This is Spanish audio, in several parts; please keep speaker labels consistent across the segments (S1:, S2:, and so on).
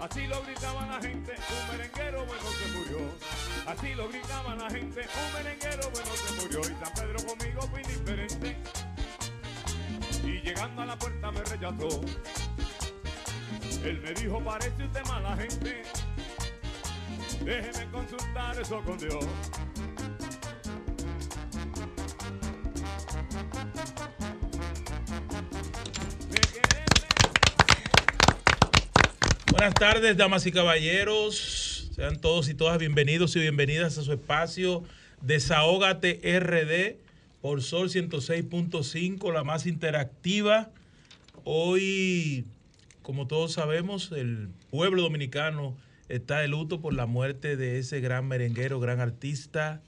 S1: Así lo gritaba la gente, un merenguero bueno se murió. Así lo gritaba la gente, un merenguero bueno se murió. Y San Pedro conmigo fue indiferente. Y llegando a la puerta me rechazó. Él me dijo, parece usted mala gente. Déjeme consultar eso con Dios.
S2: Buenas tardes, damas y caballeros. Sean todos y todas bienvenidos y bienvenidas a su espacio Desahógate RD por Sol 106.5, la más interactiva. Hoy, como todos sabemos, el pueblo dominicano está de luto por la muerte de ese gran merenguero, gran artista,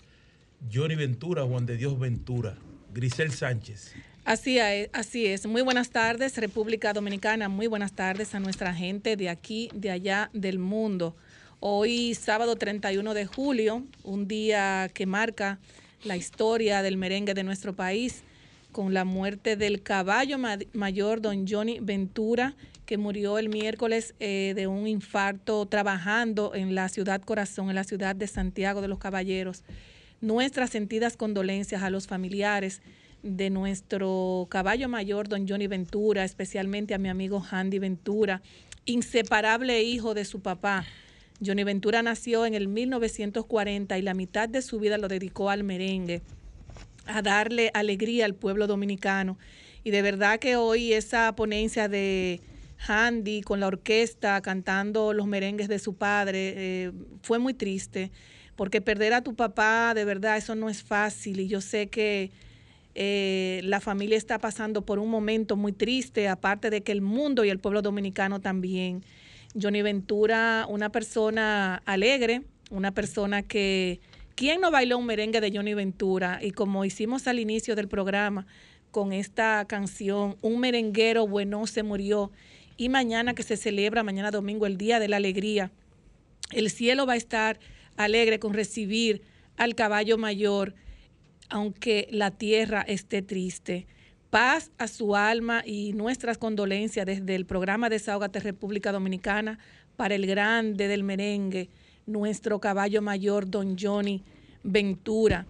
S2: Johnny Ventura, Juan de Dios Ventura, Grisel Sánchez.
S3: Así es, así es. Muy buenas tardes, República Dominicana. Muy buenas tardes a nuestra gente de aquí, de allá, del mundo. Hoy, sábado 31 de julio, un día que marca la historia del merengue de nuestro país, con la muerte del caballo mayor, don Johnny Ventura, que murió el miércoles eh, de un infarto trabajando en la ciudad corazón, en la ciudad de Santiago de los Caballeros. Nuestras sentidas condolencias a los familiares de nuestro caballo mayor, don Johnny Ventura, especialmente a mi amigo Handy Ventura, inseparable hijo de su papá. Johnny Ventura nació en el 1940 y la mitad de su vida lo dedicó al merengue, a darle alegría al pueblo dominicano. Y de verdad que hoy esa ponencia de Handy con la orquesta cantando los merengues de su padre eh, fue muy triste, porque perder a tu papá, de verdad, eso no es fácil. Y yo sé que eh, la familia está pasando por un momento muy triste, aparte de que el mundo y el pueblo dominicano también. Johnny Ventura, una persona alegre, una persona que... ¿Quién no bailó un merengue de Johnny Ventura? Y como hicimos al inicio del programa con esta canción, Un merenguero bueno se murió. Y mañana que se celebra, mañana domingo, el Día de la Alegría, el cielo va a estar alegre con recibir al caballo mayor aunque la tierra esté triste. Paz a su alma y nuestras condolencias desde el programa Desahogate República Dominicana para el grande del merengue, nuestro caballo mayor, don Johnny Ventura.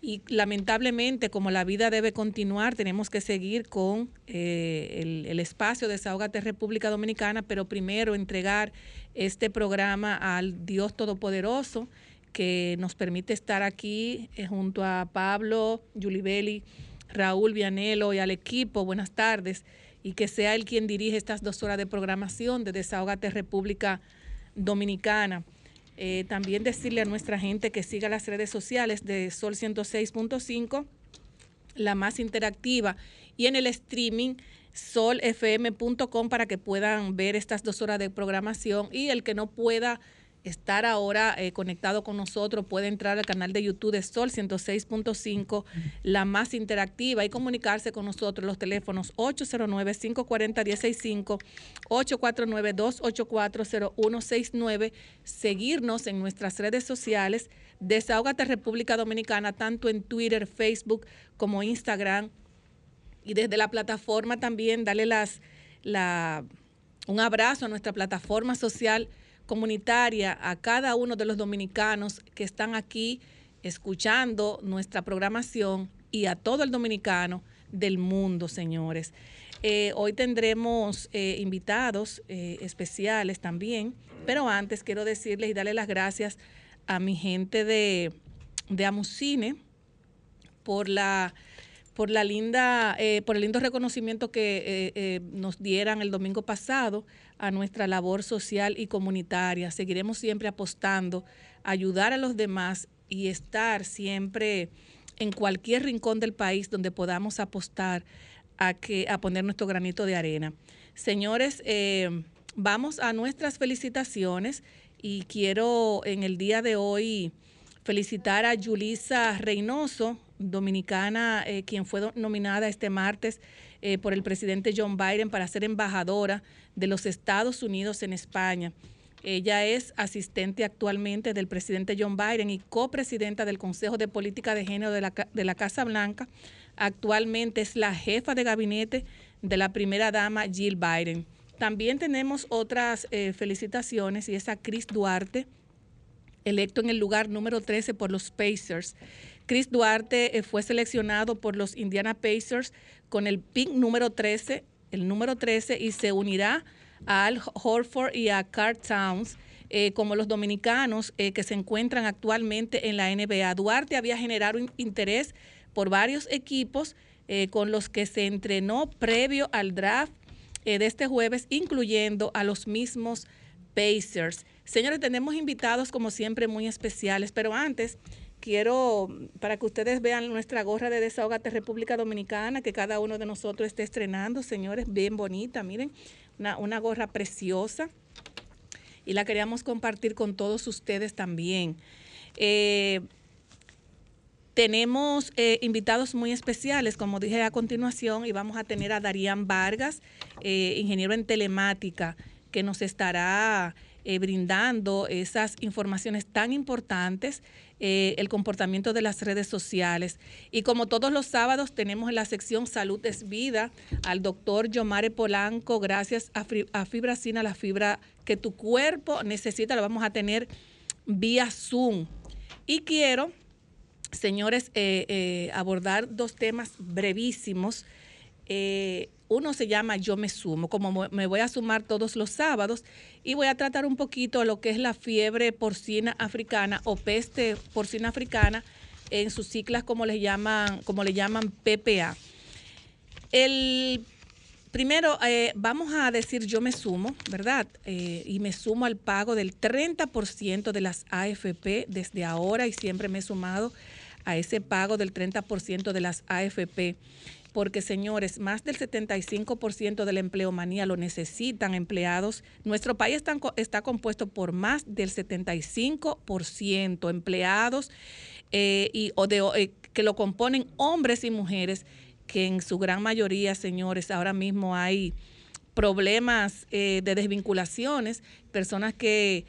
S3: Y lamentablemente, como la vida debe continuar, tenemos que seguir con eh, el, el, espacio Desahogate República Dominicana, pero primero entregar este programa al Dios Todopoderoso que nos permite estar aquí eh, junto a Pablo, Yulibeli, Raúl Vianelo y al equipo. Buenas tardes. Y que sea él quien dirige estas dos horas de programación de Desahogate República Dominicana. Eh, también decirle a nuestra gente que siga las redes sociales de Sol 106.5, la más interactiva, y en el streaming solfm.com para que puedan ver estas dos horas de programación y el que no pueda estar ahora eh, conectado con nosotros, puede entrar al canal de YouTube de Sol 106.5, la más interactiva, y comunicarse con nosotros. Los teléfonos 809-540-165, 849-284-0169, seguirnos en nuestras redes sociales, Desahógate República Dominicana, tanto en Twitter, Facebook como Instagram, y desde la plataforma también darle las, la, un abrazo a nuestra plataforma social comunitaria a cada uno de los dominicanos que están aquí escuchando nuestra programación y a todo el dominicano del mundo, señores. Eh, hoy tendremos eh, invitados eh, especiales también, pero antes quiero decirles y darle las gracias a mi gente de, de Amucine por la por la linda, por el lindo reconocimiento que nos dieran el domingo pasado a nuestra labor social y comunitaria. Seguiremos siempre apostando, ayudar a los demás y estar siempre en cualquier rincón del país donde podamos apostar a, que, a poner nuestro granito de arena. Señores, eh, vamos a nuestras felicitaciones y quiero en el día de hoy felicitar a Yulisa Reynoso, dominicana, eh, quien fue nominada este martes eh, por el presidente John Biden para ser embajadora de los Estados Unidos en España. Ella es asistente actualmente del presidente John Biden y copresidenta del Consejo de Política de Género de la, Casa Blanca. Actualmente es la jefa de gabinete de la primera dama Jill Biden. También tenemos otras eh, felicitaciones y es a Chris Duarte, electo en el lugar número 13 por los Pacers. Chris Duarte eh, fue seleccionado por los Indiana Pacers con el pick número 13, el número 13, y se unirá a Al Horford y a Carl Towns. Eh, como los dominicanos que se encuentran actualmente en la NBA. Duarte había generado interés por varios equipos con los que se entrenó previo al draft eh, de este jueves, incluyendo a los mismos Pacers. Señores, tenemos invitados como siempre muy especiales, pero antes quiero, para que ustedes vean nuestra gorra de Desahogate República Dominicana, que cada uno de nosotros esté estrenando, señores, bien bonita, miren, una, una gorra preciosa. Y la queríamos compartir con todos ustedes también. Eh, tenemos eh, invitados muy especiales, como dije a continuación, y vamos a tener a Darían Vargas, eh, ingeniero en telemática, que nos estará eh, brindando esas informaciones tan importantes, el comportamiento de las redes sociales. Y como todos los sábados tenemos en la sección Salud es Vida al doctor Yomare Polanco, gracias a, a Fibracina, la fibra que tu cuerpo necesita, la vamos a tener vía Zoom. Y quiero señores, eh, eh, abordar dos temas brevísimos. Eh, uno se llama Yo me sumo, como me voy a sumar todos los sábados y voy a tratar un poquito lo que es la fiebre porcina africana o peste porcina africana en sus siglas como llaman, como le llaman PPA. El primero vamos a decir yo me sumo, ¿verdad? y me sumo al pago del 30% de las AFP desde ahora y siempre me he sumado a ese pago del 30% de las AFP, porque señores, más del 75% de la empleomanía lo necesitan empleados. Nuestro país está, compuesto por más del 75% empleados eh, y, o de, eh, que lo componen hombres y mujeres, que en su gran mayoría, señores, ahora mismo hay problemas eh, de desvinculaciones, personas que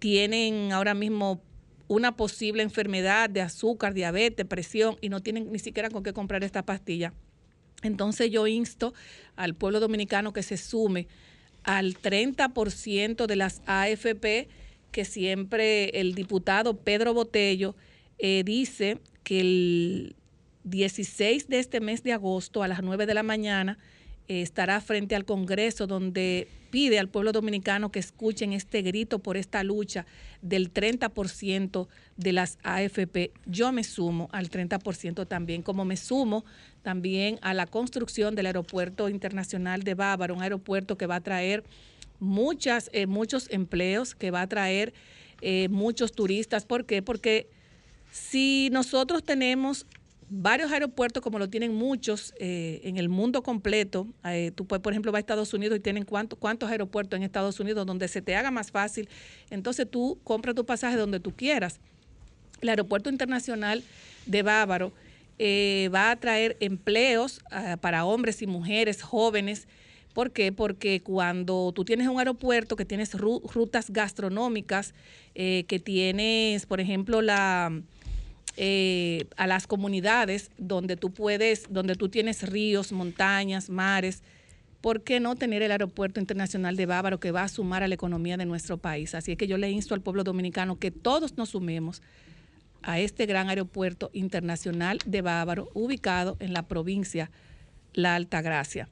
S3: tienen ahora mismo una posible enfermedad de azúcar, diabetes, presión y no tienen ni siquiera con qué comprar esta pastilla. Entonces yo insto al pueblo dominicano que se sume al 30% de las AFP que siempre el diputado Pedro Botello eh, dice que el 16 de este mes de agosto a las 9 de la mañana estará frente al Congreso donde pide al pueblo dominicano que escuchen este grito por esta lucha del 30% de las AFP. Yo me sumo al 30% también, como me sumo también a la construcción del Aeropuerto Internacional de Bávaro, un aeropuerto que va a traer muchas, eh, muchos empleos, que va a traer eh, muchos turistas. ¿Por qué? Porque si nosotros tenemos varios aeropuertos, como lo tienen muchos eh, en el mundo completo. Eh, tú puedes, por ejemplo, va a Estados Unidos y tienen cuántos, cuántos aeropuertos en Estados Unidos donde se te haga más fácil. Entonces tú compras tu pasaje donde tú quieras. El aeropuerto internacional de Bávaro eh, va a traer empleos ah, para hombres y mujeres jóvenes. ¿Por qué? Porque cuando tú tienes un aeropuerto que tienes rutas gastronómicas, que tienes, por ejemplo, la, eh, a las comunidades donde tú puedes, donde tú tienes ríos, montañas, mares. ¿Por qué no tener el aeropuerto internacional de Bávaro que va a sumar a la economía de nuestro país? Así es que yo le insto al pueblo dominicano que todos nos sumemos a este gran aeropuerto internacional de Bávaro, ubicado en la provincia La Altagracia.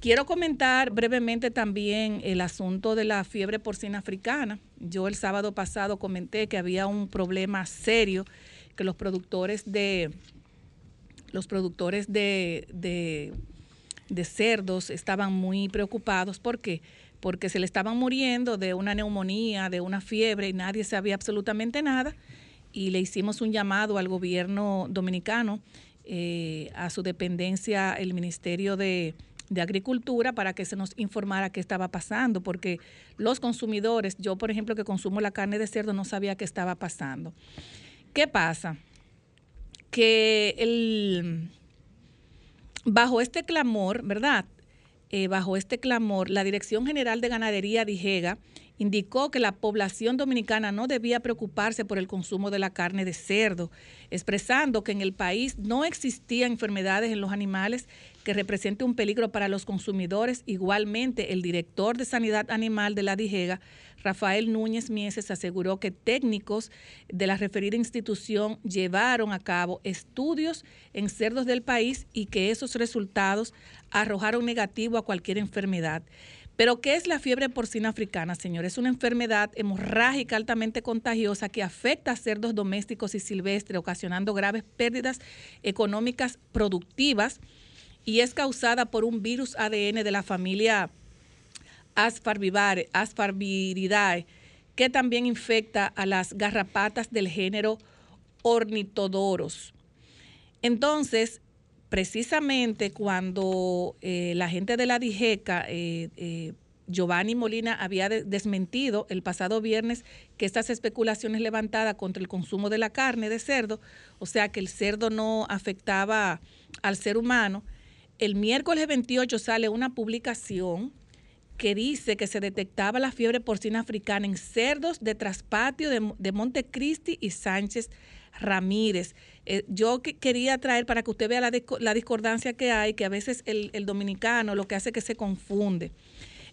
S3: Quiero comentar brevemente también el asunto de la fiebre porcina africana. Yo el sábado pasado comenté que había un problema serio que los productores de los productores de, de, cerdos estaban muy preocupados. ¿Por qué? Porque se le estaban muriendo de una neumonía, de una fiebre y nadie sabía absolutamente nada. Y le hicimos un llamado al gobierno dominicano, eh, a su dependencia, el Ministerio de de Agricultura para que se nos informara qué estaba pasando, porque los consumidores, yo por ejemplo que consumo la carne de cerdo, no sabía qué estaba pasando. ¿Qué pasa? Que el, bajo este clamor, ¿verdad? Eh, bajo este clamor, la Dirección General de Ganadería DIGEGA indicó que la población dominicana no debía preocuparse por el consumo de la carne de cerdo, expresando que en el país no existían enfermedades en los animales que represente un peligro para los consumidores. Igualmente, el director de Sanidad Animal de la DIGEGA, Rafael Núñez Mieses, aseguró que técnicos de la referida institución llevaron a cabo estudios en cerdos del país y que esos resultados arrojaron negativo a cualquier enfermedad. Pero, ¿qué es la fiebre porcina africana, señor? Es una enfermedad hemorrágica altamente contagiosa que afecta a cerdos domésticos y silvestres, ocasionando graves pérdidas económicas productivas y es causada por un virus ADN de la familia Asparviridae, que también infecta a las garrapatas del género Ornitodoros. Entonces, precisamente cuando eh, la gente de la DIGECA, eh, eh, Giovanni Molina, había desmentido el pasado viernes que estas especulaciones levantadas contra el consumo de la carne de cerdo, o sea que el cerdo no afectaba al ser humano, el miércoles 28 sale una publicación que dice que se detectaba la fiebre porcina africana en cerdos de Traspatio, de, de Montecristi y Sánchez Ramírez. Eh, yo quería traer para que usted vea la, discordancia que hay, que a veces el, el, dominicano lo que hace es que se confunde.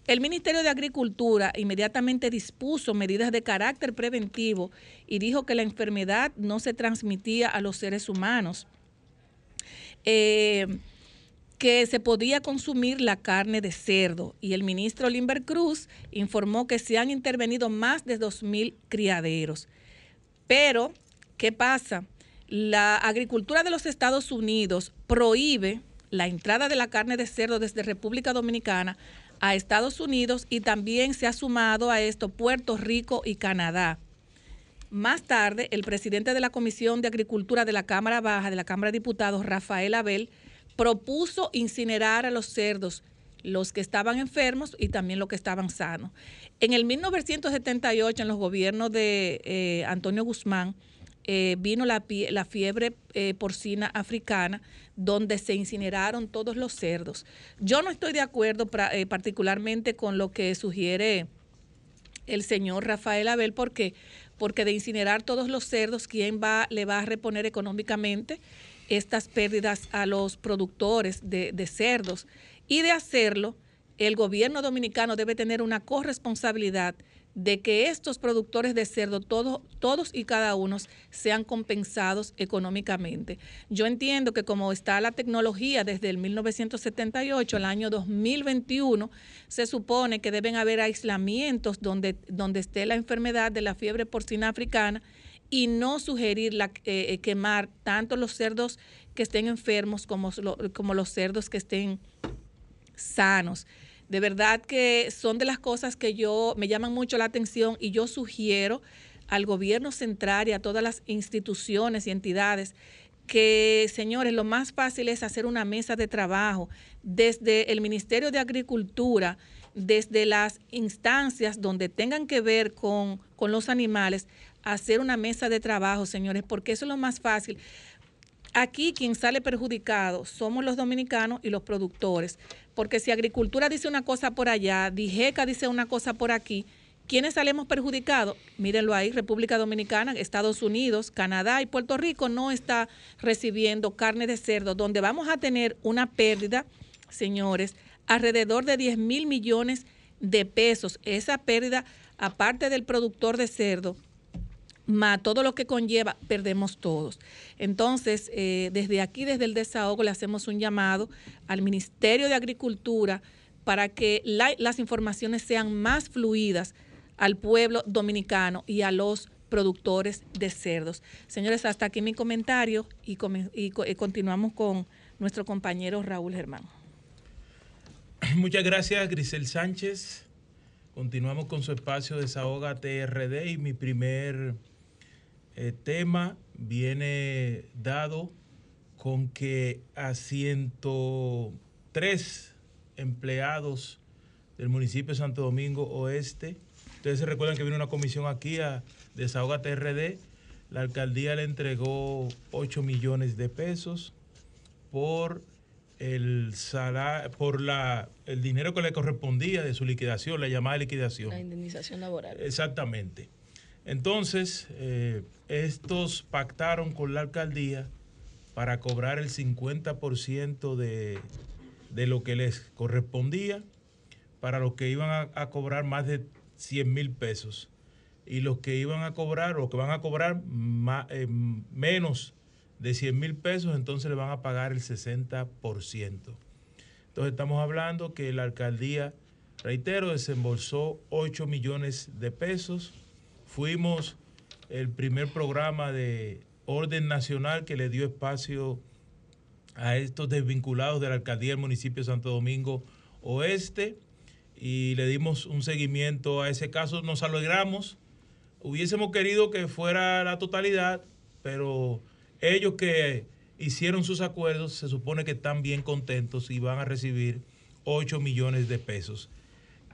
S3: El Ministerio de Agricultura inmediatamente dispuso medidas de carácter preventivo y dijo que la enfermedad no se transmitía a los seres humanos. Eh, que se podía consumir la carne de cerdo y el ministro Limber Cruz informó que se han intervenido más de 2.000 criaderos. Pero, ¿qué pasa? La agricultura de los Estados Unidos prohíbe la entrada de la carne de cerdo desde República Dominicana a Estados Unidos y también se ha sumado a esto Puerto Rico y Canadá. Más tarde, el presidente de la Comisión de Agricultura de la Cámara Baja de la Cámara de Diputados, Rafael Abel, propuso incinerar a los cerdos, los que estaban enfermos y también los que estaban sanos. En el 1978, en los gobiernos de eh, Antonio Guzmán, eh, vino la, fiebre eh, porcina africana, donde se incineraron todos los cerdos. Yo no estoy de acuerdo particularmente con lo que sugiere el señor Rafael Abel, porque porque de incinerar todos los cerdos, ¿quién va, le va a reponer económicamente? Estas pérdidas a los productores de, cerdos. Y de hacerlo, el gobierno dominicano debe tener una corresponsabilidad de que estos productores de cerdo, todos, todos y cada uno, sean compensados económicamente. Yo entiendo que como está la tecnología desde el 1978 al año 2021, se supone que deben haber aislamientos donde, donde esté la enfermedad de la fiebre porcina africana y no sugerir la, eh, eh, quemar tanto los cerdos que estén enfermos como, como los cerdos que estén sanos. De verdad que son de las cosas que yo me llaman mucho la atención y yo sugiero al gobierno central y a todas las instituciones y entidades que, señores, lo más fácil es hacer una mesa de trabajo desde el Ministerio de Agricultura, desde las instancias donde tengan que ver con, con los animales, hacer una mesa de trabajo, señores, porque eso es lo más fácil. Aquí quien sale perjudicado somos los dominicanos y los productores, porque si agricultura dice una cosa por allá, Dijeca dice una cosa por aquí, ¿quiénes salimos perjudicados? Mírenlo ahí, República Dominicana, Estados Unidos, Canadá y Puerto Rico no está recibiendo carne de cerdo, donde vamos a tener una pérdida, señores, alrededor de 10 mil millones de pesos. Esa pérdida, aparte del productor de cerdo, más todo lo que conlleva, perdemos todos. Entonces, eh, desde aquí, desde el desahogo, le hacemos un llamado al Ministerio de Agricultura para que las informaciones sean más fluidas al pueblo dominicano y a los productores de cerdos. Señores, hasta aquí mi comentario y, y continuamos con nuestro compañero Raúl Germán.
S2: Muchas gracias, Grisel Sánchez. Continuamos con su espacio Desahoga TRD y mi primer el tema viene dado con que a 103 empleados del municipio de Santo Domingo Oeste. Ustedes se recuerdan que vino una comisión aquí a Desahogate RD. La alcaldía le entregó 8 millones de pesos por el por la, el dinero que le correspondía de su liquidación, la llamada liquidación.
S3: La indemnización laboral.
S2: Exactamente. Entonces, eh, estos pactaron con la alcaldía para cobrar el 50% de, de lo que les correspondía para los que iban a, cobrar más de 100 mil pesos y los que iban a cobrar o que van a cobrar eh, menos de 100 mil pesos, entonces le van a pagar el 60%. Entonces estamos hablando que la alcaldía, reitero, desembolsó 8 millones de pesos. Fuimos el primer programa de orden nacional que le dio espacio a estos desvinculados de la alcaldía del municipio de Santo Domingo Oeste y le dimos un seguimiento a ese caso. Nos alegramos. Hubiésemos querido que fuera la totalidad, pero ellos que hicieron sus acuerdos se supone que están bien contentos y van a recibir 8 millones de pesos.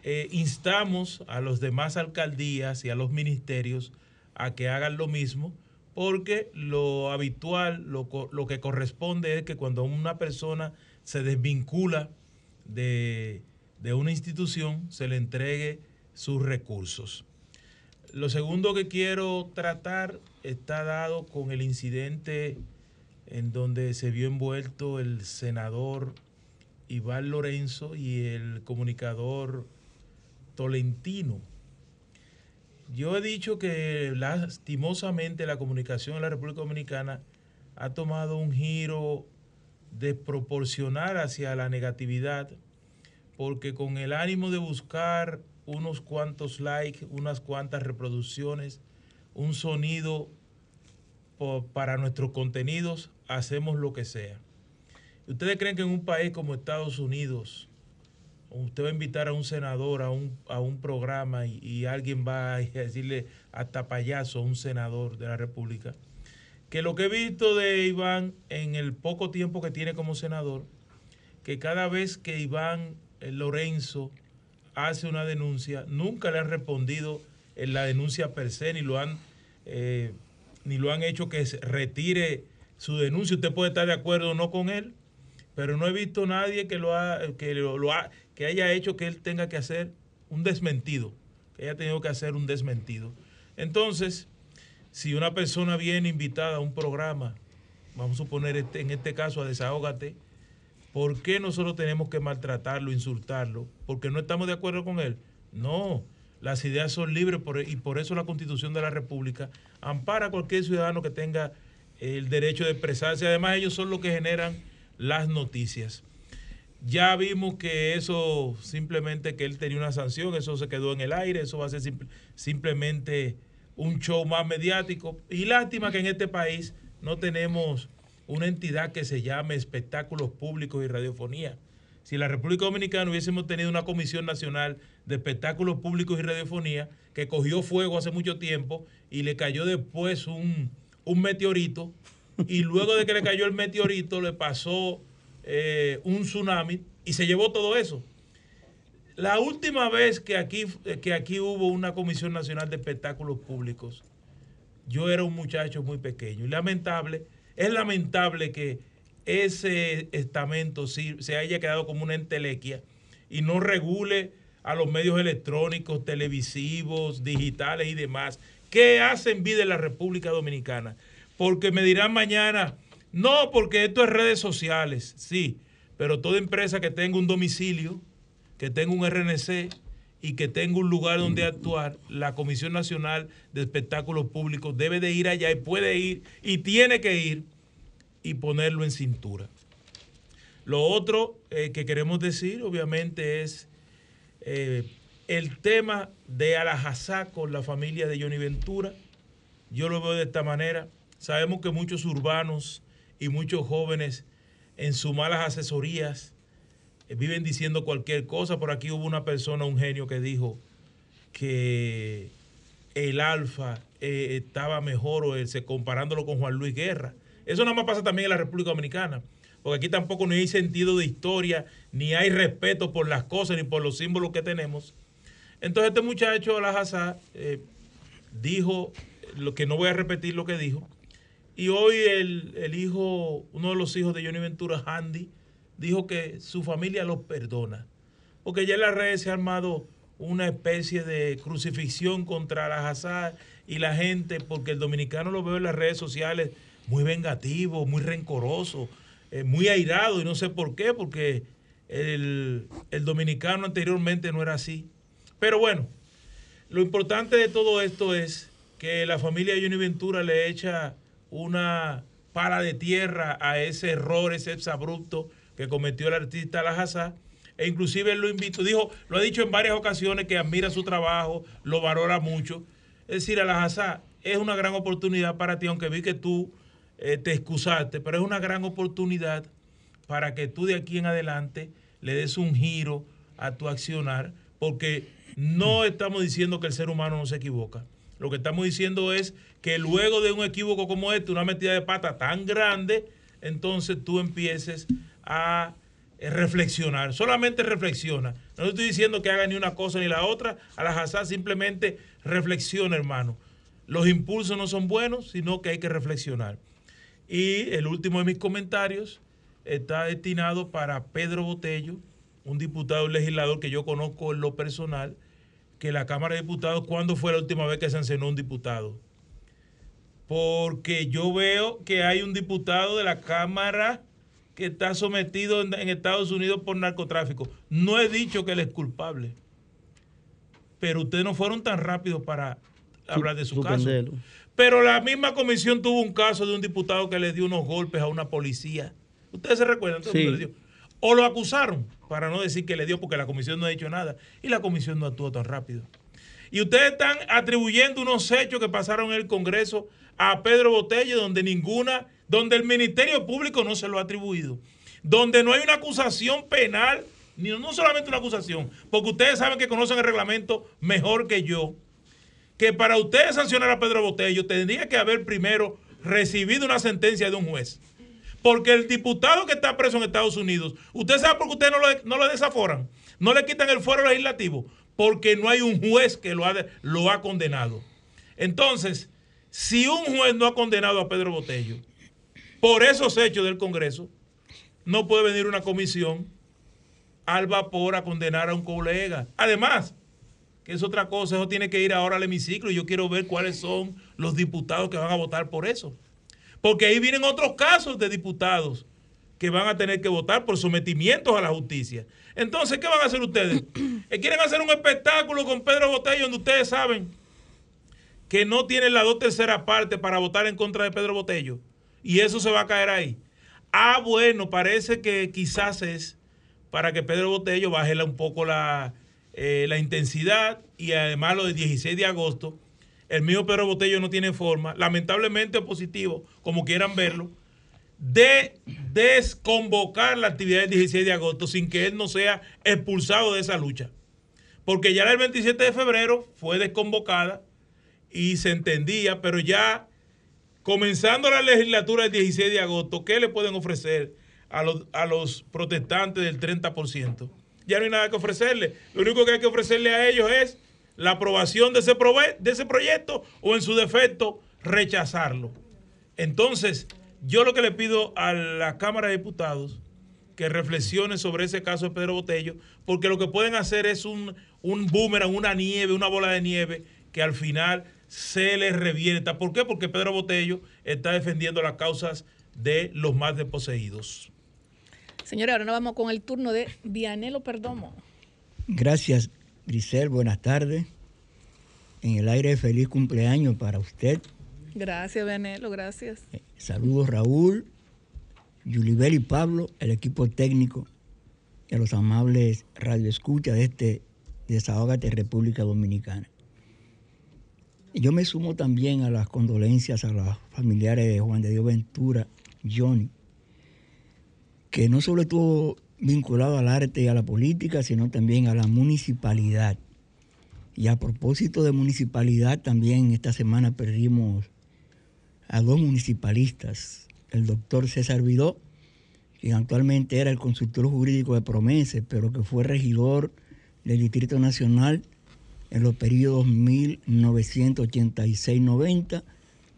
S2: Eh, instamos a los demás alcaldías y a los ministerios a que hagan lo mismo porque lo habitual, lo, lo que corresponde es que cuando una persona se desvincula de, de una institución, se le entregue sus recursos. Lo segundo que quiero tratar está dado con el incidente en donde se vio envuelto el senador Iván Lorenzo y el comunicador Tolentino. Yo he dicho que lastimosamente la comunicación en la República Dominicana ha tomado un giro desproporcional hacia la negatividad, porque con el ánimo de buscar unos cuantos likes, unas cuantas reproducciones, un sonido para nuestros contenidos, hacemos lo que sea. ¿Ustedes creen que en un país como Estados Unidos, usted va a invitar a un senador a un, a un programa y, alguien va a decirle hasta payaso a un senador de la República, que lo que he visto de Iván en el poco tiempo que tiene como senador, que cada vez que Iván eh, Lorenzo hace una denuncia, nunca le han respondido en la denuncia per se, ni lo han, eh, ni lo han hecho que retire su denuncia. Usted puede estar de acuerdo o no con él, pero no he visto nadie que lo, ha, que lo, ha, que haya hecho que él tenga que hacer un desmentido, que haya tenido que hacer un desmentido. Entonces, si una persona viene invitada a un programa, vamos a suponer este, en este caso a Desahógate, ¿por qué nosotros tenemos que maltratarlo, insultarlo? ¿Porque no estamos de acuerdo con él? No, las ideas son libres y por eso la Constitución de la República ampara a cualquier ciudadano que tenga el derecho de expresarse. Además, ellos son los que generan las noticias. Ya vimos que eso simplemente que él tenía una sanción, eso se quedó en el aire, eso va a ser simplemente un show más mediático. Y lástima que en este país no tenemos una entidad que se llame espectáculos públicos y radiofonía. Si la República Dominicana hubiésemos tenido una Comisión Nacional de Espectáculos Públicos y Radiofonía que cogió fuego hace mucho tiempo y le cayó después un, un meteorito y luego de que le cayó el meteorito le pasó eh, un tsunami y se llevó todo eso. La última vez que aquí, que aquí hubo una Comisión Nacional de Espectáculos Públicos, yo era un muchacho muy pequeño. Y lamentable, es lamentable que ese estamento se haya quedado como una entelequia y no regule a los medios electrónicos, televisivos, digitales y demás, que hacen vida en la República Dominicana. Porque me dirán mañana, no, porque esto es redes sociales, sí, pero toda empresa que tenga un domicilio, que tenga un RNC y que tenga un lugar donde actuar, la Comisión Nacional de Espectáculos Públicos debe de ir allá y puede ir y tiene que ir y ponerlo en cintura. Lo otro eh, que queremos decir, obviamente, es eh, el tema de Alajazá con la familia de Johnny Ventura. Yo lo veo de esta manera. Sabemos que muchos urbanos y muchos jóvenes en sus malas asesorías eh, viven diciendo cualquier cosa. Por aquí hubo una persona, un genio, que dijo que el Alfa estaba mejor o se comparándolo con Juan Luis Guerra. Eso nada más pasa también en la República Dominicana. porque aquí tampoco no hay sentido de historia, ni hay respeto por las cosas, ni por los símbolos que tenemos. Entonces este muchacho, la eh, dijo, lo que no voy a repetir lo que dijo, y hoy el, el, hijo, uno de los hijos de Johnny Ventura, Handy, dijo que su familia los perdona. Porque ya en las redes se ha armado una especie de crucifixión contra la Hazard y la gente, porque el dominicano lo veo en las redes sociales muy vengativo, muy rencoroso, eh, muy airado, y no sé por qué, porque el, el dominicano anteriormente no era así. Pero bueno, lo importante de todo esto es que la familia de Johnny Ventura le echa una pala de tierra a ese error, ese exabrupto que cometió el artista Lajazá. E inclusive él lo invitó, dijo, lo ha dicho en varias ocasiones que admira su trabajo, lo valora mucho. Es decir, Alajazá es una gran oportunidad para ti, aunque vi que tú eh, te excusaste, pero es una gran oportunidad para que tú de aquí en adelante le des un giro a tu accionar, porque no estamos diciendo que el ser humano no se equivoca. Lo que estamos diciendo es que luego de un equívoco como este, una metida de pata tan grande, entonces tú empieces a reflexionar. Solamente reflexiona. No estoy diciendo que haga ni una cosa ni la otra. A la Hazá simplemente reflexiona, hermano. Los impulsos no son buenos, sino que hay que reflexionar. Y el último de mis comentarios está destinado para Pedro Botello, un diputado legislador que yo conozco en lo personal, que la Cámara de Diputados, ¿cuándo fue la última vez que se sancionó un diputado? porque yo veo que hay un diputado de la Cámara que está sometido en, Estados Unidos por narcotráfico. No he dicho que él es culpable, pero ustedes no fueron tan rápidos para hablar de su caso. Pero la misma comisión tuvo un caso de un diputado que le dio unos golpes a una policía. ¿Ustedes se recuerdan? O lo acusaron, para no decir que le dio, porque la comisión no ha dicho nada. Y la comisión no actuó tan rápido. Y ustedes están atribuyendo unos hechos que pasaron en el Congreso a Pedro Botello donde ninguna, donde el Ministerio Público no se lo ha atribuido, donde no hay una acusación penal, ni no solamente una acusación, porque ustedes saben que conocen el reglamento mejor que yo, que para ustedes sancionar a Pedro Botello tendría que haber primero recibido una sentencia de un juez. Porque el diputado que está preso en Estados Unidos, usted sabe por qué ustedes no lo, no lo desaforan, no le quitan el fuero legislativo, porque no hay un juez que lo ha, lo ha condenado. Entonces, si un juez no ha condenado a Pedro Botello por esos hechos del Congreso, no puede venir una comisión al vapor a condenar a un colega. Además, que es otra cosa, eso tiene que ir ahora al hemiciclo y yo quiero ver cuáles son los diputados que van a votar por eso. Porque ahí vienen otros casos de diputados que van a tener que votar por sometimientos a la justicia. Entonces, ¿qué van a hacer ustedes? ¿Quieren hacer un espectáculo con Pedro Botello donde ustedes saben que no tienen la dos tercera parte para votar en contra de Pedro Botello. Y eso se va a caer ahí. Ah, bueno, parece que quizás es para que Pedro Botello baje un poco la, eh, la intensidad y además lo del 16 de agosto. El mío Pedro Botello no tiene forma, lamentablemente positivo, como quieran verlo, de desconvocar la actividad del 16 de agosto sin que él no sea expulsado de esa lucha. Porque ya el 27 de febrero fue desconvocada y se entendía, pero ya comenzando la legislatura del 16 de agosto, ¿qué le pueden ofrecer a los, a los protestantes del 30%? Ya no hay nada que ofrecerle. Lo único que hay que ofrecerle a ellos es la aprobación de ese, de ese proyecto o en su defecto rechazarlo. Entonces, yo lo que le pido a la Cámara de Diputados que reflexione sobre ese caso de Pedro Botello, porque lo que pueden hacer es un, un boomerang, una nieve, una bola de nieve, que al final se les revienta. ¿Por qué? Porque Pedro Botello está defendiendo las causas de los más desposeídos.
S3: Señora, ahora nos vamos con el turno de Vianelo Perdomo.
S4: Gracias, Grisel. Buenas tardes. En el aire, feliz cumpleaños para usted.
S3: Gracias, Vianelo, gracias.
S4: Eh, saludos, Raúl, Yulibel y Pablo, el equipo técnico y a los amables radioescuchas de este Desahogate República Dominicana. Yo me sumo también a las condolencias a los familiares de Juan de Dios Ventura, Johnny, que no solo estuvo vinculado al arte y a la política, sino también a la municipalidad. Y a propósito de municipalidad, también esta semana perdimos a dos municipalistas, el doctor César Vidó, quien actualmente era el consultor jurídico de Promese, pero que fue regidor del Distrito Nacional en los periodos 1986-90,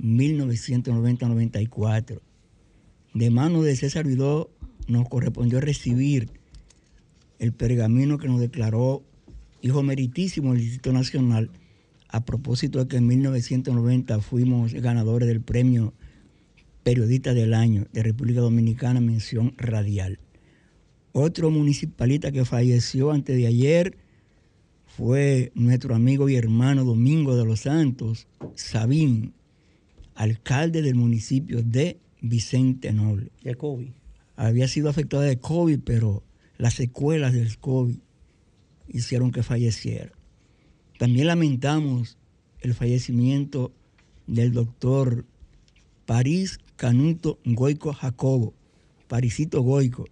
S4: 1990-94. De mano de César Vidó nos correspondió recibir el pergamino que nos declaró hijo meritísimo del Distrito Nacional a propósito de que en 1990 fuimos ganadores del premio Periodista del Año de República Dominicana, mención radial. Otro municipalista que falleció antes de ayer fue nuestro amigo y hermano Domingo de los Santos, Sabín, alcalde del municipio de Vicente Noble.
S5: COVID.
S4: Había sido afectado de COVID, pero las secuelas del COVID hicieron que falleciera. También lamentamos el fallecimiento del doctor París Canuto Goico Jacobo, Parisito Goico,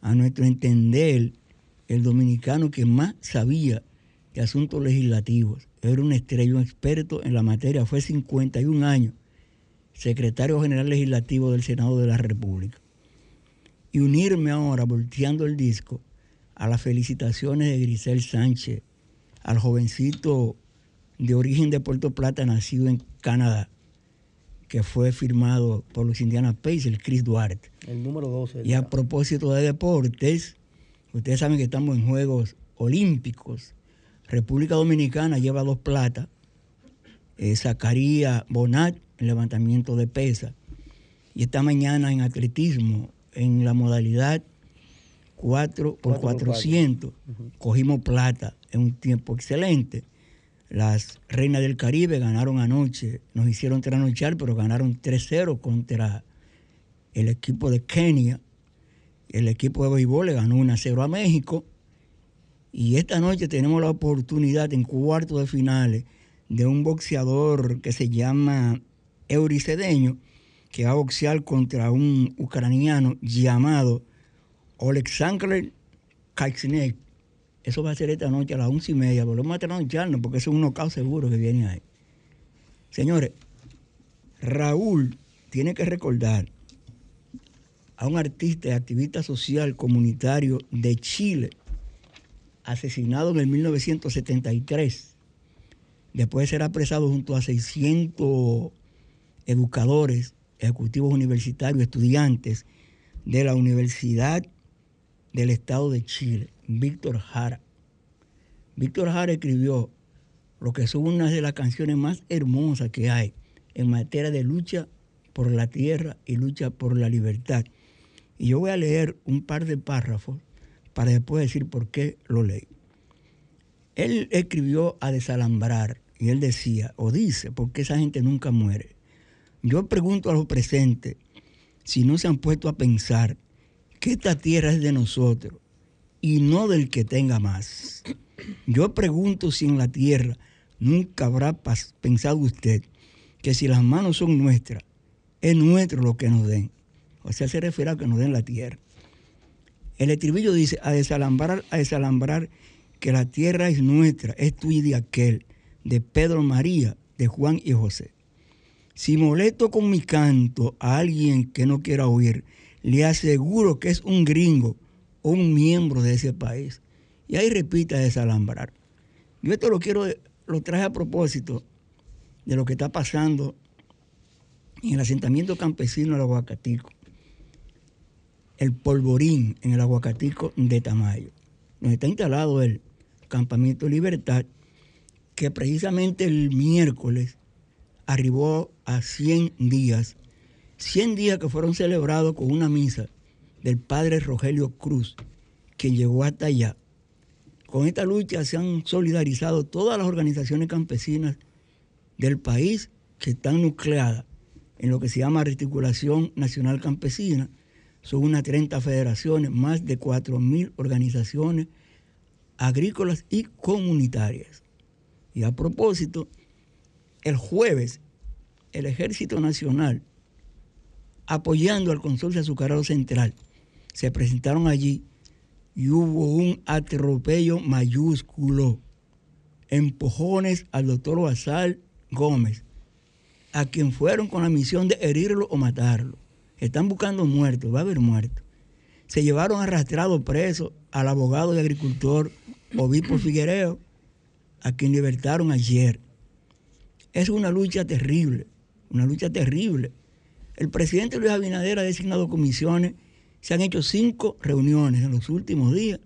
S4: a nuestro entender, el dominicano que más sabía de asuntos legislativos. Era un estrella, un experto en la materia, fue 51 años, secretario general legislativo del Senado de la República. Y unirme ahora, volteando el disco, a las felicitaciones de Grisel Sánchez, al jovencito de origen de Puerto Plata, nacido en Canadá, que fue firmado por los Indiana Pacers, Chris Duarte.
S5: El número 12.
S4: Y a propósito de deportes, ustedes saben que estamos en Juegos Olímpicos. República Dominicana lleva dos platas. Eh, Zacarías Bonat en levantamiento de pesa. Y esta mañana en atletismo, en la modalidad 4 por 400, cogimos plata en un tiempo excelente. Las Reinas del Caribe ganaron anoche, nos hicieron trasnochar, pero ganaron 3-0 contra el equipo de Kenia. El equipo de béisbol le ganó 1-0 a México. Y esta noche tenemos la oportunidad en cuarto de finales de un boxeador que se llama Euricedeño, que va a boxear contra un ucraniano llamado Oleksandr Kacznek. Eso va a ser esta noche a las once y media. Volvemos a trasnocharnos porque eso es un knockout seguro que viene ahí. Señores, Raúl tiene que recordar a un artista y activista social comunitario de Chile, asesinado en el 1973, después de ser apresado junto a 600 educadores, ejecutivos universitarios, estudiantes de la Universidad del Estado de Chile, Víctor Jara. Víctor Jara escribió lo que son unas de las canciones más hermosas que hay en materia de lucha por la tierra y lucha por la libertad. Y yo voy a leer un par de párrafos para después decir por qué lo leí. Él escribió a desalambrar y él decía, o dice, porque esa gente nunca muere. Yo pregunto a los presentes si no se han puesto a pensar que esta tierra es de nosotros y no del que tenga más. Yo pregunto si en la tierra nunca habrá pensado usted que si las manos son nuestras, es nuestro lo que nos den. O sea, se refiere a que nos den la tierra. El estribillo dice, a desalambrar, a desalambrar, que la tierra es nuestra, es tuya y de aquel, de Pedro María, de Juan y José. Si molesto con mi canto a alguien que no quiera oír, le aseguro que es un gringo o un miembro de ese país. Y ahí repita desalambrar. Yo esto lo quiero, lo traje a propósito de lo que está pasando en el asentamiento campesino del Aguacatico. El polvorín en el Aguacatico de Tamayo. Donde está instalado el Campamento Libertad, que precisamente el miércoles arribó a 100 días 100 días que fueron celebrados con una misa del padre Rogelio Cruz, que llegó hasta allá. Con esta lucha se han solidarizado todas las organizaciones campesinas del país que están nucleadas en lo que se llama Articulación Nacional Campesina. Son unas 30 federaciones, más de 4.000 organizaciones agrícolas y comunitarias. Y a propósito, el jueves el Ejército Nacional apoyando al consorcio azucarero central. Se presentaron allí y hubo un atropello mayúsculo, empujones al doctor Basal Gómez, a quien fueron con la misión de herirlo o matarlo. Están buscando muertos, va a haber muertos. se llevaron arrastrado preso al abogado y agricultor Obispo Figuereo, a quien libertaron ayer. Es una lucha terrible, una lucha terrible. El presidente Luis Abinader ha designado comisiones, se han hecho cinco reuniones en los últimos días.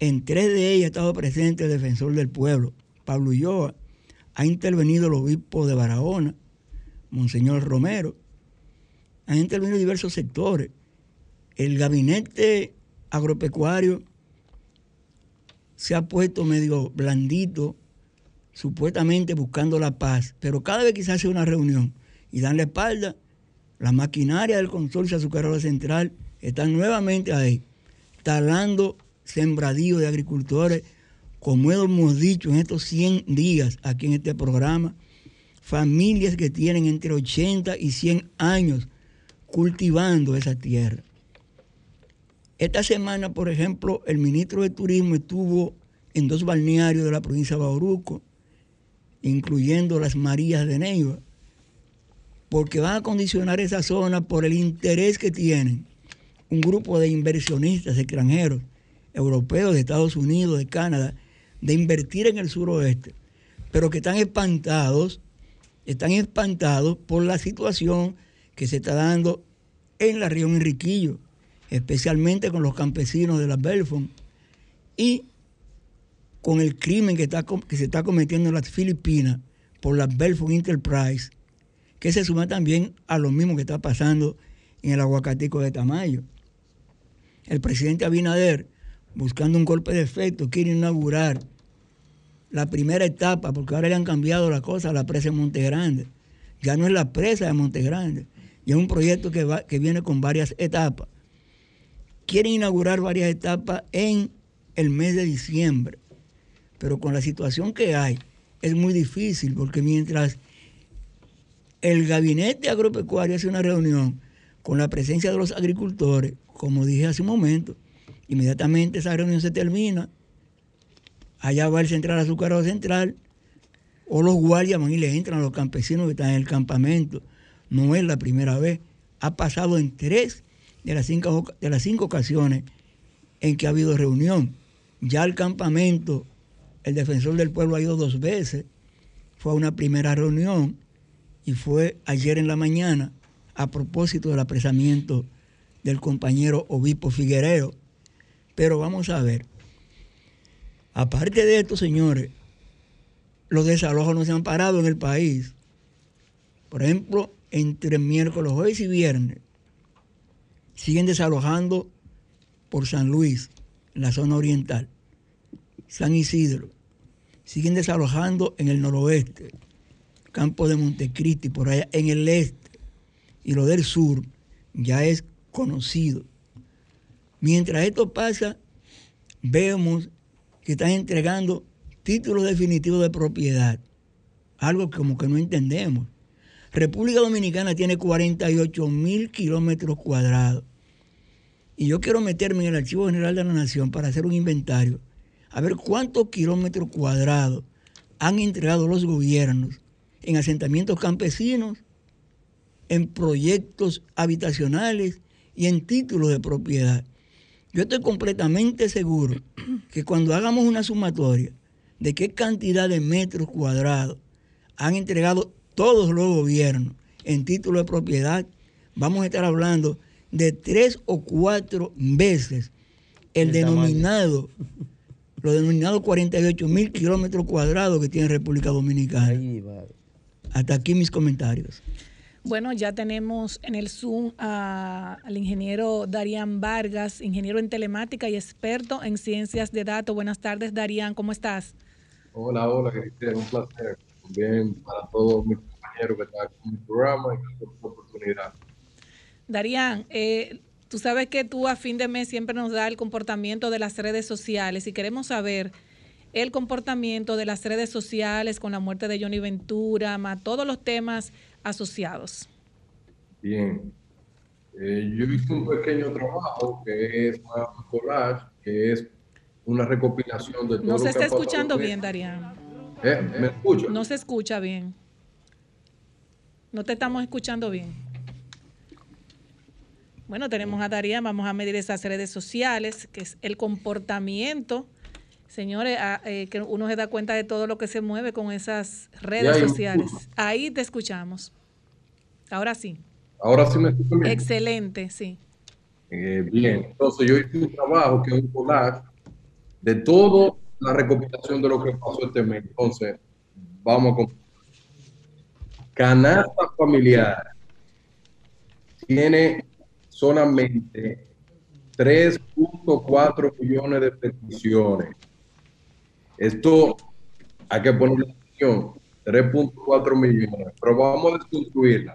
S4: En tres de ellas ha estado presente el defensor del pueblo, Pablo Ulloa. Ha intervenido el obispo de Barahona, Monseñor Romero. Han intervenido diversos sectores. El gabinete agropecuario se ha puesto medio blandito, supuestamente buscando la paz, pero cada vez que se hace una reunión y dan la espalda, la maquinaria del consorcio azucarero central están nuevamente ahí, talando sembradíos de agricultores, como hemos dicho en estos 100 días aquí en este programa, familias que tienen entre 80 y 100 años cultivando esa tierra. Esta semana, por ejemplo, el ministro de Turismo estuvo en dos balnearios de la provincia de Bauruco, incluyendo las Marías de Neiva, porque van a condicionar esa zona por el interés que tienen un grupo de inversionistas extranjeros, europeos, de Estados Unidos, de Canadá, de invertir en el suroeste, pero que están espantados, están espantados por la situación que se está dando en la región Enriquillo, especialmente con los campesinos de las Belfont y con el crimen que, está, que se está cometiendo en las Filipinas por la Belfont Enterprise, que se suma también a lo mismo que está pasando en el aguacatico de Tamayo. El presidente Abinader, buscando un golpe de efecto, quiere inaugurar la primera etapa, porque ahora le han cambiado la cosa a la presa de Monte Grande. Ya no es la presa de Monte Grande, y es un proyecto que, va, que viene con varias etapas. Quieren inaugurar varias etapas en el mes de diciembre, pero con la situación que hay es muy difícil porque mientras el gabinete agropecuario hace una reunión con la presencia de los agricultores, como dije hace un momento, inmediatamente esa reunión se termina, allá va el central azucarero central, o los guardias van y le entran a los campesinos que están en el campamento no es la primera vez. Ha pasado en tres de las cinco, de las cinco ocasiones en que ha habido reunión. Ya al campamento, el defensor del pueblo ha ido dos veces. Fue a una primera reunión y fue ayer en la mañana a propósito del apresamiento del compañero obispo Figuereo. Pero vamos a ver. Aparte de esto, señores, los desalojos no se han parado en el país. Por ejemplo, entre miércoles, jueves y viernes, siguen desalojando por San Luis, en la zona oriental, San Isidro, siguen desalojando en el noroeste, Campo de Montecristi, por allá en el este, y lo del sur ya es conocido. Mientras esto pasa, vemos que están entregando títulos definitivos de propiedad, algo como que no entendemos. República Dominicana tiene 48 mil kilómetros cuadrados. Y yo quiero meterme en el Archivo General de la Nación para hacer un inventario, a ver cuántos kilómetros cuadrados han entregado los gobiernos en asentamientos campesinos, en proyectos habitacionales y en títulos de propiedad. Yo estoy completamente seguro que cuando hagamos una sumatoria de qué cantidad de metros cuadrados han entregado todos los gobiernos en título de propiedad, vamos a estar hablando de tres o cuatro veces el, denominado, los denominados 48 mil kilómetros cuadrados que tiene República Dominicana. Hasta aquí mis comentarios.
S3: Bueno, ya tenemos en el Zoom al ingeniero Darían Vargas, ingeniero en telemática y experto en ciencias de datos. Buenas tardes, Darían, ¿cómo estás?
S5: Hola, hola, Cristian, un placer bien para todos mis compañeros que están en el programa y por esta oportunidad.
S3: Darían, eh, tú sabes que tú a fin de mes siempre nos da el comportamiento de las redes sociales y queremos saber el comportamiento de las redes sociales con la muerte de Johnny Ventura, más todos los temas asociados.
S5: Bien. Eh, yo hice un pequeño trabajo que es un collage, que es una recopilación de todo
S3: No se está escuchando bien, Darían.
S5: ¿Eh? ¿Me escucha?
S3: No se escucha bien. No te estamos escuchando bien. Bueno, tenemos a Darían, vamos a medir esas redes sociales, que es el comportamiento. Señores, eh, que uno se da cuenta de todo lo que se mueve con esas redes sociales. Ahí te escuchamos. Ahora sí.
S5: Ahora sí me escuchan bien.
S3: Excelente, sí.
S5: Eh, bien, entonces yo hice un trabajo que es un collage de toda la recopilación de lo que pasó este mes. Entonces, vamos con canasta familiar. Tiene solamente 3.4 millones de peticiones. Esto hay que poner atención, 3.4 millones, pero vamos a desconstruirla.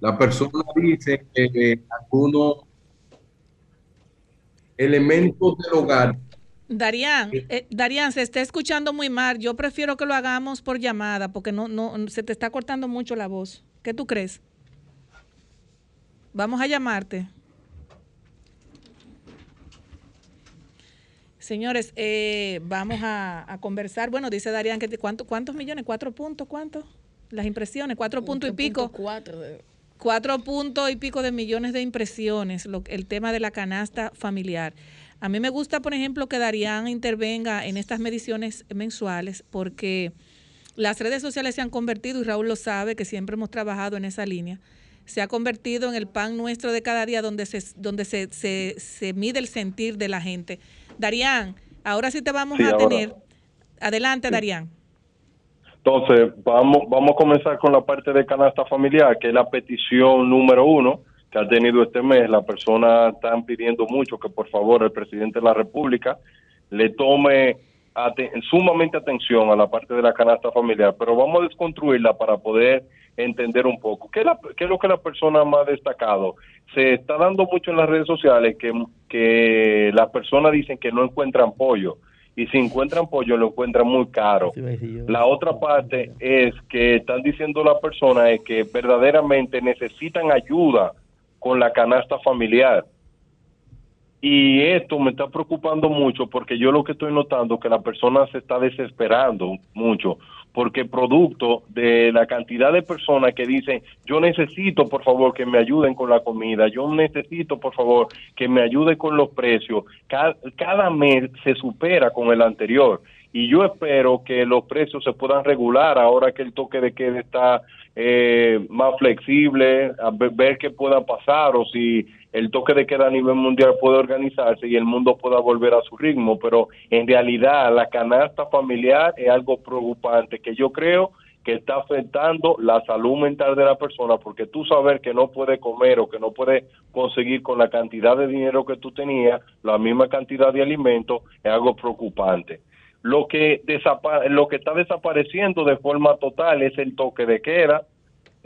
S5: La persona dice que algunos elementos del hogar.
S3: Darían, eh, Darían, se está escuchando muy mal. Yo prefiero que lo hagamos por llamada porque no, no, se te está cortando mucho la voz. ¿Qué tú crees? Vamos a llamarte. Señores, eh, vamos a, conversar. Bueno, dice Darían que ¿cuántos millones? ¿Cuatro puntos? ¿Cuántos? Las impresiones, cuatro puntos y pico.
S6: Cuatro.
S3: Cuatro puntos y pico de millones de impresiones, el tema de la canasta familiar. A mí me gusta, por ejemplo, que Darían intervenga en estas mediciones mensuales porque las redes sociales se han convertido, y Raúl lo sabe, que siempre hemos trabajado en esa línea, se ha convertido en el pan nuestro de cada día donde se, donde se, se, mide el sentir de la gente. Darían, ahora sí te vamos a tener. Adelante, Darían.
S7: Entonces, vamos, vamos a comenzar con la parte de canasta familiar, que es la petición número uno que ha tenido este mes. La persona están pidiendo mucho que por favor el presidente de la República le tome sumamente atención a la parte de la canasta familiar, pero vamos a desconstruirla para poder entender un poco. ¿Qué es, lo que la persona más destacado? Se está dando mucho en las redes sociales que, que las personas dicen que no encuentran pollo y si encuentran pollo lo encuentran muy caro. La otra parte es que están diciendo las personas es que verdaderamente necesitan ayuda con la canasta familiar. Y esto me está preocupando mucho porque yo lo que estoy notando es que la persona se está desesperando mucho porque producto de la cantidad de personas que dicen, yo necesito por favor que me ayuden con la comida, yo necesito por favor que me ayude con los precios, cada, mes se supera con el anterior. Y yo espero que los precios se puedan regular ahora que el toque de queda está eh, más flexible, a ver qué pueda pasar o si el toque de queda a nivel mundial puede organizarse y el mundo pueda volver a su ritmo, pero en realidad la canasta familiar es algo preocupante que yo creo que está afectando la salud mental de la persona, porque tú saber que no puede comer o que no puede conseguir con la cantidad de dinero que tú tenías la misma cantidad de alimentos es algo preocupante. Lo que, lo que está desapareciendo de forma total es el toque de queda,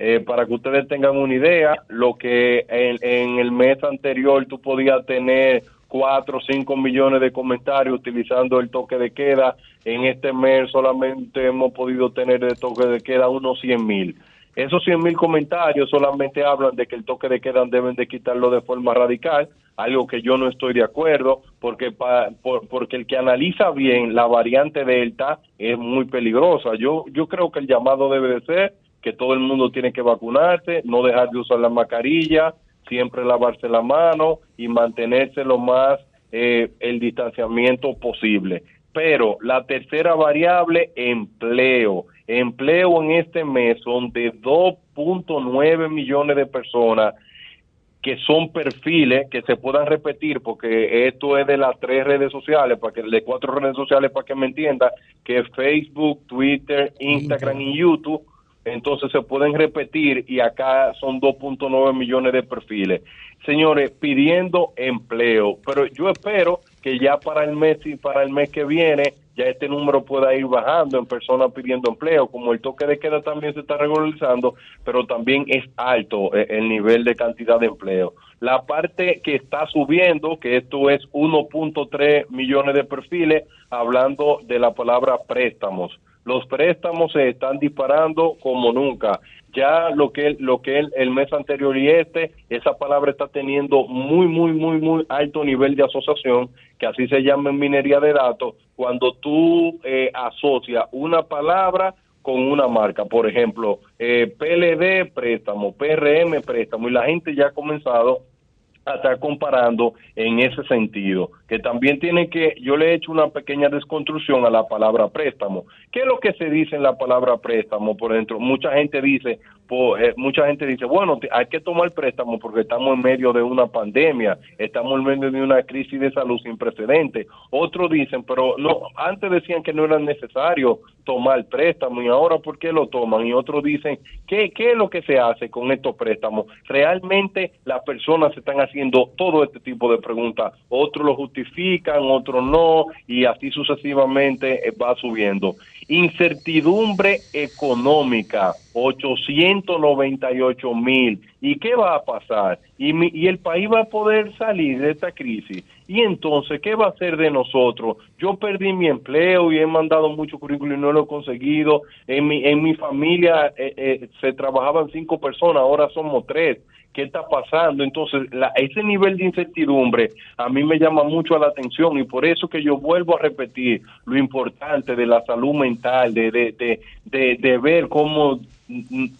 S7: eh, para que ustedes tengan una idea, lo que en, el mes anterior tú podías tener 4 o 5 millones de comentarios utilizando el toque de queda, en este mes solamente hemos podido tener el toque de queda unos 100 mil. Esos 100 mil comentarios solamente hablan de que el toque de queda deben de quitarlo de forma radical, algo que yo no estoy de acuerdo, porque, porque el que analiza bien la variante Delta es muy peligrosa. Yo, yo creo que el llamado debe de ser que todo el mundo tiene que vacunarse, no dejar de usar la mascarilla, siempre lavarse la mano y mantenerse lo más eh, el distanciamiento posible. Pero la tercera variable, empleo. Empleo en este mes son de 2.9 millones de personas que son perfiles que se puedan repetir, porque esto es de las tres redes sociales, para que de cuatro redes sociales para que me entienda, que es Facebook, Twitter, Instagram y YouTube entonces se pueden repetir y acá son 2.9 millones de perfiles. Señores, pidiendo empleo, pero yo espero que ya para el mes y para el mes que viene ya este número pueda ir bajando en personas pidiendo empleo, como el toque de queda también se está regularizando, pero también es alto eh, el nivel de cantidad de empleo. La parte que está subiendo, que esto es 1.3 millones de perfiles, hablando de la palabra préstamos los préstamos se están disparando como nunca. Ya lo que lo que el, mes anterior y este, esa palabra está teniendo muy muy muy muy alto nivel de asociación, que así se llama en minería de datos, cuando tú eh, asocias una palabra con una marca, por ejemplo, eh, PLD préstamo, PRM préstamo, y la gente ya ha comenzado a estar comparando en ese sentido. Que también tiene que, yo le he hecho una pequeña desconstrucción a la palabra préstamo. ¿Qué es lo que se dice en la palabra préstamo por dentro? Mucha gente dice, eh, mucha gente dice, bueno, hay que tomar préstamo porque estamos en medio de una pandemia, estamos en medio de una crisis de salud sin precedentes. Otros dicen, pero no, antes decían que no era necesario tomar préstamo y ahora ¿por qué lo toman? Y otros dicen, ¿qué, qué es lo que se hace con estos préstamos? Realmente las personas están haciendo todo este tipo de preguntas. Otros lo justifican, otros no, y así sucesivamente eh, va subiendo. Incertidumbre económica, 898 mil. ¿Y qué va a pasar? ¿Y, ¿Y el país va a poder salir de esta crisis? Y entonces, ¿qué va a hacer de nosotros? Yo perdí mi empleo y he mandado mucho currículum y no lo he conseguido. En mi, en mi familia eh, eh, se trabajaban cinco personas, ahora somos tres qué está pasando. Entonces, ese nivel de incertidumbre a mí me llama mucho la atención y por eso que yo vuelvo a repetir lo importante de la salud mental, de, de, de, de, ver cómo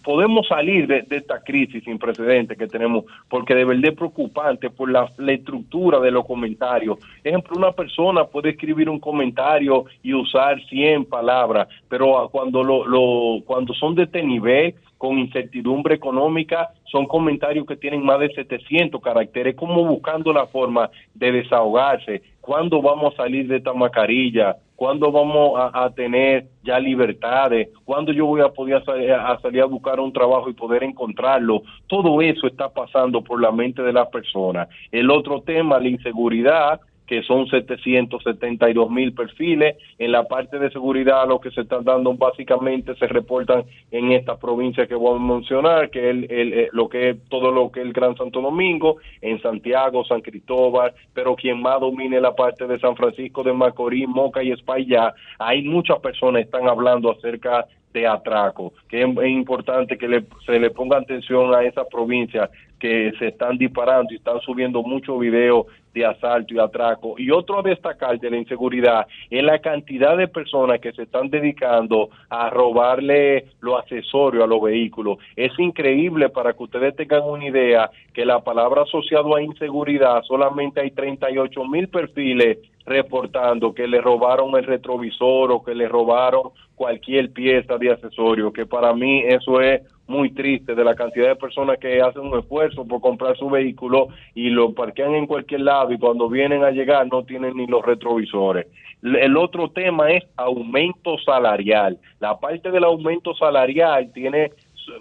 S7: podemos salir de, esta crisis sin precedentes que tenemos, porque de verdad es preocupante por la, estructura de los comentarios. Ejemplo, una persona puede escribir un comentario y usar 100 palabras, pero cuando, lo, lo, cuando son de este nivel, con incertidumbre económica, son comentarios que tienen más de 700 caracteres, como buscando la forma de desahogarse. ¿Cuándo vamos a salir de esta mascarilla? ¿Cuándo vamos a, tener ya libertades? ¿Cuándo yo voy a poder a salir a buscar un trabajo y poder encontrarlo? Todo eso está pasando por la mente de las personas. El otro tema, la inseguridad, que son 772 mil perfiles. En la parte de seguridad, lo que se están dando básicamente se reportan en esta provincia que voy a mencionar, que es eh, lo que es todo lo que es el Gran Santo Domingo, en Santiago, San Cristóbal, pero quien más domine la parte de San Francisco de Macorís, Moca y España, hay muchas personas que están hablando acerca de atraco, que es, importante que se le ponga atención a esa provincia que se están disparando y están subiendo muchos videos de asalto y atraco. Y otro a destacar de la inseguridad es la cantidad de personas que se están dedicando a robarle los accesorios a los vehículos. Es increíble para que ustedes tengan una idea que la palabra asociado a inseguridad solamente hay 38 mil perfiles reportando que le robaron el retrovisor o que le robaron cualquier pieza de accesorio, que para mí eso es muy triste de la cantidad de personas que hacen un esfuerzo por comprar su vehículo y lo parquean en cualquier lado y cuando vienen a llegar no tienen ni los retrovisores. El otro tema es aumento salarial. La parte del aumento salarial tiene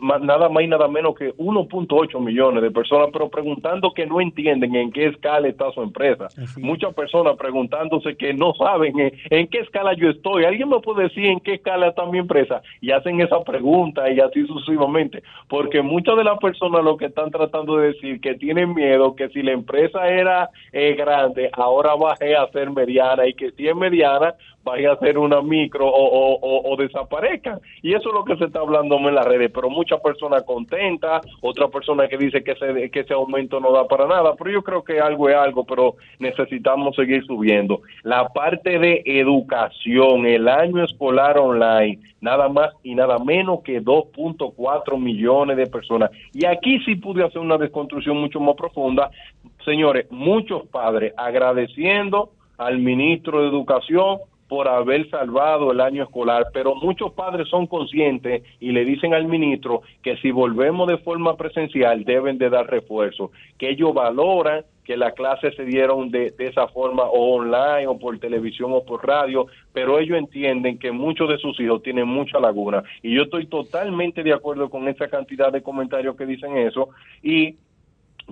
S7: nada más y nada menos que 1.8 millones de personas, pero preguntando que no entienden en qué escala está su empresa. Muchas personas preguntándose que no saben en, qué escala yo estoy. ¿Alguien me puede decir en qué escala está mi empresa? Y hacen esa pregunta y así sucesivamente. Porque muchas de las personas lo que están tratando de decir que tienen miedo que si la empresa era eh, grande, ahora bajé a ser mediana y que si es mediana, vaya a ser una micro o, desaparezcan. Y eso es lo que se está hablando en las redes, pero muchas personas contentas, otra persona que dice que ese, que ese aumento no da para nada, pero yo creo que algo es algo, pero necesitamos seguir subiendo. La parte de educación, el año escolar online, nada más y nada menos que 2.4 millones de personas. Y aquí sí pude hacer una desconstrucción mucho más profunda. Señores, muchos padres agradeciendo al ministro de Educación por haber salvado el año escolar, pero muchos padres son conscientes y le dicen al ministro que si volvemos de forma presencial deben de dar refuerzo, que ellos valoran que las clases se dieron de, de, esa forma o online o por televisión o por radio, pero ellos entienden que muchos de sus hijos tienen mucha laguna. Y yo estoy totalmente de acuerdo con esa cantidad de comentarios que dicen eso y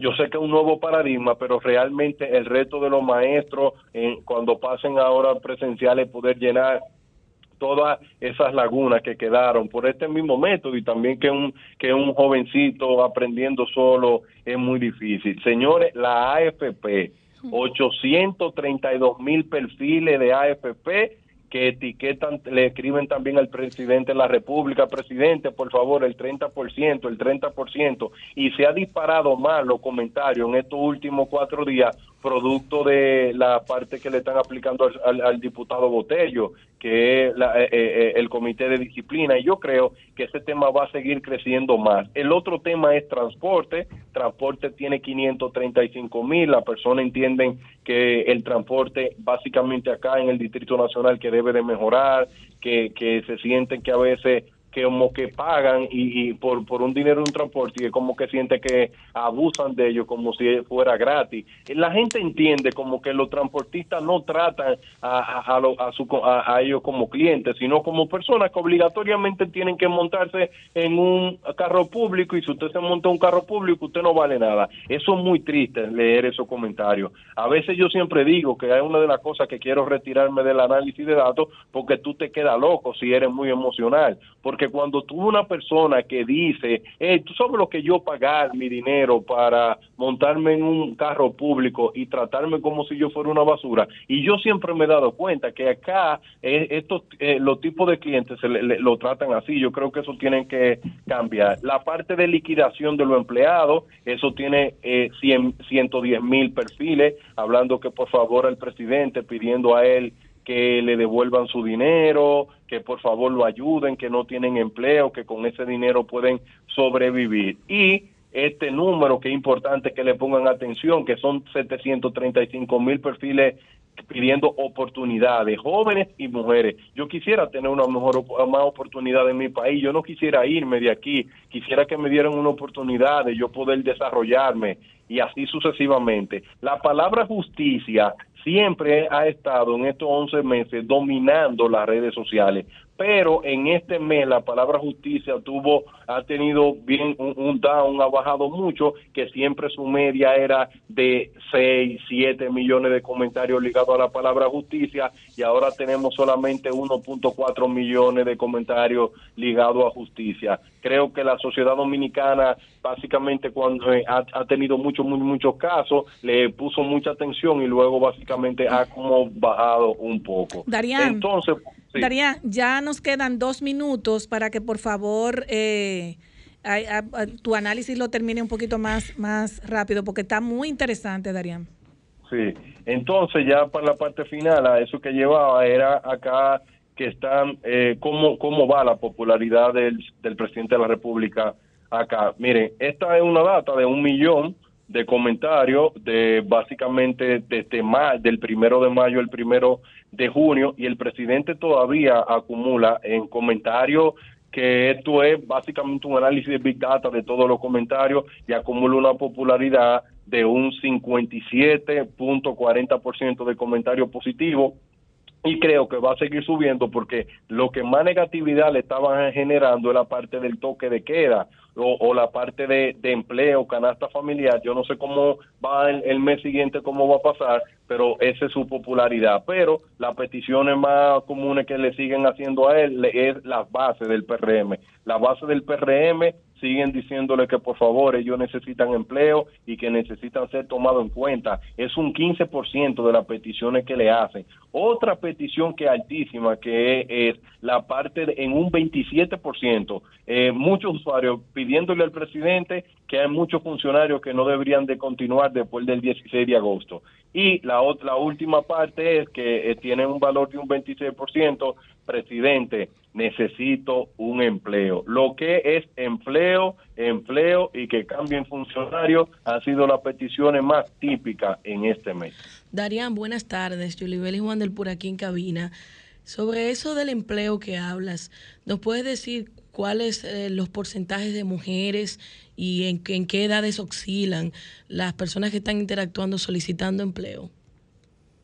S7: yo sé que es un nuevo paradigma, pero realmente el reto de los maestros en, cuando pasen ahora presenciales poder llenar todas esas lagunas que quedaron por este mismo método y también que un que un jovencito aprendiendo solo es muy difícil. Señores, la AFP, 832 mil perfiles de AFP que etiquetan, le escriben también al presidente de la República, presidente, por favor, el 30%, el 30%, y se ha disparado más los comentarios en estos últimos cuatro días producto de la parte que le están aplicando al, al- al diputado Botello, que es la- eh, eh, el comité de disciplina, y yo creo que ese tema va a seguir creciendo más. El otro tema es transporte, transporte tiene 535 mil, las personas entienden que el transporte básicamente acá en el Distrito Nacional que debe de mejorar, que, que se sienten que a veces que como que pagan y, y por, por un dinero un transporte y es como que siente que abusan de ellos como si fuera gratis. La gente entiende como que los transportistas no tratan a, a, a su, a, ellos como clientes, sino como personas que obligatoriamente tienen que montarse en un carro público y si usted se monta en un carro público usted no vale nada. Eso es muy triste leer esos comentarios. A veces yo siempre digo que hay una de las cosas que quiero retirarme del análisis de datos porque tú te quedas loco si eres muy emocional. Porque cuando tú una persona que dice, eh, tú sabes lo que yo pagar mi dinero para montarme en un carro público y tratarme como si yo fuera una basura. Y yo siempre me he dado cuenta que acá eh, estos eh, los tipos de clientes se le- lo tratan así. Yo creo que eso tienen que cambiar. La parte de liquidación de los empleados, eso tiene eh, 100, 110 mil perfiles, hablando que por favor al presidente pidiendo a él que le devuelvan su dinero, que por favor lo ayuden, que no tienen empleo, que con ese dinero pueden sobrevivir. Y este número que es importante que le pongan atención, que son 735 mil perfiles pidiendo oportunidades, jóvenes y mujeres. Yo quisiera tener una mejor más oportunidad en mi país, yo no quisiera irme de aquí, quisiera que me dieran una oportunidad de yo poder desarrollarme y así sucesivamente. La palabra justicia siempre ha estado en estos 11 meses dominando las redes sociales, pero en este mes la palabra justicia tuvo ha tenido bien un, un down, ha bajado mucho, que siempre su media era de 6, 7 millones de comentarios ligados a la palabra justicia y ahora tenemos solamente 1.4 millones de comentarios ligados a justicia. Creo que la sociedad dominicana básicamente cuando eh, ha, ha tenido muchos muy, muchos casos le puso mucha atención y luego básicamente ha como bajado un poco.
S3: Darían.
S7: Entonces, sí.
S3: Ya nos quedan dos minutos para que por favor eh, a- a- a- tu análisis lo termine un poquito más, más rápido, porque está muy interesante, Darían.
S7: Sí, entonces ya para la parte final, a eso que llevaba era acá que están, eh, cómo, cómo va la popularidad del, del presidente de la República acá. Miren, esta es una data de un millón de comentarios de básicamente desde ma- del primero de mayo al primero de junio y el presidente todavía acumula en comentarios que esto es básicamente un análisis de Big Data de todos los comentarios y acumula una popularidad de un 57.40% de comentarios positivos y creo que va a seguir subiendo porque lo que más negatividad le estaban generando es la parte del toque de queda o, o la parte de, de empleo, canasta familiar. Yo no sé cómo va el, mes siguiente, cómo va a pasar, pero esa es su popularidad. Pero las peticiones más comunes que le siguen haciendo a él es las bases del PRM. Las bases del PRM siguen diciéndole que por favor ellos necesitan empleo y que necesitan ser tomados en cuenta. Es un 15% de las peticiones que le hacen. Otra petición que es altísima, que es, la parte en un 27%, eh, muchos usuarios pidiéndole al presidente que hay muchos funcionarios que no deberían de continuar después del 16 de agosto. Y la, otra, la última parte es que eh, tiene un valor de un 26%, presidente, necesito un empleo. Lo que es empleo, empleo y que cambien funcionarios han sido las peticiones más típicas en este mes.
S6: Darían, buenas tardes. Yulibel y Juan del por aquí en cabina. Sobre eso del empleo que hablas, ¿nos puedes decir cuáles eh, los porcentajes de mujeres y en qué edades oscilan las personas que están interactuando solicitando empleo?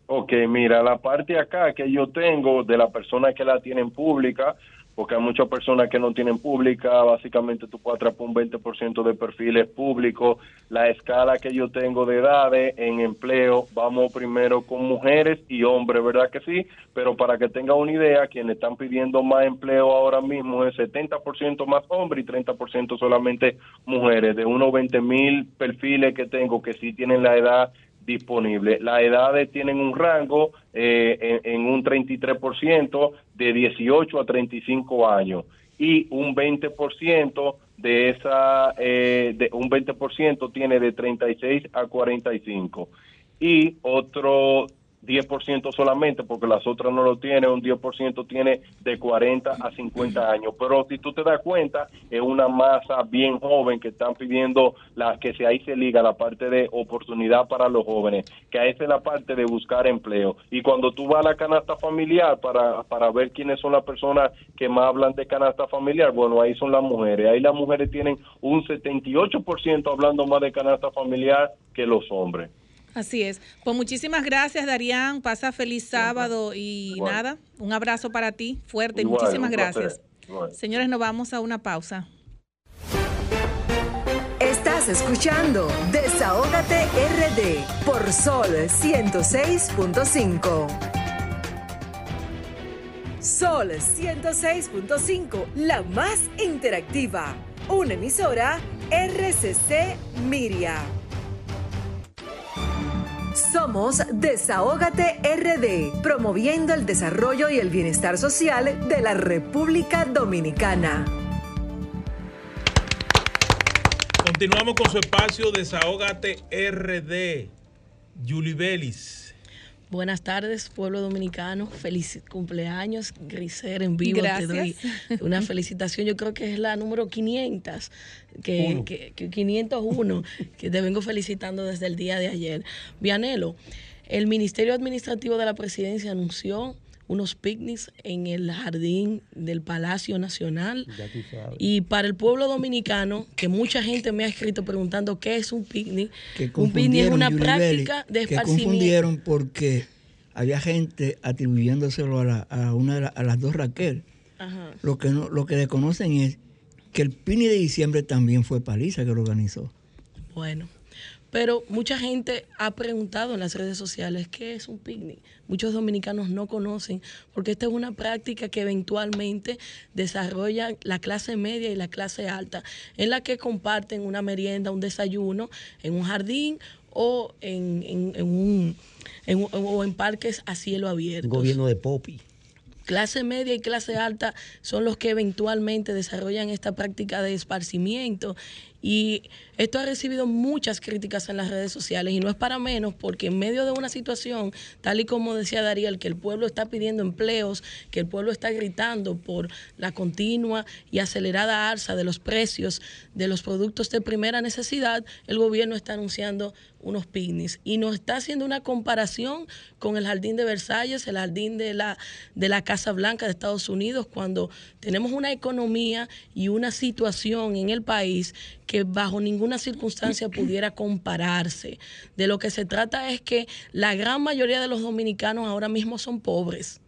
S7: Ok, mira, la parte acá que yo tengo de las personas que la tienen pública, porque hay muchas personas que no tienen pública, básicamente tú puedes atrapar un 20% de perfiles públicos. La escala que yo tengo de edades en empleo, vamos primero con mujeres y hombres, ¿verdad que sí? Pero para que tenga una idea, quienes están pidiendo más empleo ahora mismo es 70% más hombres y 30% solamente mujeres. De unos 20 mil perfiles que tengo que sí tienen la edad disponible. Las edades tienen un rango eh, en, en un 33% de 18 a 35 años y un 20% de esa, eh, de un 20% tiene de 36 a 45. y otro 10% solamente, porque las otras no lo tienen, un 10% tiene de 40 a 50 años. Pero si tú te das cuenta, es una masa bien joven que están pidiendo la, que se, ahí se liga la parte de oportunidad para los jóvenes, que ahí es la parte de buscar empleo. Y cuando tú vas a la canasta familiar para, para ver quiénes son las personas que más hablan de canasta familiar, bueno, ahí son las mujeres. Ahí las mujeres tienen un 78% hablando más de canasta familiar que los hombres.
S3: Así es. Pues muchísimas gracias, Darían. Pasa feliz sábado y nada, un abrazo para ti, fuerte. muchísimas gracias. Señores, nos vamos a una pausa.
S8: Estás escuchando Desahógate RD por Sol 106.5. Sol 106.5, la más interactiva. Una emisora RCC Miria. Somos Desahógate RD, promoviendo el desarrollo y el bienestar social de la República Dominicana.
S2: Continuamos con su espacio Desahógate RD. Julie Belis.
S6: Buenas tardes, pueblo dominicano. Feliz cumpleaños, Griser, en vivo. Te doy una felicitación. Yo creo que es la número 500, que, 501, que te vengo felicitando desde el día de ayer. Vianelo, el Ministerio Administrativo de la Presidencia anunció unos picnics en el jardín del Palacio Nacional. Y para el pueblo dominicano, que mucha gente me ha escrito preguntando qué es un picnic. Un picnic es una práctica de esparcimiento.
S4: Que confundieron porque había gente atribuyéndoselo a, a una a las dos Raquel. Lo que no, lo que desconocen es que el picnic de diciembre también fue Paliza que lo organizó.
S6: Bueno, pero mucha gente ha preguntado en las redes sociales qué es un picnic. Muchos dominicanos no conocen porque esta es una práctica que eventualmente desarrolla la clase media y la clase alta, en la que comparten una merienda, un desayuno en un jardín o en, un, o en parques a cielo abierto.
S9: Gobierno de Popi
S6: clase media y clase alta son los que eventualmente desarrollan esta práctica de esparcimiento y esto ha recibido muchas críticas en las redes sociales y no es para menos porque en medio de una situación, tal y como decía Darío, que el pueblo está pidiendo empleos, que el pueblo está gritando por la continua y acelerada alza de los precios de los productos de primera necesidad, el gobierno está anunciando unos picnics. Y nos está haciendo una comparación con el jardín de Versalles, el jardín de la, de la Casa Blanca de Estados Unidos, cuando tenemos una economía y una situación en el país que bajo ninguna circunstancia pudiera compararse. De lo que se trata es que la gran mayoría de los dominicanos ahora mismo son pobres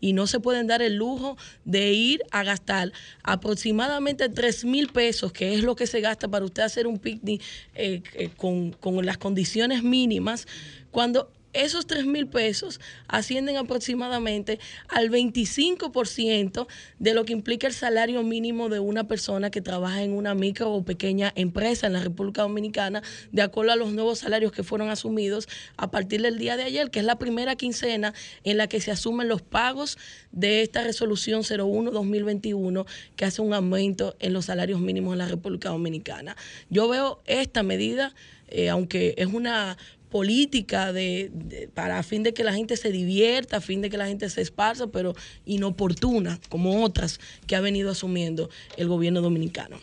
S6: y no se pueden dar el lujo de ir a gastar aproximadamente 3 mil pesos, que es lo que se gasta para usted hacer un picnic eh, eh, con, con las condiciones mínimas, cuando esos 3 mil pesos ascienden aproximadamente al 25% de lo que implica el salario mínimo de una persona que trabaja en una micro o pequeña empresa en la República Dominicana, de acuerdo a los nuevos salarios que fueron asumidos a partir del día de ayer, que es la primera quincena en la que se asumen los pagos de esta resolución 01-2021 que hace un aumento en los salarios mínimos en la República Dominicana. Yo veo esta medida, eh, aunque es una política de, para a fin de que la gente se divierta, a fin de que la gente se esparza, pero inoportuna, como otras que ha venido asumiendo el gobierno dominicano.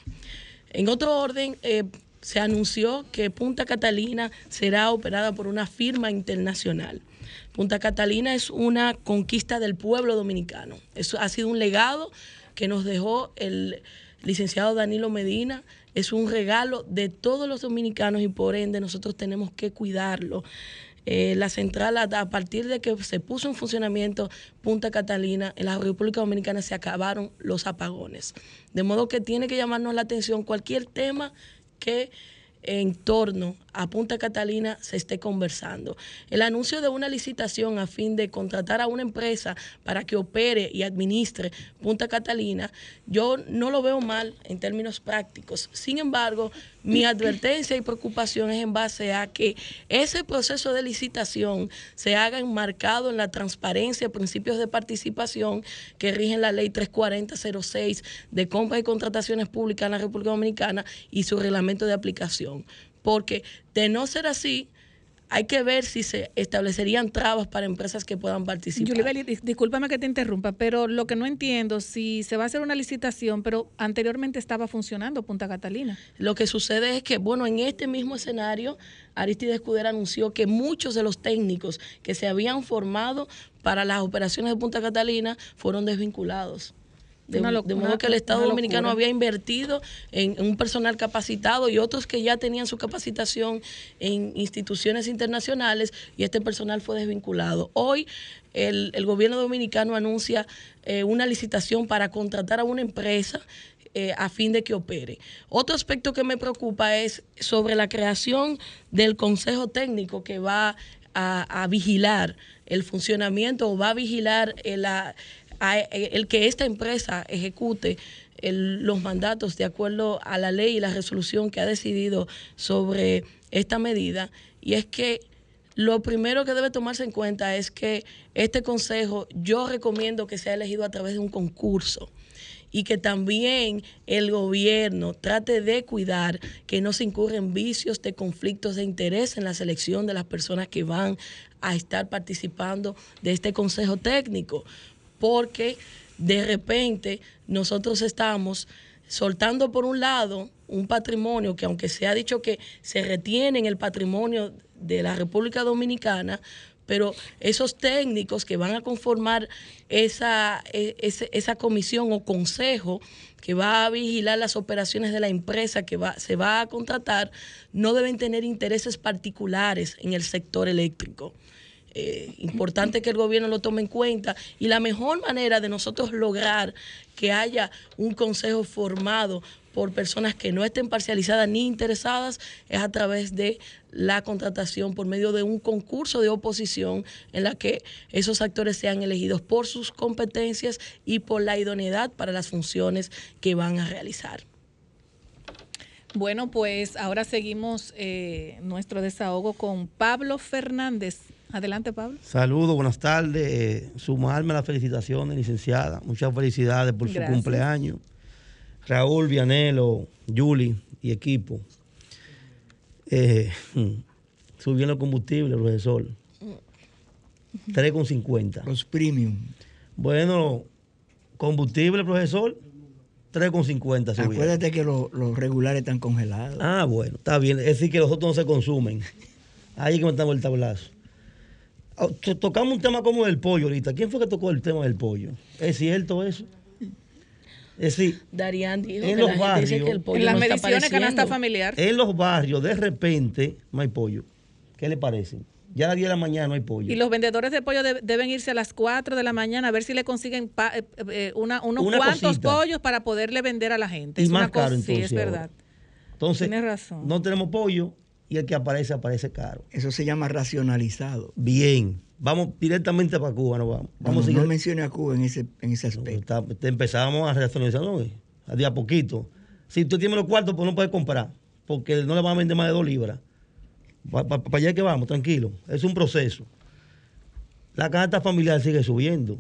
S6: En otro orden, eh, se anunció que Punta Catalina será operada por una firma internacional. Punta Catalina es una conquista del pueblo dominicano. Eso ha sido un legado que nos dejó el licenciado Danilo Medina es un regalo de todos los dominicanos y por ende nosotros tenemos que cuidarlo. Eh, la central, a, partir de que se puso en funcionamiento Punta Catalina, en la República Dominicana se acabaron los apagones. De modo que tiene que llamarnos la atención cualquier tema que en torno a Punta Catalina se esté conversando. El anuncio de una licitación a fin de contratar a una empresa para que opere y administre Punta Catalina, yo no lo veo mal en términos prácticos. Sin embargo, mi advertencia y preocupación es en base a que ese proceso de licitación se haga enmarcado en la transparencia, principios de participación que rigen la ley 34006 de compra y contrataciones públicas en la República Dominicana y su reglamento de aplicación. Porque de no ser así, hay que ver si se establecerían trabas para empresas que puedan participar.
S3: Yulibeli, dis- discúlpame que te interrumpa, pero lo que no entiendo, si se va a hacer una licitación, pero anteriormente estaba funcionando Punta Catalina.
S6: Lo que sucede es que, bueno, en este mismo escenario, Aristide Escudero anunció que muchos de los técnicos que se habían formado para las operaciones de Punta Catalina fueron desvinculados. De,
S3: Una
S6: de
S3: loc-
S6: modo que el Estado Dominicano había invertido en un personal capacitado y otros que ya tenían su capacitación en instituciones internacionales y este personal fue desvinculado. Hoy el, el gobierno dominicano anuncia eh, una licitación para contratar a una empresa eh, a fin de que opere. Otro aspecto que me preocupa es sobre la creación del Consejo Técnico que va a, a vigilar el funcionamiento o va a vigilar el, a- a- el que esta empresa ejecute los mandatos de acuerdo a la ley y la resolución que ha decidido sobre esta medida. Y es que lo primero que debe tomarse en cuenta es que este consejo yo recomiendo que sea elegido a través de un concurso y que también el gobierno trate de cuidar que no se incurren vicios de conflictos de interés en la selección de las personas que van a estar participando de este consejo técnico, porque de repente nosotros estamos soltando por un lado un patrimonio que aunque se ha dicho que se retiene en el patrimonio de la República Dominicana, pero esos técnicos que van a conformar esa, e- esa comisión o consejo que va a vigilar las operaciones de la empresa que va, se va a contratar, no deben tener intereses particulares en el sector eléctrico. Eh, importante que el gobierno lo tome en cuenta y la mejor manera de nosotros lograr que haya un consejo formado por personas que no estén parcializadas ni interesadas es a través de la contratación por medio de un concurso de oposición en la que esos actores sean elegidos por sus competencias y por la idoneidad para las funciones que van a realizar.
S3: Bueno, pues ahora seguimos eh, nuestro desahogo con Pablo Fernández. Adelante, Pablo.
S9: Saludos, buenas tardes. Eh, sumarme a las felicitaciones, licenciada. Muchas felicidades por su cumpleaños. Raúl, Vianelo, Yuli y equipo. Eh, subieron el combustible, profesor. 3,50.
S4: Los premium.
S9: Bueno, combustible, profesor, 3,50 subieron.
S4: Acuérdate que lo- los regulares están congelados.
S9: Ah, bueno, está bien. Es decir, que los otros no se consumen. Ahí es que metamos el tablazo. To- Tocamos un tema como el pollo ahorita. ¿Quién fue que tocó el tema del pollo? ¿Es cierto eso? Es decir,
S6: Darían dijo
S9: En
S6: que
S9: los
S6: la gente dice
S9: barrios.
S6: que el pollo
S3: En las
S6: no está
S3: mediciones canasta familiar.
S9: en los barrios de repente no hay pollo. ¿Qué le parece? Ya a las 10 de la mañana no hay pollo.
S3: Y los vendedores de pollo de- deben irse a las 4 de la mañana a ver si le consiguen pa- eh, eh, una- unos
S9: Una
S3: cuantos
S9: cosita.
S3: pollos para poderle vender a la gente.
S9: Y
S3: es
S9: más
S3: una cosa,
S9: caro,
S3: sí, es
S9: entonces, ahora.
S3: verdad.
S9: Entonces,
S3: Tienes razón.
S9: no tenemos pollo y el que aparece, aparece caro.
S4: Eso se llama racionalizado.
S9: Bien, vamos directamente para Cuba, no vamos. Vamos
S4: No,
S9: a
S4: no mencione a Cuba en ese, en ese aspecto.
S9: Está- empezamos a racionalizar ¿no? a día a poquito. Si usted tiene los cuartos, pues no puede comprar, porque no le van a vender más de dos libras. Para allá que vamos, tranquilo. Es un proceso. La canasta familiar sigue subiendo.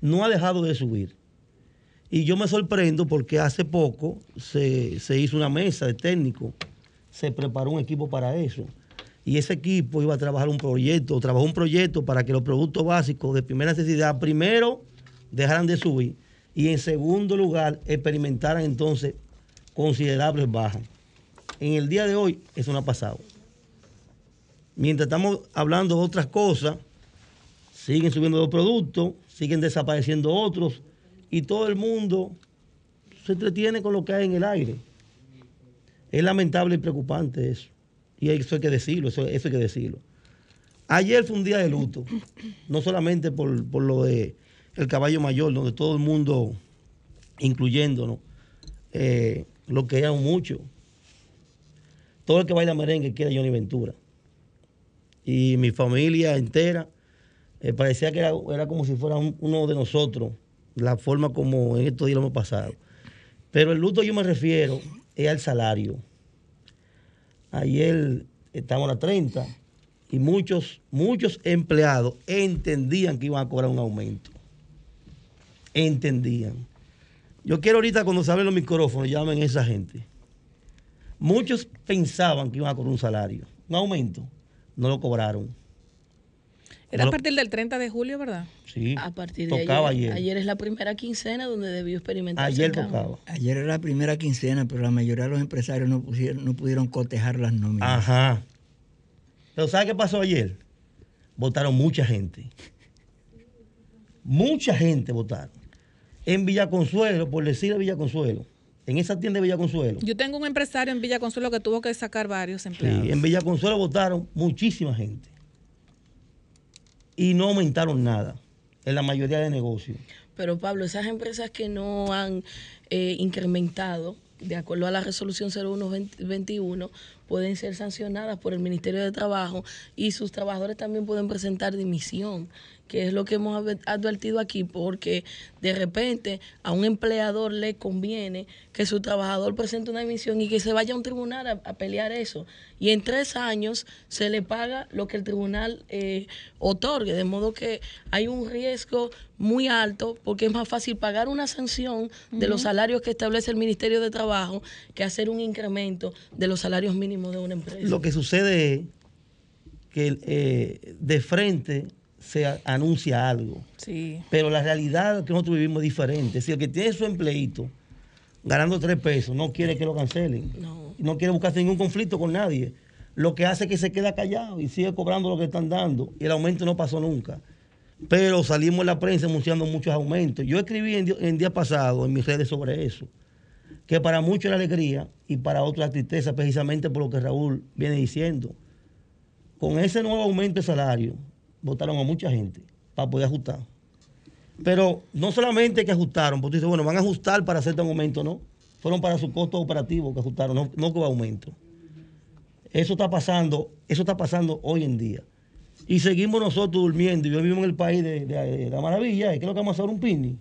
S9: No ha dejado de subir. Y yo me sorprendo porque hace poco se, se hizo una mesa de técnicos, se preparó un equipo para eso. Y ese equipo iba a trabajar un proyecto, trabajó un proyecto para que los productos básicos de primera necesidad, primero, dejaran de subir y en segundo lugar, experimentaran entonces considerables bajas. En el día de hoy, eso no ha pasado. Mientras estamos hablando de otras cosas, siguen subiendo los productos, siguen desapareciendo otros y todo el mundo se entretiene con lo que hay en el aire. Es lamentable y preocupante eso. Y eso hay que decirlo, eso, eso hay que decirlo. Ayer fue un día de luto, no solamente por, por lo de el caballo mayor, donde todo el mundo, incluyéndonos, eh, lo queríamos mucho. Todo el que baila merengue quiere Johnny Ventura. Y mi familia entera eh, parecía que era, era como si fuera un- uno de nosotros, la forma como en estos días lo hemos pasado. Pero el luto yo me refiero es al salario. Ayer estamos a las 30 y muchos, muchos empleados entendían que iban a cobrar un aumento. Entendían. Yo quiero ahorita cuando se abren los micrófonos, llamen a esa gente. Muchos pensaban que iban a cobrar un salario, un aumento. no lo cobraron.
S3: Era a partir del 30 de julio, ¿verdad?
S9: Sí,
S6: A partir de
S9: tocaba
S6: ayer.
S9: ayer.
S6: Ayer es la primera quincena donde debió experimentar.
S9: Ayer tocaba.
S4: Ayer era la primera quincena, pero la mayoría de los empresarios no, pusieron, no pudieron cotejar las nóminas.
S9: Ajá. Pero ¿sabe qué pasó ayer? Votaron mucha gente. Mucha gente votaron. En Villa Consuelo, por decir Villa Consuelo, en esa tienda de Villa Consuelo.
S3: Yo tengo un empresario en Villa Consuelo que tuvo que sacar varios empleados.
S9: Sí, en Villa Consuelo votaron muchísima gente. Y no aumentaron nada en la mayoría de negocios.
S6: Pero Pablo, esas empresas que no han eh, incrementado, de acuerdo a la resolución 0121, pueden ser sancionadas por el Ministerio de Trabajo y sus trabajadores también pueden presentar dimisión, que es lo que hemos adver- advertido aquí, porque de repente a un empleador le conviene que su trabajador presente una dimisión y que se vaya a un tribunal a, a pelear eso. Y en tres años se le paga lo que el tribunal eh, otorgue, de modo que hay un riesgo muy alto porque es más fácil pagar una sanción de los salarios que establece el Ministerio de Trabajo que hacer un incremento de los salarios mínimos de una empresa.
S9: Lo que sucede es que eh, de frente se anuncia algo.
S3: Sí.
S9: Pero la realidad que nosotros vivimos es diferente. Si el que tiene su empleito ganando tres pesos no quiere que lo cancelen, no, quiere buscarse ningún conflicto con nadie, lo que hace es que se queda callado y sigue cobrando lo que están dando y el aumento no pasó nunca. Pero salimos en la prensa anunciando muchos aumentos. Yo escribí en, en día pasado en mis redes sobre eso, que para muchos la alegría y para otros la tristeza, precisamente por lo que Raúl viene diciendo. Con ese nuevo aumento de salario, votaron a mucha gente para poder ajustar. Pero no solamente que ajustaron, porque tú dices, bueno, van a ajustar para hacer un aumento, no. Fueron para su costo operativo que ajustaron, no, no que aumento. Eso está pasando, eso está pasando hoy en día. Y seguimos nosotros durmiendo. Yo vivo en el país de, la maravilla. ¿Qué es lo que vamos a hacer? Un picnic.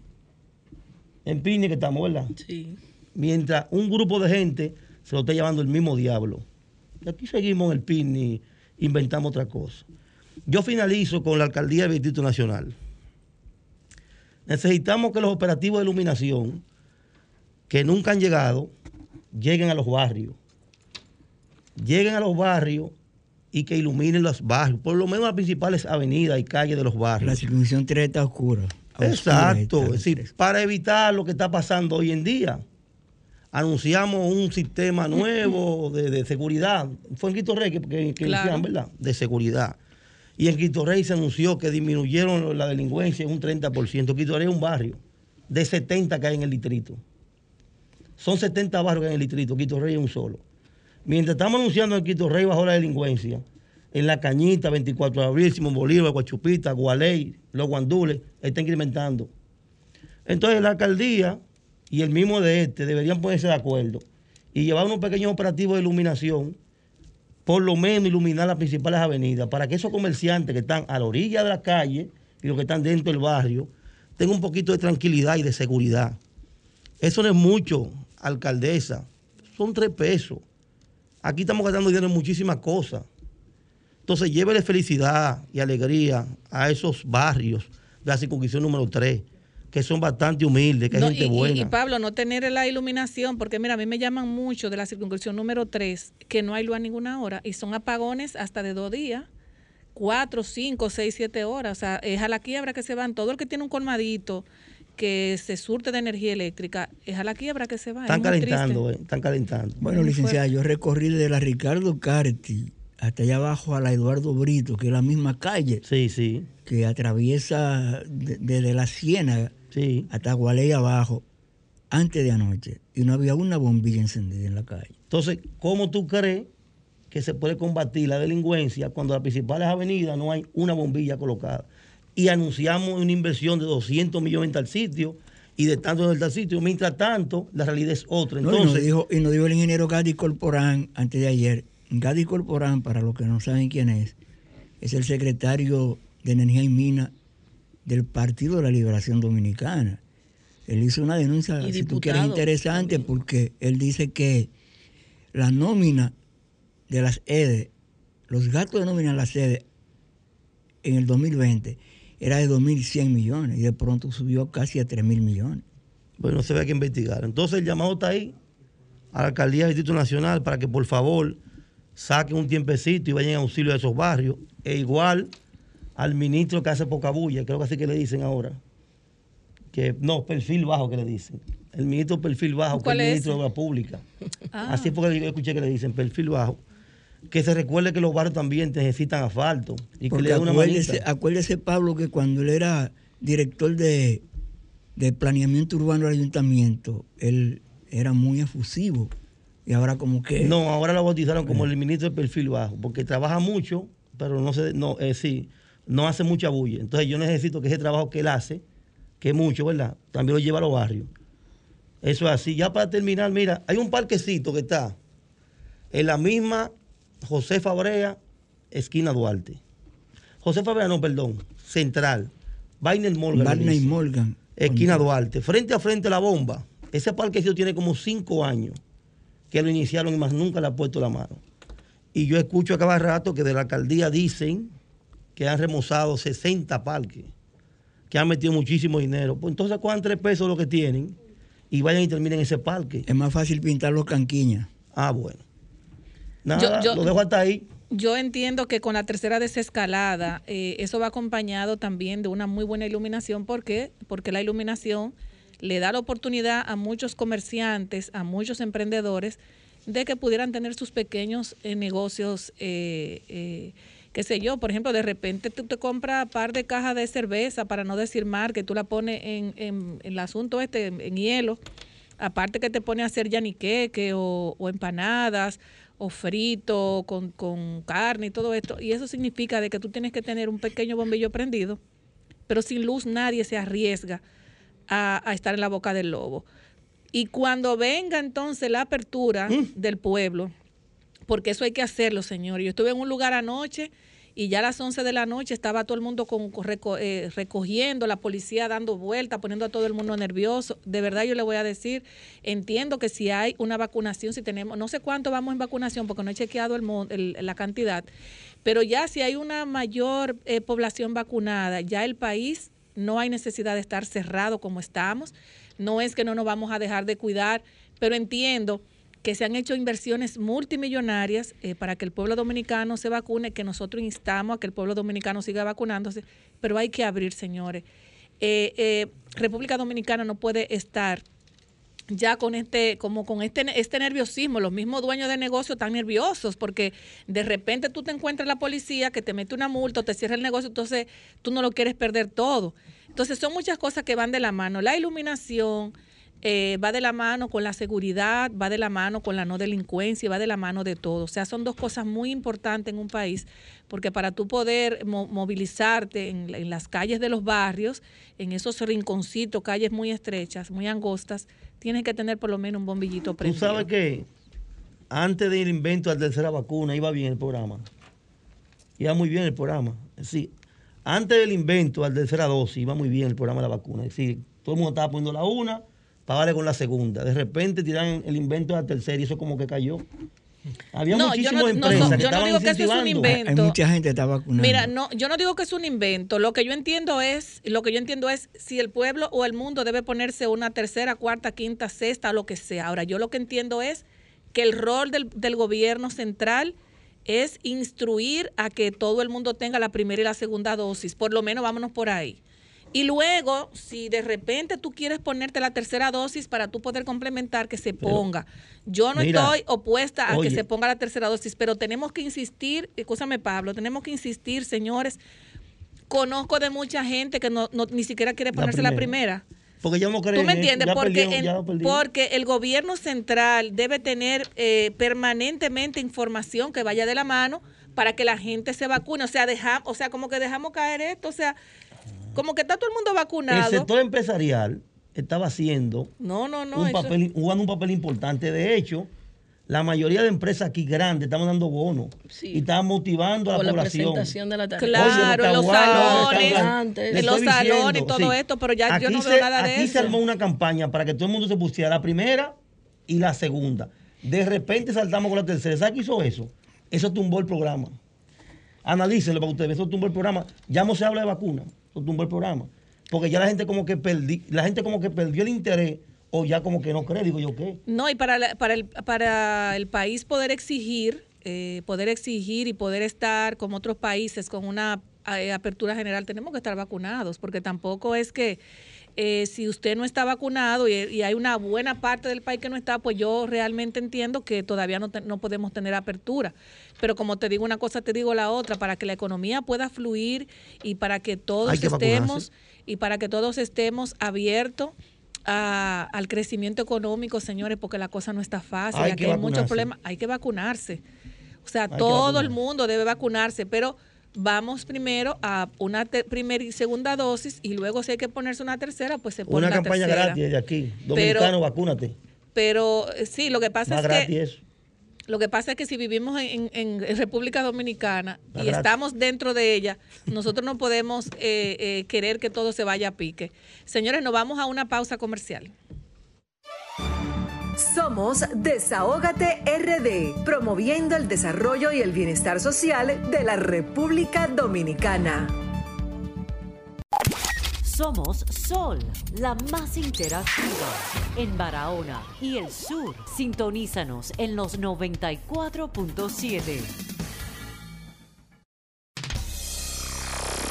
S9: En picnic que estamos, ¿verdad?
S6: Sí.
S9: Mientras un grupo de gente se lo está llevando el mismo diablo. Y aquí seguimos en el picnic, inventamos otra cosa. Yo finalizo con la alcaldía del Distrito Nacional. Necesitamos que los operativos de iluminación, que nunca han llegado, lleguen a los barrios. Lleguen a los barrios y que iluminen los barrios, por lo menos las principales avenidas y calles de los barrios.
S4: La circunstancia 3 está oscura.
S9: Exacto, es decir, para evitar lo que está pasando hoy en día. Anunciamos un sistema nuevo de, de seguridad. Fue en Quito Rey que, que- que
S3: Claro.
S9: ¿verdad? De seguridad. Y en Quito Rey se anunció que disminuyeron la delincuencia en un 30%. Quito Rey es un barrio de 70 que hay en el distrito. Son 70 barrios que hay en el distrito, Quito Rey es un solo. Mientras estamos anunciando en Quito Rey bajó la delincuencia, en La Cañita, 24 de abril, Simón Bolívar, Guachupita, Gualey, Los Guandules, está incrementando. Entonces la alcaldía y el mismo de este deberían ponerse de acuerdo y llevar unos pequeños operativos de iluminación, por lo menos iluminar las principales avenidas, para que esos comerciantes que están a la orilla de la calle y los que están dentro del barrio tengan un poquito de tranquilidad y de seguridad. Eso no es mucho, alcaldesa. Son tres pesos. Aquí estamos gastando dinero en muchísimas cosas. Entonces, llévele felicidad y alegría a esos barrios de la circunscripción número 3, que son bastante humildes, que hay
S3: No,
S9: gente
S3: y, y-
S9: buena.
S3: y, Pablo, no tener la iluminación, porque mira, a mí me llaman mucho de la circunscripción número 3, que no hay luz a ninguna hora, y son apagones hasta de dos días, cuatro, cinco, seis, siete horas. O sea, es a la quiebra que se van. Todo el que tiene un colmadito que se surte de energía eléctrica, es a la quiebra que se va.
S9: están
S3: es
S9: calentando, eh, están calentando.
S4: Bueno, licenciada, yo recorrí de la Ricardo Carti hasta allá abajo a la Eduardo Brito, que es la misma calle.
S9: Sí, sí.
S4: Que atraviesa de- desde la Ciénaga hasta Gualey abajo, antes de anoche. Y no había una bombilla encendida en la calle.
S9: Entonces, ¿cómo tú crees que se puede combatir la delincuencia cuando en las principales avenidas no hay una bombilla colocada? Y anunciamos una inversión de 200 millones en tal sitio y de tanto en tal sitio. Mientras tanto, la realidad es otra.
S4: No, y, nos
S9: Entonces,
S4: dijo, y nos dijo el ingeniero Gadi Corporán antes de ayer. Gadi Corporán, para los que no saben quién es, es el secretario de Energía y Mina del Partido de la Liberación Dominicana. Él hizo una denuncia, si tú quieres, interesante, porque él dice que la nómina de las EDE, los gastos de nómina de las EDE en el 2020 era de 2.100 millones y de pronto subió casi a 3.000 millones.
S9: bueno, se ve que investigar. Entonces, el llamado está ahí a la alcaldía del Distrito Nacional para que, por favor, saquen un tiempecito y vayan en auxilio de esos barrios. E igual al ministro que hace poca bulla, creo que así que le dicen ahora. Que, no, perfil bajo que le dicen. El ministro perfil bajo, que es
S3: ¿Cuál
S9: el ministro de Obra Pública.
S3: Ah.
S9: Así es porque yo escuché que le dicen perfil bajo. Que se recuerde que los barrios también necesitan asfalto y que le den una
S4: acuérdese,
S9: manita.
S4: acuérdese, Pablo, que cuando él era director de, de planeamiento urbano del ayuntamiento, él era muy efusivo. Y ahora como que...
S9: No, ahora lo bautizaron como el ministro de perfil bajo, porque trabaja mucho, pero no se, no, eh, sí, no hace mucha bulla. Entonces yo necesito que ese trabajo que él hace, que es mucho, ¿verdad? También lo lleva a los barrios. Eso es así. Ya para terminar, mira, hay un parquecito que está en la misma José Fabrea, esquina Duarte. José Fabrea, no, perdón, central. Vainer Morgan.
S4: Barney. Morgan.
S9: Esquina Duarte, frente a frente a la bomba. Ese parquecito tiene como cinco años que lo iniciaron y más nunca le ha puesto la mano. Y yo escucho a cada rato que de la alcaldía dicen que han remozado 60 parques, que han metido muchísimo dinero. Pues entonces cojan tres pesos lo que tienen y vayan y terminen ese parque.
S4: Es más fácil pintar los canquiñas.
S9: Ah, bueno. Nada,
S3: Yo- yo-
S9: lo dejo hasta ahí.
S3: Yo entiendo que con la tercera desescalada, eh, eso va acompañado también de una muy buena iluminación. ¿Por qué? Porque la iluminación le da la oportunidad a muchos comerciantes, a muchos emprendedores, de que pudieran tener sus pequeños eh, negocios, eh, eh, qué sé yo, por ejemplo, de repente tú te compras un par de cajas de cerveza, para no decir mar, que tú la pones en, en- en el asunto este, en, en hielo, aparte que te pone a hacer yaniqueque o, o empanadas o frito con, con carne y todo esto. Y eso significa de que tú tienes que tener un pequeño bombillo prendido, pero sin luz nadie se arriesga a, a estar en la boca del lobo. Y cuando venga entonces la apertura del pueblo, porque eso hay que hacerlo, señor. Yo estuve en un lugar anoche y ya a las 11 de la noche estaba todo el mundo con, eh, recogiendo, la policía dando vueltas, poniendo a todo el mundo nervioso. De verdad yo le voy a decir, entiendo que si hay una vacunación, si tenemos, no sé cuánto vamos en vacunación porque no he chequeado el, el- la cantidad, pero ya si hay una mayor eh, población vacunada, ya el país no hay necesidad de estar cerrado como estamos. No es que no nos vamos a dejar de cuidar, pero entiendo que se han hecho inversiones multimillonarias eh, para que el pueblo dominicano se vacune, que nosotros instamos a que el pueblo dominicano siga vacunándose, pero hay que abrir, señores. Eh, eh, República Dominicana no puede estar ya con este como con este este nerviosismo. Los mismos dueños de negocio están nerviosos porque de repente tú te encuentras la policía que te mete una multa o te cierra el negocio entonces tú no lo quieres perder todo. Entonces son muchas cosas que van de la mano. La iluminación eh, va de la mano con la seguridad, va de la mano con la no delincuencia, va de la mano de todo. O sea, son dos cosas muy importantes en un país, porque para tú poder mo- movilizarte en, en las calles de los barrios, en esos rinconcitos, calles muy estrechas, muy angostas, tienes que tener por lo menos un bombillito
S9: Tú
S3: prendido.
S9: sabes que antes del invento de la tercera vacuna iba bien el programa. Iba muy bien el programa. Decir, antes del invento de la tercera dosis iba muy bien el programa de la vacuna. Es decir, todo el mundo estaba poniendo la una para darle con la segunda. De repente tiran el invento de la tercera y eso como que cayó. Había
S3: No, yo
S9: muchísimas
S3: no- no
S9: empresas que
S3: yo no
S9: estaban
S3: digo que eso es un invento.
S4: hay mucha gente que está vacunando.
S3: Mira, no, yo no digo que es un invento. Lo que yo entiendo es, lo que yo entiendo es si el pueblo o el mundo debe ponerse una tercera, cuarta, quinta, sexta, lo que sea. Ahora, yo lo que entiendo es que el rol del, del gobierno central es instruir a que todo el mundo tenga la primera y la segunda dosis. Por lo menos vámonos por ahí. Y luego, si de repente tú quieres ponerte la tercera dosis para tú poder complementar, que se ponga. Yo no
S9: mira,
S3: estoy opuesta a
S9: oye.
S3: que se ponga la tercera dosis, pero tenemos que insistir, escúchame Pablo, tenemos que insistir, señores. Conozco de mucha gente que no, no- ni siquiera quiere ponerse la
S9: primera.
S3: primera.
S9: Porque ya no creen.
S3: ¿Tú me entiendes? Porque,
S9: perdieron,
S3: porque el gobierno central debe tener eh, permanentemente información que vaya de la mano para que la gente se vacune. O sea, deja, o sea, como que dejamos caer esto. O sea, como que está todo el mundo
S9: El
S3: vacunado.
S9: sector empresarial estaba haciendo
S3: No, no, no.
S9: un
S3: eso-
S9: papel, jugando un papel importante. De hecho, la mayoría de empresas aquí grandes estaban dando bonos
S6: Sí.
S9: y estaban motivando a la
S6: la
S9: población.
S6: presentación de la tarea.
S3: Claro,
S9: Oye,
S3: en los salones,
S6: en
S3: los salones y todo
S9: sí.
S3: esto, pero ya yo
S9: Aquí
S3: no
S9: se-
S3: veo nada de
S9: Aquí
S3: eso.
S9: se armó una campaña para que todo el mundo se pusiera la primera y la segunda. De repente saltamos con la tercera. ¿Sabes qué hizo eso? Eso tumbó el programa. Analícenlo para ustedes. Eso tumbó el programa. Ya no se habla de vacuna. Eso tumbó el programa. Porque ya la gente como que perdí, la gente como que perdió el interés o ya como que no cree. Digo yo, ¿qué?
S3: No, y para, la- para, el, para el país poder exigir eh, poder exigir y poder estar con otros países con una eh, apertura general, tenemos que estar vacunados, porque tampoco es que eh, si usted no está vacunado y, y hay una buena parte del país que no está, pues yo realmente entiendo que todavía no, te- no podemos tener apertura. Pero como te digo una cosa, te digo la otra, para que la economía pueda fluir y para que todos
S9: que
S3: estemos
S9: vacunarse.
S3: y para que todos estemos abiertos a- al crecimiento económico, señores, porque la cosa no está fácil.
S9: Hay
S3: Aquí hay muchos problemas. Hay que vacunarse. O sea, todo el mundo debe vacunarse, pero vamos primero a una primera y segunda dosis y luego si hay que ponerse una tercera, pues se pone
S9: Una
S3: la
S9: campaña
S3: tercera.
S9: gratis de aquí. Dominicano, vacúnate.
S3: Pero eh, sí, lo que pasa
S9: Más
S3: es
S9: gratis
S3: que
S9: eso.
S3: lo que pasa es que si vivimos en, en- en República Dominicana
S9: Más
S3: y
S9: gratis.
S3: estamos dentro de ella, nosotros no podemos eh, eh, querer que todo se vaya a pique. Señores, nos vamos a una pausa comercial.
S8: Somos Desahógate RD, promoviendo el desarrollo y el bienestar social de la República Dominicana.
S10: Somos Sol, la más interactiva en Barahona y el sur. Sintonízanos en los 94.7.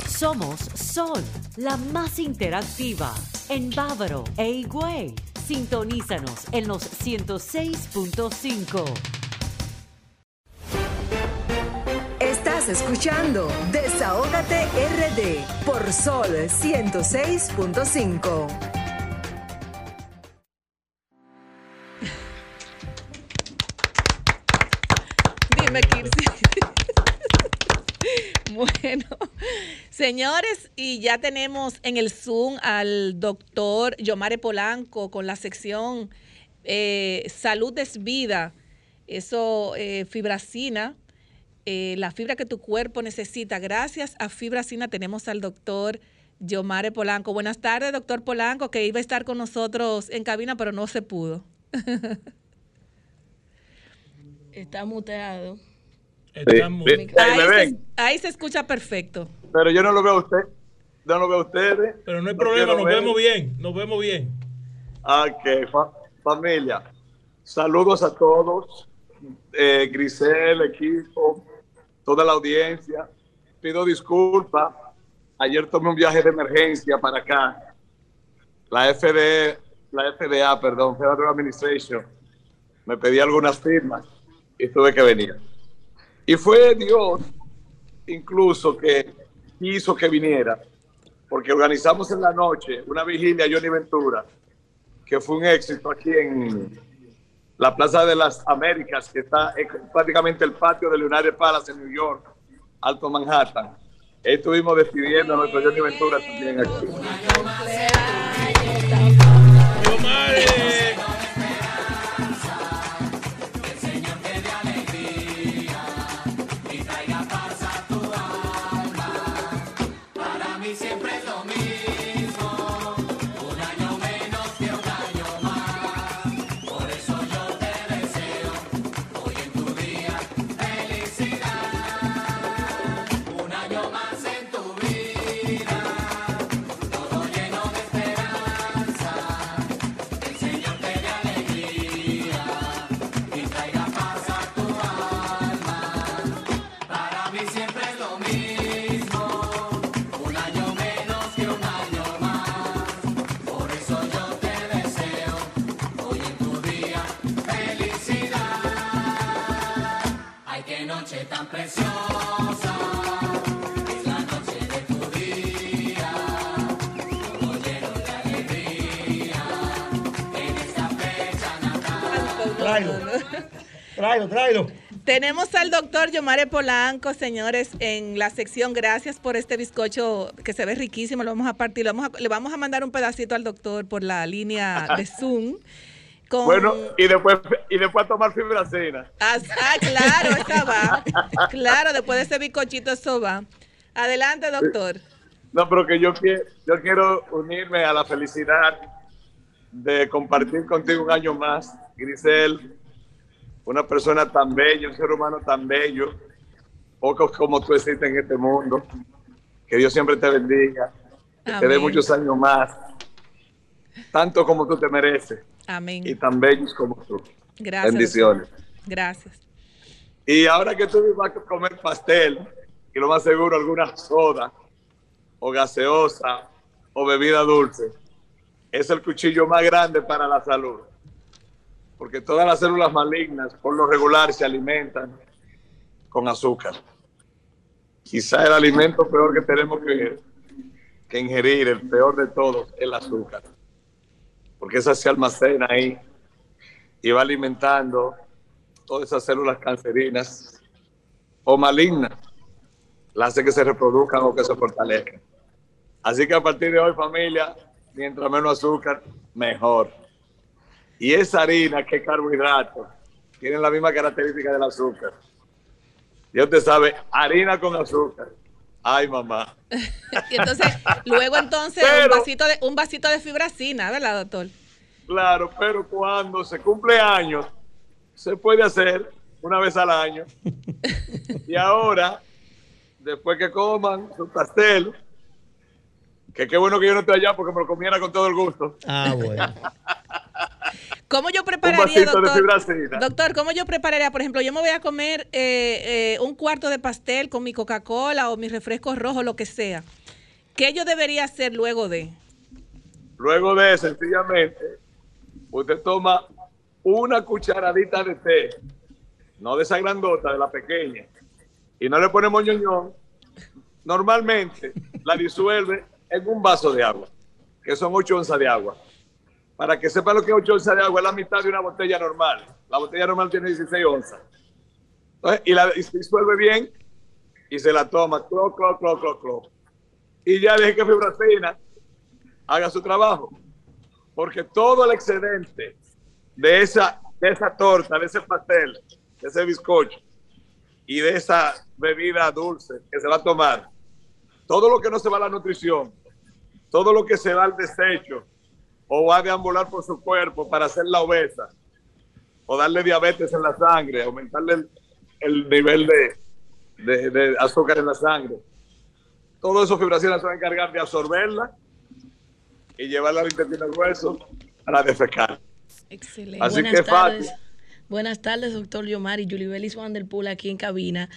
S10: Somos Sol, la más interactiva en Bávaro e Higüey. Sintonízanos en los 106.5.
S8: Estás escuchando Desahógate RD por Sol 106.5.
S3: Dime, Kirsi. Bueno, señores, y ya tenemos en el Zoom al doctor Yomare Polanco con la sección eh, Salud es Vida. Eso, eh, fibracina, eh, la fibra que tu cuerpo necesita. Gracias a fibracina tenemos al doctor Yomare Polanco. Buenas tardes, doctor Polanco, que iba a estar con nosotros en cabina, pero no se pudo.
S6: Está muteado.
S2: Está muy-
S11: Ahí
S3: se,
S11: ven.
S3: ahí se escucha perfecto.
S11: Pero yo no lo veo a usted. No lo veo a ustedes.
S2: Pero no hay
S11: No
S2: problema, nos
S11: ver.
S2: vemos bien, nos vemos bien.
S11: Ok, fa- familia. Saludos a todos. Eh, Grisel, equipo, toda la audiencia. Pido disculpas. Ayer tomé un viaje de emergencia para acá. La FD, la FDA, perdón, Federal Administration, me pedí algunas firmas y tuve que venir. Y fue Dios incluso que quiso que viniera, porque organizamos en la noche una vigilia Johnny Ventura, que fue un éxito aquí en la Plaza de las Américas, que está en prácticamente el patio del United Palace en New York, Alto Manhattan. Estuvimos despidiendo a nuestro Johnny Ventura también aquí.
S9: Tráelo, tráelo.
S3: Tenemos al doctor Yomare Polanco, señores, en la sección. Gracias por este bizcocho que se ve riquísimo. Lo vamos a partir. lo vamos a- le vamos a mandar un pedacito al doctor por la línea de Zoom. Con,
S11: Bueno, y después, y después tomar fibracina.
S3: Ah, ah, claro, esa va. Claro, después de ese bizcochito, eso va. Adelante, doctor.
S11: No, pero que yo, quiero, yo quiero unirme a la felicidad de compartir contigo un año más, Grisel, una persona tan bella, un ser humano tan bello, pocos como tú existen en este mundo. Que Dios siempre te bendiga, que te dé muchos años más, tanto como tú te mereces y
S3: Amén.
S11: tan bellos como tú.
S3: Gracias.
S11: Bendiciones.
S3: Gracias.
S11: Y ahora que tú vas a comer pastel, y lo más seguro alguna soda, o gaseosa, o bebida dulce, es el cuchillo más grande para la salud. Porque todas las células malignas, por lo regular, se alimentan con azúcar. Quizá el alimento peor que tenemos que, que ingerir, el peor de todos, es el azúcar. Porque esa se almacena ahí y va alimentando todas esas células cancerinas o malignas, las hace que se reproduzcan o que se fortalezcan. Así que a partir de hoy, familia, mientras menos azúcar, mejor. Y esa harina que es carbohidrato, tiene la misma característica del azúcar. Dios te sabe, harina con azúcar. Ay, mamá.
S3: y entonces, luego entonces un, vasito de, un vasito de fibracina, ¿verdad, doctor?
S11: Claro, pero cuando se cumple años, se puede hacer una vez al año. y ahora, después que coman su pastel, que qué bueno que yo no esté allá porque me lo comiera con todo el gusto.
S9: Ah, bueno.
S3: ¿Cómo yo prepararía, doctor? Doctor, ¿cómo yo prepararía? Por ejemplo, yo me voy a comer eh, eh, un cuarto de pastel con mi Coca-Cola o mi refresco rojo, lo que sea. ¿Qué yo debería hacer luego de?
S11: Luego de, sencillamente, usted toma una cucharadita de té, no de esa grandota, de la pequeña, y no le ponemos ñoñón, normalmente la disuelve en un vaso de agua, que son 8 onzas de agua. Para que sepa lo que es 8 onzas de agua, es la mitad de una botella normal. La botella normal tiene 16 onzas. y la disuelve bien y se la toma, clo, clo, clo, clo, clo. Y ya deje que fibracina haga su trabajo. Porque todo el excedente de esa, de esa torta, de ese pastel, de ese bizcocho y de esa bebida dulce que se va a tomar, todo lo que no se va a la nutrición, todo lo que se va al desecho o va a deambular por su cuerpo para hacer la obesa o darle diabetes en la sangre, aumentarle el, nivel de, de, azúcar en la sangre. Todo eso fibracina se va a encargar de absorberla y llevarla al intestino grueso para defecar.
S6: Excelente. Así Buenas que tardes. Buenas tardes, doctor Yomari, Julibelis Van der Poel aquí en cabina.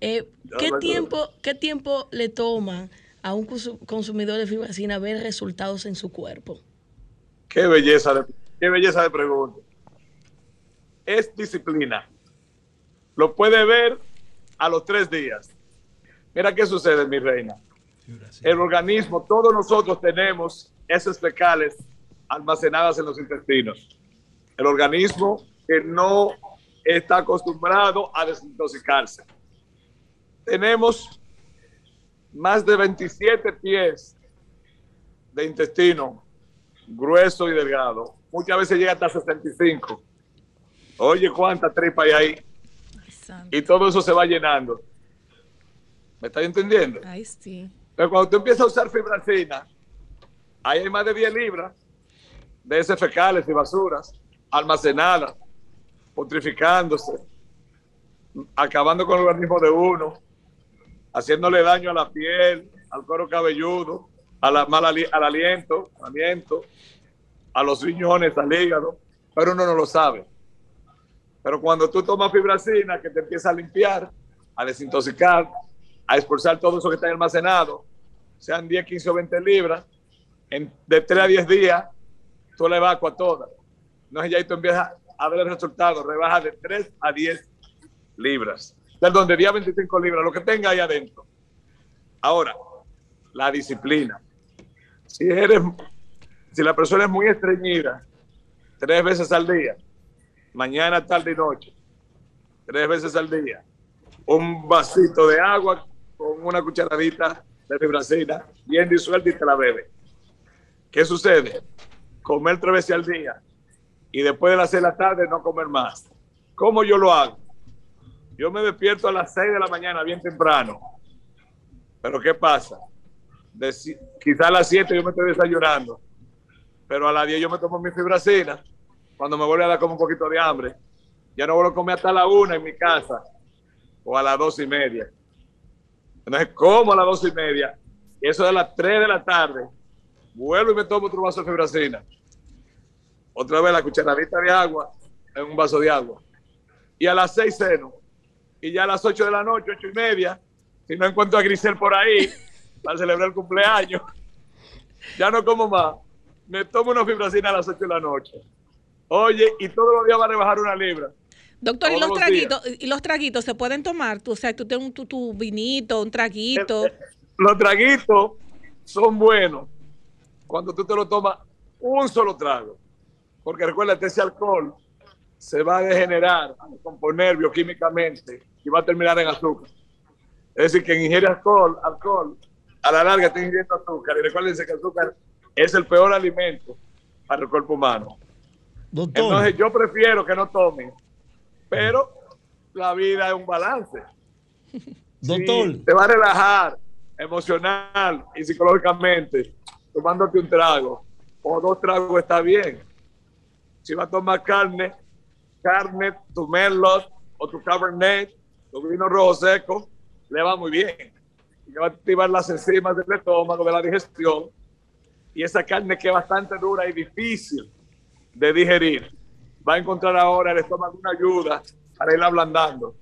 S6: Eh, ¿qué, tiempo, ¿Qué tiempo le toma a un consumidor de fibracina ver resultados en su cuerpo?
S11: Qué belleza de, qué belleza de pregunta. Es disciplina. Lo puede ver a los tres días. Mira qué sucede, mi reina. El organismo, todos nosotros tenemos esas fecales almacenadas en los intestinos. El organismo que no está acostumbrado a desintoxicarse. Tenemos más de 27 pies de intestino grueso y delgado. Muchas veces llega hasta 65. Oye, cuánta tripa hay ahí. Y todo eso se va llenando. ¿Me estás entendiendo?
S3: Ahí sí.
S11: Pero cuando tú empiezas a usar fibracina, ahí hay más de 10 libras de ese fecales y basuras almacenadas, putrificándose, acabando con el organismo de uno, haciéndole daño a la piel, al cuero cabelludo, a la, mal al aliento, aliento, a los riñones, al hígado, pero uno no lo sabe. Pero cuando tú tomas fibracina, que te empieza a limpiar, a desintoxicar, a expulsar todo eso que está almacenado, sean 10, 15 o 20 libras, en, de 3 a 10 días, tú le evacuas toda. No es ya y tú empiezas a ver el resultado, rebaja de 3 a 10 libras. Del donde día 25 libras, lo que tenga ahí adentro. Ahora, la disciplina. Si eres, si la persona es muy estreñida, tres veces al día, mañana, tarde y noche, tres veces al día, un vasito de agua con una cucharadita de fibracina bien disuelta y te la bebe. ¿Qué sucede? Comer tres veces al día y después de las seis de la tarde no comer más. ¿Cómo yo lo hago? Yo me despierto a las seis de la mañana bien temprano. Pero ¿qué pasa? Quizás a las siete yo me estoy desayunando, pero a las diez yo me tomo mi fibracina. Cuando me vuelve a dar como un poquito de hambre, ya no vuelvo a comer hasta la una en mi casa o a las dos y media. Entonces, como a las dos y media, y eso de las tres de la tarde, vuelvo y me tomo otro vaso de fibracina otra vez la cucharadita de agua en un vaso de agua. Y a las seis seno, y ya a las 8 de la noche, ocho y media, si no encuentro a Grisel por ahí para celebrar el cumpleaños, ya no como más. Me tomo una fibracina a las 8 de la noche. Oye, y todos los días va a rebajar una libra.
S3: Doctor, ¿y los
S11: días.
S3: traguitos, y los traguitos se pueden tomar? Tú, o sea, tú tienes un, tu, tu vinito, un traguito.
S11: Los traguitos son buenos cuando tú te lo tomas un solo trago. Porque recuérdate, ese alcohol se va a degenerar, a descomponer bioquímicamente y va a terminar en azúcar. Es decir, que ingiere alcohol, alcohol, a la larga está ingiriendo azúcar. Y recuérdense que el azúcar es el peor alimento para el cuerpo humano.
S9: Doctor,
S11: Entonces yo prefiero que no tomen, pero la vida es un balance.
S9: doctor,
S11: Sí, te va a relajar emocional y psicológicamente tomándote un trago o dos tragos está bien. Si vas a tomar carne, carne, tu merlot o tu cabernet, tu vino rojo seco, le va muy bien. Y va a activar las enzimas del estómago, de la digestión. Y esa carne que es bastante dura y difícil de digerir, va a encontrar ahora el estómago una ayuda para irla ablandando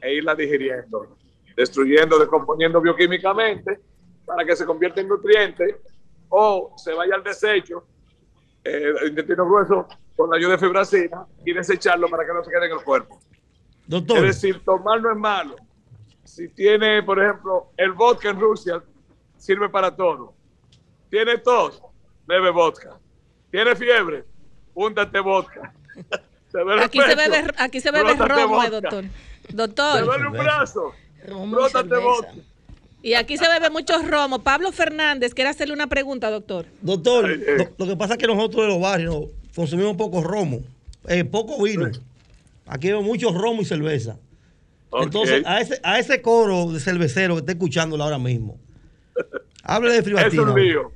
S11: e irla digiriendo, destruyendo, descomponiendo bioquímicamente para que se convierta en nutriente o se vaya al desecho, eh, el intestino grueso, con la ayuda de fibracina y desecharlo para que no se quede en el cuerpo.
S9: doctor,
S11: Es decir, tomar no es malo. Si tiene, por ejemplo, el vodka en Rusia, sirve para todo. Tiene tos, bebe vodka. Tiene fiebre, úntate vodka. El
S3: Aquí se bebe, aquí se bebe romo, eh,
S11: vodka.
S3: doctor. Doctor.
S11: duele un brazo, vodka.
S3: Y aquí se bebe mucho romo. Pablo Fernández quiere hacerle una pregunta, doctor.
S9: doctor,
S11: Ay, eh.
S9: lo, lo que pasa es que nosotros en los barrios consumimos poco romo, eh, poco vino. Aquí vemos mucho romo y cerveza. Entonces, a ese, a ese coro de cervecero que está escuchándolo ahora mismo, hable de
S11: es
S9: Fribatino.
S11: un lío.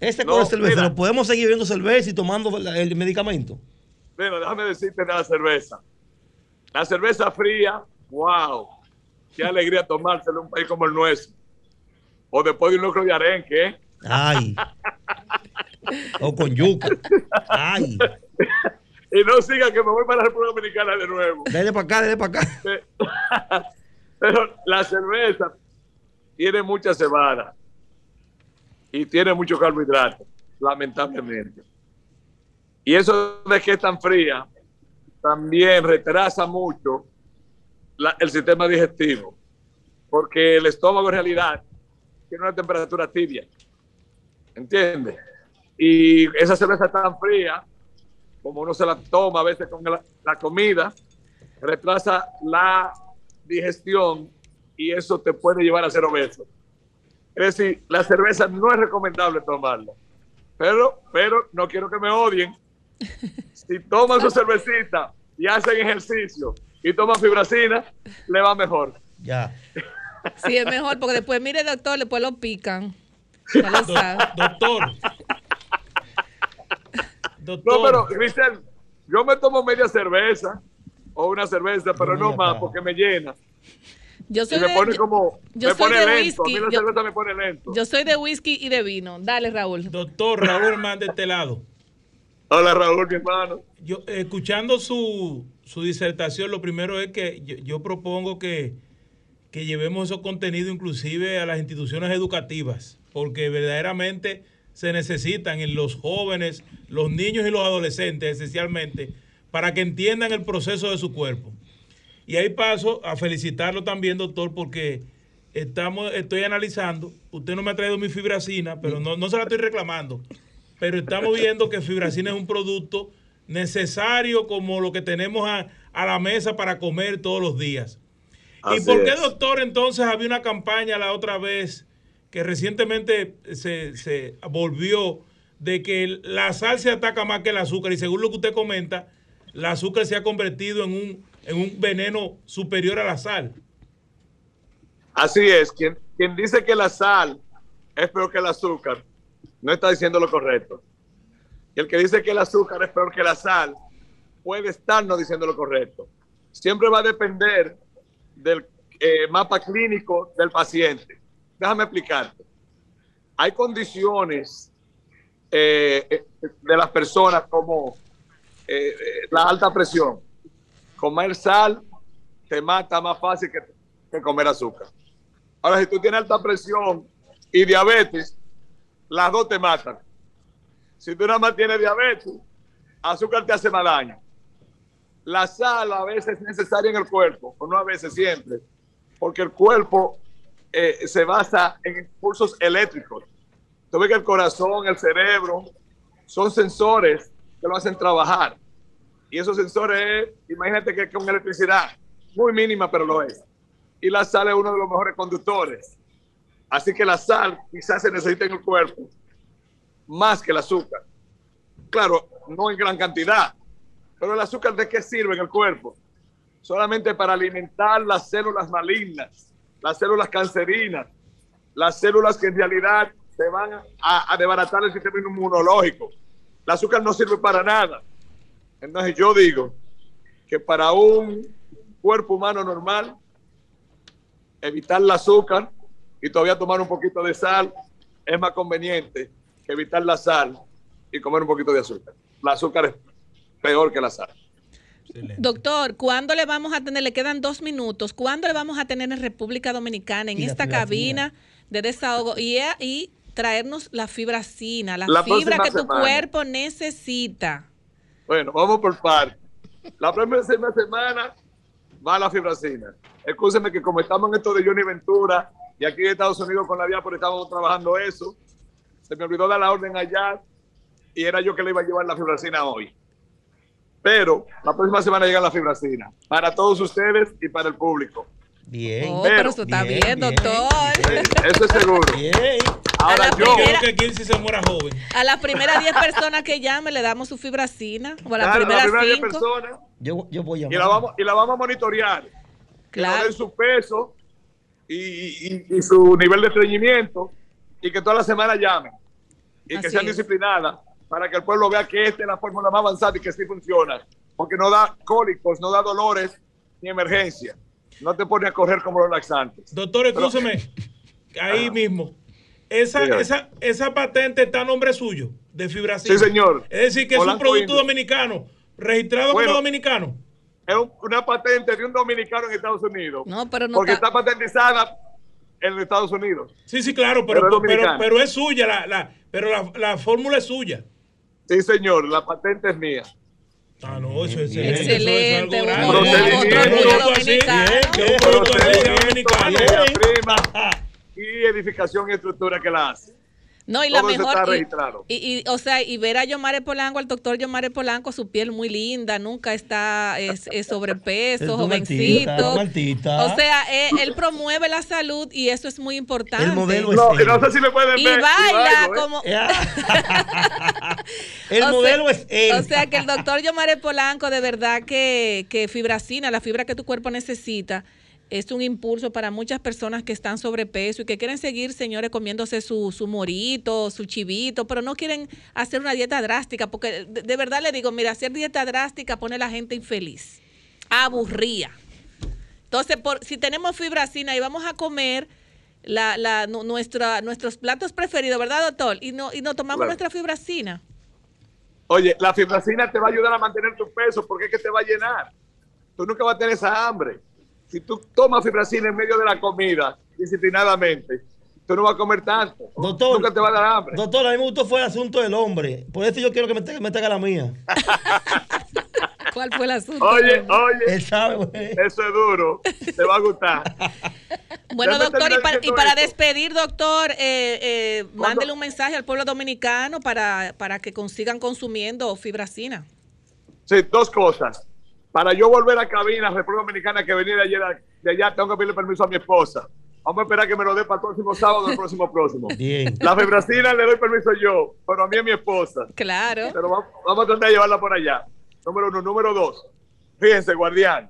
S9: Ese
S11: No,
S9: coro de cervecero,
S11: mira.
S9: ¿podemos seguir bebiendo cerveza y tomando el medicamento?
S11: Mira, déjame decirte de la cerveza. La cerveza fría, wow. Qué alegría tomársela en un país como el nuestro. O después de un lucro de arenque, ¿eh?
S9: Ay. o con yuca. Ay.
S11: Y no siga que me voy para la República Dominicana de nuevo.
S9: Dale para acá, dale para acá.
S11: Pero la cerveza tiene mucha cebada y tiene mucho carbohidrato, lamentablemente. Y eso de que es tan fría también retrasa mucho la- el sistema digestivo, porque el estómago en realidad tiene una temperatura tibia, ¿entiendes? Y esa cerveza tan fría, como uno se la toma a veces con la, la comida, retrasa la digestión y eso te puede llevar a ser obeso. Es decir, la cerveza no es recomendable tomarla. Pero, pero no quiero que me odien. Si toman su cervecita y hacen ejercicio y toman fibracina, le va mejor.
S9: Ya.
S3: Sí, es mejor, porque después, mire, doctor, después lo pican. Ya lo
S2: Do-
S3: sabe.
S2: doctor.
S11: No, pero, Grisel, yo me tomo media cerveza o una cerveza, pero no más porque me llena.
S3: Yo
S11: Y
S3: soy
S11: me
S3: de,
S11: pone como,
S3: yo
S11: me
S3: soy
S11: pone
S3: de
S11: lento. A mí
S3: whisky,
S11: la
S3: yo-
S11: cerveza me pone lento.
S3: yo soy de whisky y de vino. Dale, Raúl.
S2: Doctor Raúl Hernández de este lado.
S11: Hola, Raúl, mi hermano.
S2: Yo, escuchando su, su disertación, lo primero es que yo, yo propongo que, que llevemos esos contenidos inclusive a las instituciones educativas, porque verdaderamente se necesitan en los jóvenes, los niños y los adolescentes esencialmente, para que entiendan el proceso de su cuerpo. Y ahí paso a felicitarlo también, doctor, porque estamos, estoy analizando, usted no me ha traído mi fibracina, pero no, no se la estoy reclamando, pero estamos viendo que fibracina es un producto necesario como lo que tenemos a, a la mesa para comer todos los días. ¿Y por qué,
S11: es.
S2: doctor, entonces había una campaña la otra vez que recientemente se, se volvió de que la sal se ataca más que el azúcar? Y según lo que usted comenta, el azúcar se ha convertido en un, en un veneno superior a la sal.
S11: Así es, quien, quien dice que la sal es peor que el azúcar, no está diciendo lo correcto. Y el que dice que el azúcar es peor que la sal, puede estar no diciendo lo correcto. Siempre va a depender del eh, mapa clínico del paciente. Déjame explicarte. Hay condiciones eh, eh, de las personas como eh, la alta presión. Comer sal te mata más fácil que, que comer azúcar. Ahora, si tú tienes alta presión y diabetes, las dos te matan. Si tú nada más tienes diabetes, azúcar te hace más daño. La sal a veces es necesaria en el cuerpo, o no a veces, siempre, porque el cuerpo eh, se basa en impulsos eléctricos. Tú ves que el corazón, el cerebro, son sensores que lo hacen trabajar. Y esos sensores, imagínate que con electricidad, muy mínima, pero lo es. Y la sal es uno de los mejores conductores. Así que la sal quizás se necesita en el cuerpo más que el azúcar. Claro, no en gran cantidad, pero el azúcar de qué sirve en el cuerpo? Solamente para alimentar las células malignas, las células cancerinas, las células que en realidad se van a, a desbaratar el sistema inmunológico. El azúcar no sirve para nada. Entonces yo digo que para un cuerpo humano normal, evitar el azúcar y todavía tomar un poquito de sal es más conveniente que evitar la sal y comer un poquito de azúcar. El azúcar es peor que la sal.
S3: Doctor, ¿cuándo le vamos a tener? Le quedan dos minutos. ¿Cuándo le vamos a tener en República Dominicana, en
S9: Y
S3: esta cabina de desahogo y, y traernos la fibracina, la,
S11: La
S3: fibra que tu
S11: semana.
S3: cuerpo necesita?
S11: Bueno, vamos por partes. La próxima semana va la fibracina. Escúcheme que como estamos en esto de Johnny Ventura y aquí en Estados Unidos con la Diápora estábamos trabajando eso, se me olvidó dar la orden allá y era yo que le iba a llevar la fibracina hoy. Pero la próxima semana llega la fibracina para todos ustedes y para el público.
S9: Bien.
S3: Oh, pero eso está bien, doctor.
S11: Eso es seguro. Ahora
S3: la
S11: yo,
S3: primera-
S2: que quien si se muera joven.
S3: A las primeras 10 personas que llamen le damos su fibracina. O a las
S11: Claro,
S3: primeras
S11: la primera 10
S3: cinco.
S11: personas
S9: Yo, yo voy a
S11: y la vamos, y la vamos a monitorear. Que
S3: Claro.
S11: nos den su peso y, y- y su nivel de estreñimiento y que toda la semana llamen y que sean disciplinadas para que el pueblo vea que esta es la fórmula más avanzada y que sí funciona. Porque no da cólicos, no da dolores ni emergencia. No te pone a correr como los laxantes.
S2: Doctor, escúcheme, ahí mismo. Esa,
S11: Dígame.
S2: esa, esa patente está a nombre suyo, de fibracina.
S11: Sí, señor.
S2: Es decir, que es un producto
S11: Indio.
S2: dominicano, registrado
S11: Bueno.
S2: como dominicano.
S11: Es un- una patente de un dominicano en Estados Unidos.
S3: No, pero no
S11: porque
S3: está-
S11: está patentizada en Estados Unidos.
S2: Sí, sí, claro, pero,
S11: Pero es
S2: pero,
S11: dominicana.
S2: pero es suya, la, la, pero la, la fórmula es suya.
S11: Sí, señor, la patente es mía.
S2: Ah, no, eso es
S3: Excelente,
S2: excelente. eso es algo
S3: un-
S2: grande.
S11: otro
S2: producto así,
S11: prima y edificación y estructura que la hace.
S3: No, y la
S11: Todo eso
S3: mejor.
S11: está
S3: y-
S11: registrado.
S3: Y, y, o sea, y ver a Yomare Polanco, al doctor Yomare Polanco, su piel muy linda, nunca está es, es
S9: Es
S3: sobrepeso,
S9: artista,
S3: jovencito.
S9: un artista.
S3: O sea, eh, él promueve la salud y eso es muy importante.
S9: El modelo
S11: No,
S9: es él.
S11: no sé si me pueden
S3: Y
S11: ver.
S3: baila
S11: bailo, ¿eh?
S3: como.
S9: El
S3: O
S9: modelo
S3: sea-
S9: es él.
S3: O sea que el doctor Yomare Polanco, de verdad que, que fibracina, la fibra que tu cuerpo necesita, es un impulso para muchas personas que están sobrepeso y que quieren seguir, señores, comiéndose su, su morito, su chivito, pero no quieren hacer una dieta drástica, porque de, de verdad le digo, mira, hacer dieta drástica pone a la gente infeliz, aburría. Entonces, por, si tenemos fibracina y vamos a comer la, la, nu- nuestra, nuestros platos preferidos, ¿verdad, doctor? Y no, y no tomamos
S11: Claro.
S3: nuestra fibracina.
S11: Oye, la fibracina te va a ayudar a mantener tu peso porque es que te va a llenar. Tú nunca vas a tener esa hambre. Si tú tomas fibracina en medio de la comida, disciplinadamente, tú no vas a comer tanto.
S9: Doctor,
S11: nunca te va a dar hambre.
S9: Doctor, a mí me gustó fue el asunto del hombre. Por eso yo quiero que me, te- me traiga la mía.
S3: ¿Cuál fue el asunto?
S11: Oye, oye,
S9: Él sabe, güey.
S11: eso es duro. Te va a gustar.
S3: Bueno, doctor, y para, y despedir, doctor, eh, eh, mándele un mensaje al pueblo dominicano para, para que consigan consumiendo fibracina.
S11: Sí, dos cosas. Para yo volver a cabina, República Dominicana, que venir de, ayer, de allá, tengo que pedirle permiso a mi esposa. Vamos a esperar que me lo dé para el próximo sábado el próximo próximo.
S9: Bien.
S11: La fibracina le doy permiso yo, pero a mí es mi esposa.
S3: Claro.
S11: Pero vamos, vamos a tratar de llevarla por allá. Número uno. Número dos. Fíjense, Guardián.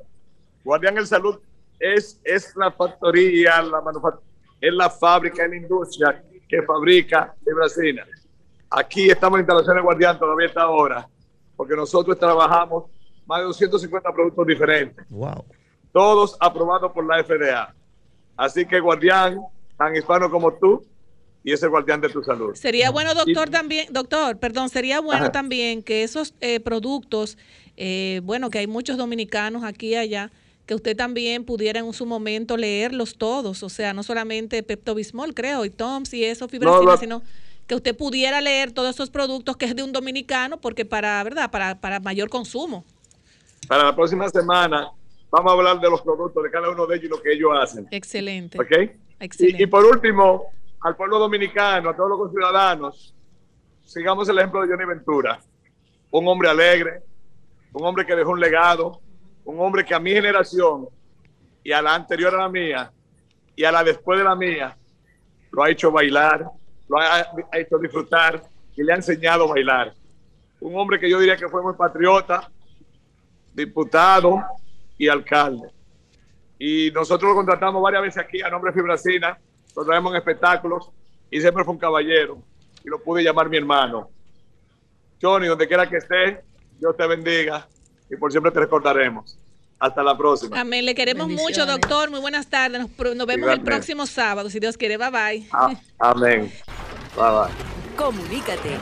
S11: Guardián El Salud es, es la factoría, la manufactura, es la fábrica, es la industria que fabrica fibracina. Aquí estamos en instalaciones Guardián todavía está ahora, porque nosotros trabajamos más de 250 productos diferentes
S9: Wow.
S11: todos aprobados por la FDA. Así que guardián, tan hispano como tú, y es el guardián de tu salud.
S3: Sería bueno, doctor,
S11: Y-
S3: también, doctor, perdón, sería bueno
S11: Ajá.
S3: también que esos eh, productos, eh, bueno, que hay muchos dominicanos aquí y allá, que usted también pudiera en su momento leerlos todos, o sea, no solamente Pepto Bismol, creo, y Toms y eso, fibracina,
S11: No,
S3: sino que usted pudiera leer todos esos productos que es de un dominicano, porque para, ¿verdad? Para, para mayor consumo.
S11: Para la próxima semana vamos a hablar de los productos de cada uno de ellos y lo que ellos hacen.
S3: Excelente.
S11: ¿Ok?
S3: Excelente.
S11: Y, y por último, al pueblo dominicano, a todos los ciudadanos, sigamos el ejemplo de Johnny Ventura. Un hombre alegre, un hombre que dejó un legado, un hombre que a mi generación y a la anterior a la mía y a la después de la mía lo ha hecho bailar, lo ha, ha hecho disfrutar y le ha enseñado a bailar. Un hombre que yo diría que fue muy patriota, diputado y alcalde. Y nosotros lo contratamos varias veces aquí a nombre de Fibracina, lo traemos en espectáculos y siempre fue un caballero y lo pude llamar mi hermano. Johnny, donde quiera que esté, Dios te bendiga y por siempre te recordaremos. Hasta la próxima.
S3: Amén. Le queremos mucho, doctor. Muy buenas tardes. Nos, vemos el próximo sábado, si Dios quiere. Bye bye.
S11: Ah, amén. Bye bye.
S8: Comunícate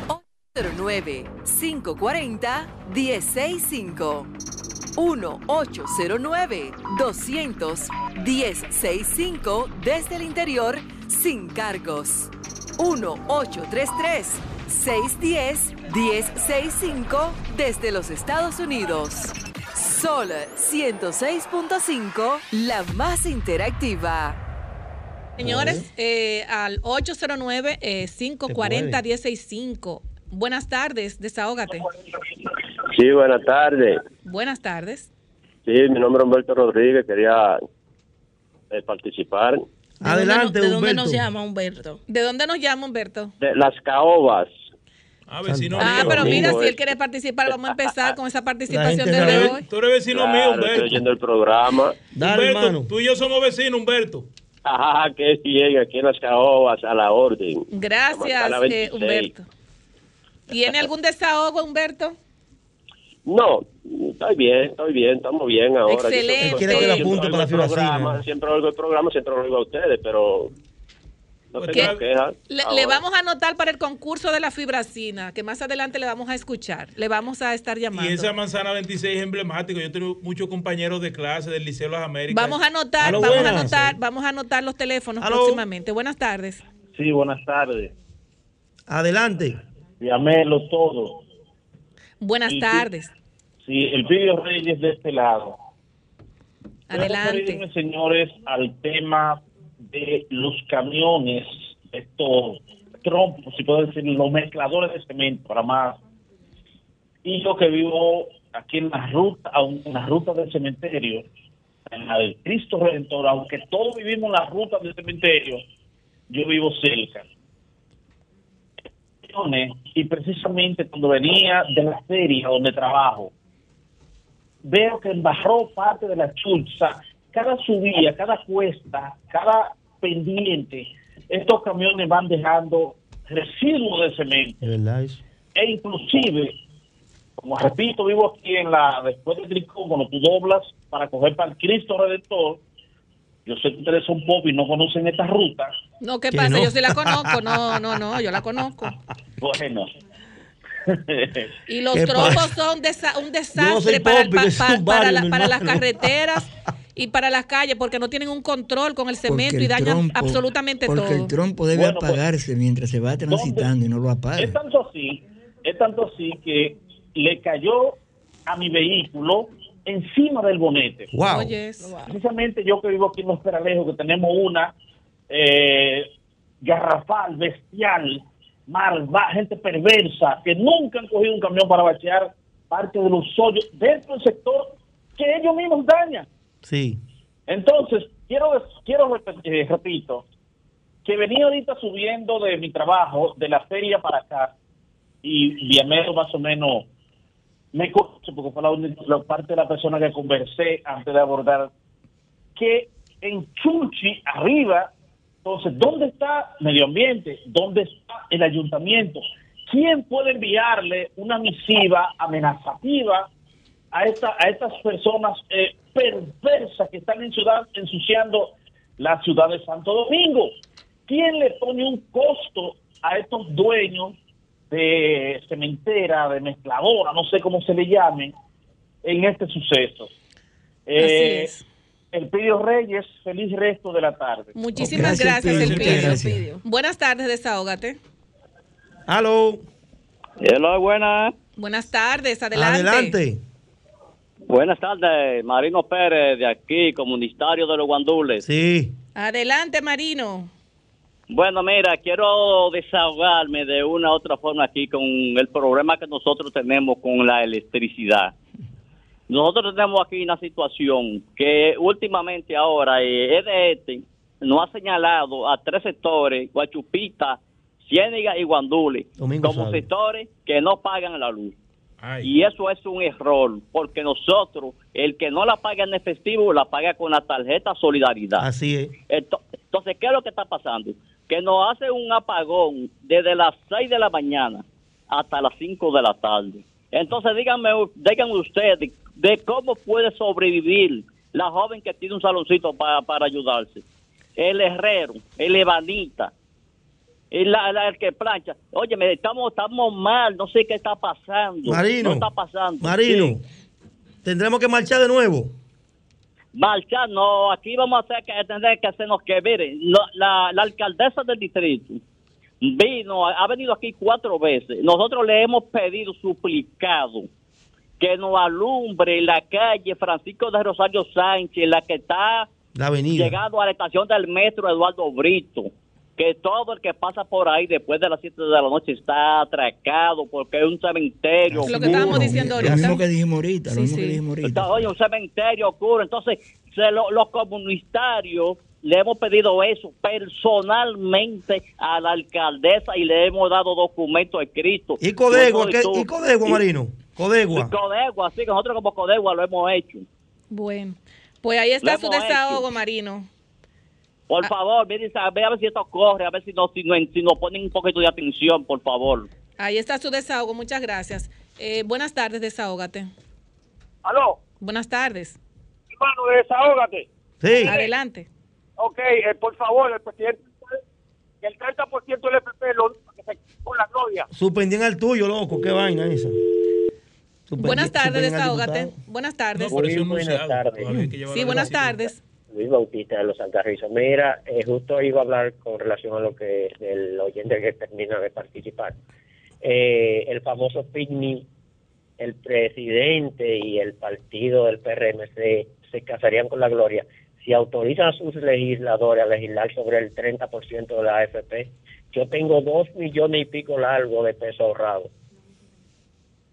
S8: 809-540-1065. 1-809-200-1065 desde el interior sin cargos. 1-833-610-1065 desde los Estados Unidos. Sol 106.5, la más interactiva.
S3: Señores, eh, al 809-540-1065. Buenas tardes, desahógate.
S12: Sí, buenas tardes.
S3: Buenas tardes.
S12: Sí, mi nombre es Humberto Rodríguez, quería eh, participar.
S9: Adelante,
S6: ¿De dónde
S9: Humberto.
S6: nos llama Humberto?
S3: ¿De dónde nos llama Humberto?
S12: De las caobas.
S2: Ah, vecino
S3: Ah,
S2: mío.
S3: pero mira, si
S12: eh.
S3: él quiere participar, vamos a empezar con esa participación desde hoy.
S2: Tú eres vecino mío,
S12: Claro, estoy
S2: Humberto.
S12: oyendo el programa.
S9: Dale,
S2: Humberto,
S9: hermano.
S2: tú y yo somos vecinos, Humberto.
S12: Ajá, qué bien, aquí en las caobas, a la orden.
S3: Gracias,
S12: a
S3: eh,
S12: 26.
S3: Humberto. ¿Tiene algún desahogo, Humberto?
S12: No, estoy bien, estoy bien, estamos bien ahora. Yo
S3: Excelente.
S12: siempre-
S9: Quiere que lo apunte para la
S12: el
S9: fibracina.
S12: programa, Siempre oigo el programa, siempre lo oigo a ustedes, pero no tengo quejas.
S3: Le, le vamos a anotar para el concurso de la fibracina, que más adelante le vamos a escuchar. Le vamos a estar llamando.
S2: Y esa manzana 26 es emblemático. Yo tengo muchos compañeros de clase del Liceo de las Américas.
S3: Vamos a anotar, vamos a anotar, vamos a anotar los teléfonos
S9: Aló.
S3: próximamente. Buenas tardes.
S13: Sí, buenas tardes.
S9: Adelante.
S13: Llamélo todo.
S3: Buenas tardes.
S13: Sí, el Pidio Reyes de este lado.
S3: Adelante.
S13: Señores, al tema de los camiones, estos trompos, si puedo decir, los mezcladores de cemento, para más. Y yo que vivo aquí en la ruta, en la ruta del cementerio, en la del Cristo Redentor, aunque todos vivimos en la ruta del cementerio, yo vivo cerca. Y precisamente cuando venía de la feria donde trabajo, veo que embarró parte de la chulza, cada subida, cada cuesta, cada pendiente, estos camiones van dejando residuos de cemento. E inclusive, como repito, vivo aquí en la, después de Tricón, cuando tú doblas para coger para el Cristo Redentor, yo sé que ustedes son pop y no conocen esta ruta,
S3: No, ¿qué
S9: Que
S3: pasa?
S9: no.
S3: Yo sí la conozco. No, no, no, yo la conozco.
S13: bueno.
S3: Y los
S9: ¿Qué
S3: trompos
S9: pasa?
S3: son desa- un
S9: no
S3: desastre para,
S9: popi,
S3: pa- pa- para, la- para las carreteras y para las calles porque no tienen un control con el cemento
S4: Porque
S3: y dañan
S4: trompo-
S3: absolutamente
S4: Porque
S3: todo.
S4: el trompo debe
S13: Bueno, pues,
S4: apagarse mientras se va transitando y no lo apaga.
S13: Es tanto así, es tanto así que le cayó a mi vehículo encima del bonete.
S9: Wow.
S13: Precisamente yo que vivo aquí en Los Peralejos, que tenemos una eh, garrafal, bestial, malva, gente perversa, que nunca han cogido un camión para bachear parte de los hoyos dentro del sector que ellos mismos dañan.
S9: Sí.
S13: Entonces, quiero, quiero eh, repito, que venía ahorita subiendo de mi trabajo, de la feria para acá, y Viamero más o menos me conoce, porque fue la, única- la parte de la persona que conversé antes de abordar, que en Chuchi, arriba, entonces, ¿dónde está medio ambiente? ¿Dónde está el ayuntamiento? ¿Quién puede enviarle una misiva amenazativa a, esta, a estas personas eh, perversas que están en ciudad ensuciando la ciudad de Santo Domingo? ¿Quién le pone un costo a estos dueños de cementera, de mezcladora, no sé cómo se le llame, en este suceso? Eh,
S3: Así es.
S13: Elpidio Reyes, feliz resto de la tarde.
S3: Muchísimas
S4: Gracias,
S3: gracias,
S4: Elpidio, gracias.
S3: Buenas tardes, desahógate.
S9: Aló.
S14: Hello, buenas.
S3: Buenas tardes, adelante.
S9: Adelante.
S14: Buenas tardes, Marino Pérez, de aquí, comunitario de los Guandules.
S9: Sí.
S3: Adelante, Marino.
S14: Bueno, mira, quiero desahogarme de una u otra forma aquí con el problema que nosotros tenemos con la electricidad. Nosotros tenemos aquí una situación que últimamente ahora eh, EDT nos ha señalado a tres sectores, Guachupita, Ciéniga y Guandule,
S9: Domingo
S14: como
S9: sabe.
S14: sectores que no pagan la luz. Y eso es un error, porque nosotros, el que no la paga en efectivo, la paga con la tarjeta Solidaridad.
S9: Así es.
S14: Ento- Entonces, ¿qué es lo que está pasando? Que nos hace un apagón desde las 6 de la mañana hasta las 5 de la tarde. Entonces, díganme, díganme ustedes de cómo puede sobrevivir la joven que tiene un saloncito para, para ayudarse. El herrero, el ebanita, el, la- la- el que plancha. Oye, estamos, estamos mal, no sé qué está pasando.
S9: Marino.
S14: No está pasando.
S9: Marino.
S14: Sí.
S9: Tendremos que marchar de nuevo.
S14: Marchar, no, aquí vamos a hacer que tener que hacernos que, miren, la, la, la alcaldesa del distrito vino, ha venido aquí cuatro veces. Nosotros le hemos pedido, suplicado, que nos alumbre la calle Francisco de Rosario Sánchez, la que está
S9: La avenida.
S14: llegando a la estación del metro Eduardo Brito. Que todo el que pasa por ahí después de las 7 de la noche está atracado porque es un cementerio.
S3: Lo que estábamos diciendo
S4: Lo
S3: ahorita.
S4: mismo que dijimos ahorita, lo
S3: Sí,
S4: mismo
S3: sí.
S4: que dijimos ahorita.
S14: Está, oye, un cementerio oscuro. Entonces, se lo- los comunitarios le hemos pedido eso personalmente a la alcaldesa y le hemos dado documentos escritos.
S9: ¿Y Codegua?
S14: Con
S9: ¿qué-
S14: todo
S9: ¿Y Codegua? Codegua.
S14: sí, que nosotros como Codegua lo hemos hecho.
S3: Bueno, pues ahí está
S14: Lo
S3: su desahogo,
S14: hecho.
S3: Marino.
S14: Por favor, miren, a ver a ver si esto corre, a ver si nos, si, nos- si nos ponen un poquito de atención, por favor.
S3: Ahí está su desahogo, muchas gracias. Eh, buenas tardes, desahógate.
S15: Aló,
S3: Buenas tardes.
S15: hermano, desahógate.
S9: Sí.
S3: Adelante.
S15: Ok, eh, por favor, el presidente, el 30% del FP lo que se con la gloria.
S9: Suspendían al tuyo, loco. Qué vaina esa.
S3: Buenas tardes, desahógate. Buenas tardes.
S9: No,
S16: Muy buenas tardes.
S3: Sí, buenas tardes.
S16: Luis Bautista de los Alcarrizos. Mira, eh, justo iba a hablar con relación a lo que el oyente que termina de participar. Eh, el famoso picnic, el presidente y el partido del PRM se, se casarían con la gloria si autorizan a sus legisladores a legislar sobre el 30% de la AFP. Yo tengo dos millones y pico largo de pesos ahorrados,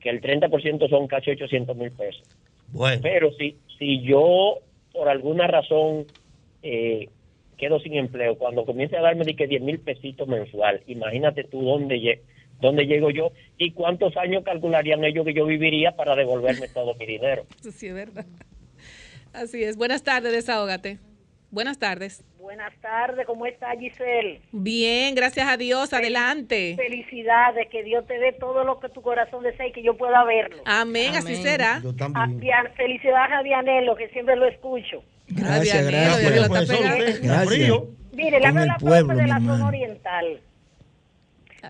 S16: que el 30% son casi 800 mil pesos.
S9: Bueno.
S16: Pero si, si yo, por alguna razón, eh, quedo sin empleo, cuando comience a darme de que 10 mil pesitos mensual, imagínate tú dónde, dónde llego yo y cuántos años calcularían ellos que yo viviría para devolverme todo mi dinero.
S3: Eso sí es verdad. Así es. Buenas tardes, desahógate. Buenas tardes.
S17: Buenas tardes, ¿cómo está Giselle?
S3: Bien, gracias a Dios. Adelante.
S17: Felicidades, que Dios te dé todo lo que tu corazón desea y que yo pueda verlo.
S3: Amén, así será.
S17: A Dian- felicidades a Dianelo, que siempre lo escucho.
S4: Gracias,
S3: Dianelo,
S4: gracias.
S3: Dianelo está pegado.
S4: Gracias.
S17: Mire, le a
S4: el
S17: la
S4: pueblo,
S17: de la zona oriental.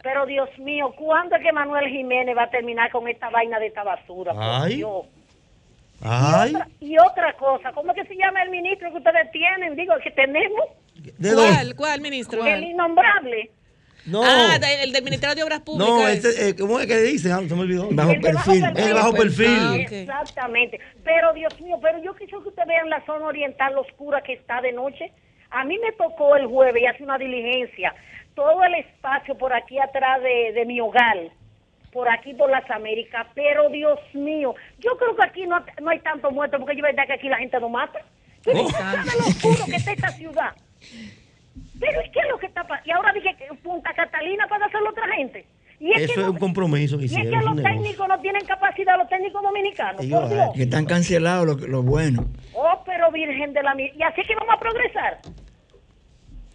S17: Pero Dios mío, ¿cuándo es que Manuel Jiménez va a terminar con esta vaina de esta basura? Por
S9: Ay.
S17: Dios.
S9: Ay.
S17: Y, otra, y otra cosa, ¿cómo es que se llama el ministro que ustedes tienen? Digo, que tenemos.
S9: ¿De
S3: ¿Cuál, cuál ministro?
S17: El innombrable.
S9: No.
S3: Ah, de- el del Ministerio de Obras Públicas.
S9: No, este, eh, ¿cómo es que dicen? Ah, se me olvidó.
S4: Bajo
S17: El de bajo
S4: perfil.
S17: perfil.
S9: El bajo perfil.
S3: Ah, ok.
S17: Exactamente. Pero Dios mío, pero yo quiero que ustedes vean la zona oriental oscura que está de noche. A mí me tocó el jueves y hace una diligencia. Todo el espacio por aquí atrás de, de mi hogar, por aquí por las Américas. Pero Dios mío, yo creo que aquí no, no hay tanto muerto porque es verdad que aquí la gente no mata. Pero ¿tú sabes lo oscuro que está esta ciudad. Pero es que es lo que está pasando. Y ahora dije que Punta Catalina para hacerlo a otra gente. Y es
S9: Eso
S17: que
S9: es
S17: no-
S9: un compromiso que
S17: y es que los
S9: negocio.
S17: técnicos no tienen capacidad, los técnicos dominicanos, por Dios.
S4: Que están cancelados lo, lo bueno.
S17: Oh, pero Virgen de la Mi- Y así que vamos a progresar.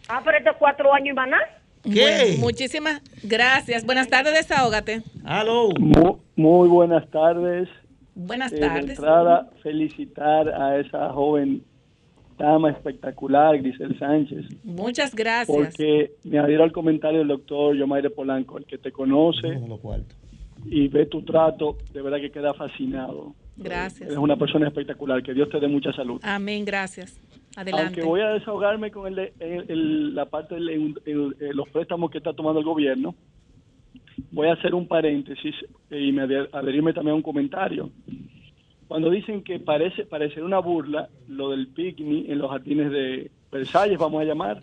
S17: Ah, pero estos cuatro años y más nada.
S3: Bueno, muchísimas gracias. Buenas tardes, desahógate.
S9: Aló.
S18: Mu- Muy, buenas tardes.
S3: Buenas
S18: Eh, de
S3: tardes.
S18: entrada, felicitar a esa joven dama espectacular, Grisel Sánchez,
S3: Muchas gracias.
S18: porque me adhiero al comentario del doctor Yomaire Polanco, el que te conoce y ve tu trato, de verdad que queda fascinado.
S3: Gracias.
S18: Eres una persona espectacular, que Dios te dé mucha salud.
S3: Amén, gracias.
S18: Aunque voy a desahogarme con el la parte de los préstamos que está tomando el gobierno, voy a hacer un paréntesis y me adher- adherirme también a un comentario. Cuando dicen que parece parecer una burla lo del picnic en los jardines de Versalles, vamos a llamar,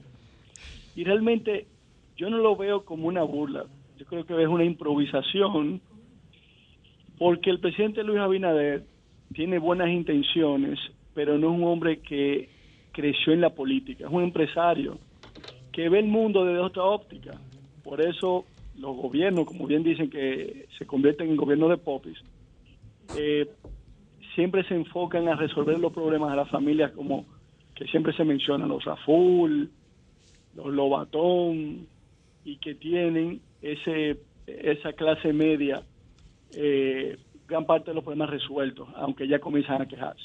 S18: y realmente yo no lo veo como una burla, yo creo que es una improvisación, porque el presidente Luis Abinader tiene buenas intenciones, pero no es un hombre que creció en la política, es un empresario que ve el mundo desde otra óptica. Por eso los gobiernos, como bien dicen que se convierten en gobiernos de popis, eh, siempre se enfocan a resolver los problemas de las familias como que siempre se mencionan, los Raful, los Lobatón, y que tienen ese esa clase media eh, gran parte de los problemas resueltos, aunque ya comienzan a quejarse.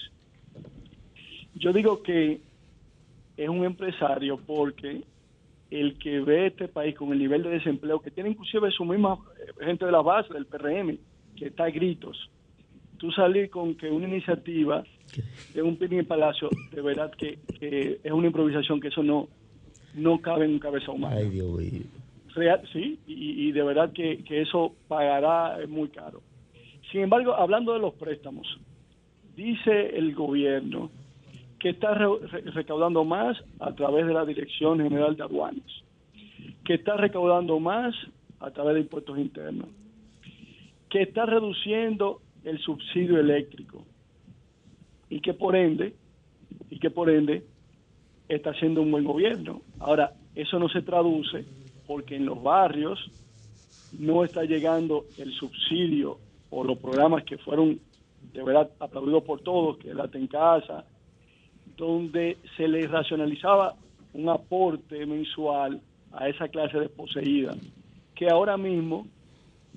S18: Yo digo que es un empresario porque el que ve este país con el nivel de desempleo que tiene inclusive su misma eh, gente de la base del PRM, que está a gritos, tú salir con que una iniciativa de un picnic en Palacio, de verdad que, que es una improvisación que eso no, no cabe en un cabeza humana.
S9: Ay, Dios mío.
S18: Real, sí, y, y de verdad que, que eso pagará eh, muy caro. Sin embargo, hablando de los préstamos, dice el gobierno que está re- re- recaudando más a través de la Dirección General de Aduanas, que está recaudando más a través de impuestos internos, que está reduciendo el subsidio eléctrico y que por ende, y que por ende está haciendo un buen gobierno. Ahora, eso no se traduce porque en los barrios no está llegando el subsidio o los programas que fueron de verdad aplaudidos por todos, que es la en casa, donde se le racionalizaba un aporte mensual a esa clase desposeída, que ahora mismo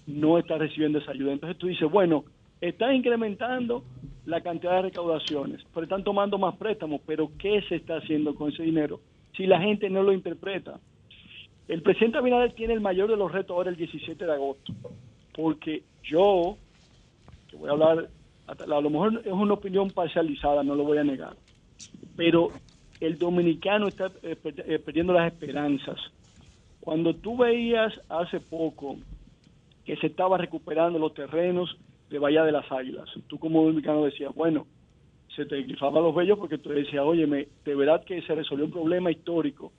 S18: no está recibiendo esa ayuda. Entonces tú dices, bueno, están incrementando la cantidad de recaudaciones, pero están tomando más préstamos, pero ¿qué se está haciendo con ese dinero si la gente no lo interpreta? El presidente Abinader tiene el mayor de los retos ahora el 17 de agosto, porque yo, que voy a hablar, a lo mejor es una opinión parcializada, no lo voy a negar, pero el dominicano está eh, eh, perdiendo las esperanzas. Cuando tú veías hace poco que se estaba recuperando los terrenos de Bahía de las Águilas, tú como dominicano decías, bueno, se te grifaban los vellos porque tú decías, óyeme, de verdad que se resolvió un problema histórico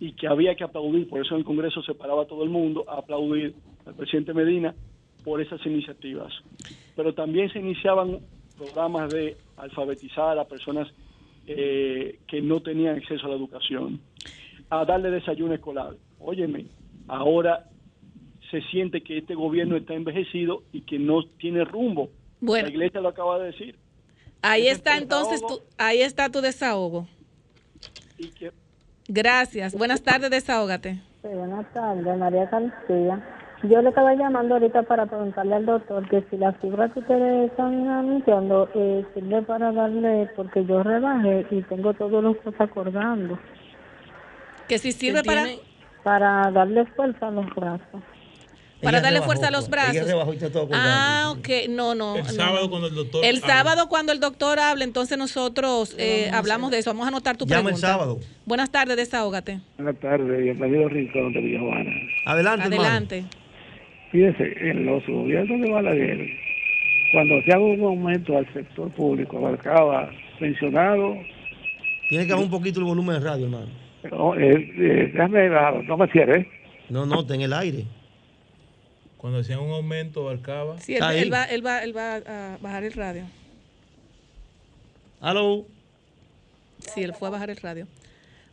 S18: y que había que aplaudir, por eso en el Congreso se paraba todo el mundo a aplaudir al presidente Medina por esas iniciativas. Pero también se iniciaban programas de alfabetizar a personas eh, que no tenían acceso a la educación, a darle desayuno escolar. Óyeme, ahora se siente que este gobierno está envejecido y que no tiene rumbo.
S3: Bueno.
S18: La iglesia lo acaba de decir.
S3: Ahí está entonces tu,
S18: desahogo.
S3: ahí está tu desahogo.
S18: Y que
S3: Gracias. Buenas tardes, desahógate.
S19: Sí, buenas tardes, María García. Yo le estaba llamando ahorita para preguntarle al doctor que si la fibra que ustedes están anunciando eh, sirve para darle, porque yo rebajé y tengo todos los cosas acordando.
S3: Que si sirve para
S19: Para darle fuerza a los brazos.
S3: para
S9: Ella
S3: darle
S9: rebajó,
S3: fuerza a los.
S9: Ella
S3: brazos.
S9: rebajó y está todo acordando.
S3: Ah, ok. No, no.
S2: El
S3: no.
S2: sábado cuando el doctor
S3: El
S2: habla.
S3: sábado cuando el doctor hable, entonces nosotros eh, hablamos de eso. Vamos a anotar tu
S9: Llama
S3: pregunta.
S9: el sábado.
S3: Buenas tardes, desahógate.
S20: Buenas tardes, bienvenido Rincón de Villajuana.
S9: Adelante,
S3: Adelante.
S20: Fíjese, en los gobiernos de Balaguer, cuando se haga un aumento al sector público, abarcaba pensionados,
S9: Tiene que bajar un poquito el volumen de radio, hermano.
S20: no, eh, eh, déjame no me cierre.
S9: No, no, está en el aire.
S2: Cuando hacían un aumento, abarcaba.
S3: Sí, él, él va, él, va, él va a bajar el radio.
S9: Aló.
S3: Sí, él fue a bajar el radio.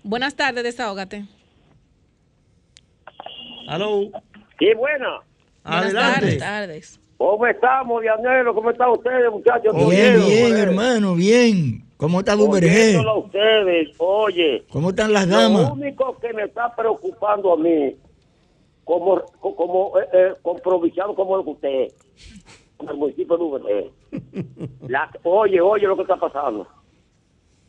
S3: Buenas tardes, desahógate.
S9: Aló.
S15: Sí, buena.
S3: Buenas tardes. tardes.
S15: ¿Cómo estamos, Dianelo? ¿Cómo están ustedes, muchachos?
S4: Bien, bien, hermano, bien. ¿Cómo está Duvergé?
S15: Ustedes, oye.
S4: ¿Cómo están las
S15: Lo
S4: damas?
S15: único que me está preocupando a mí, como, como eh, eh, como es usted, en el municipio de Uberlé, la, oye, oye lo que está pasando.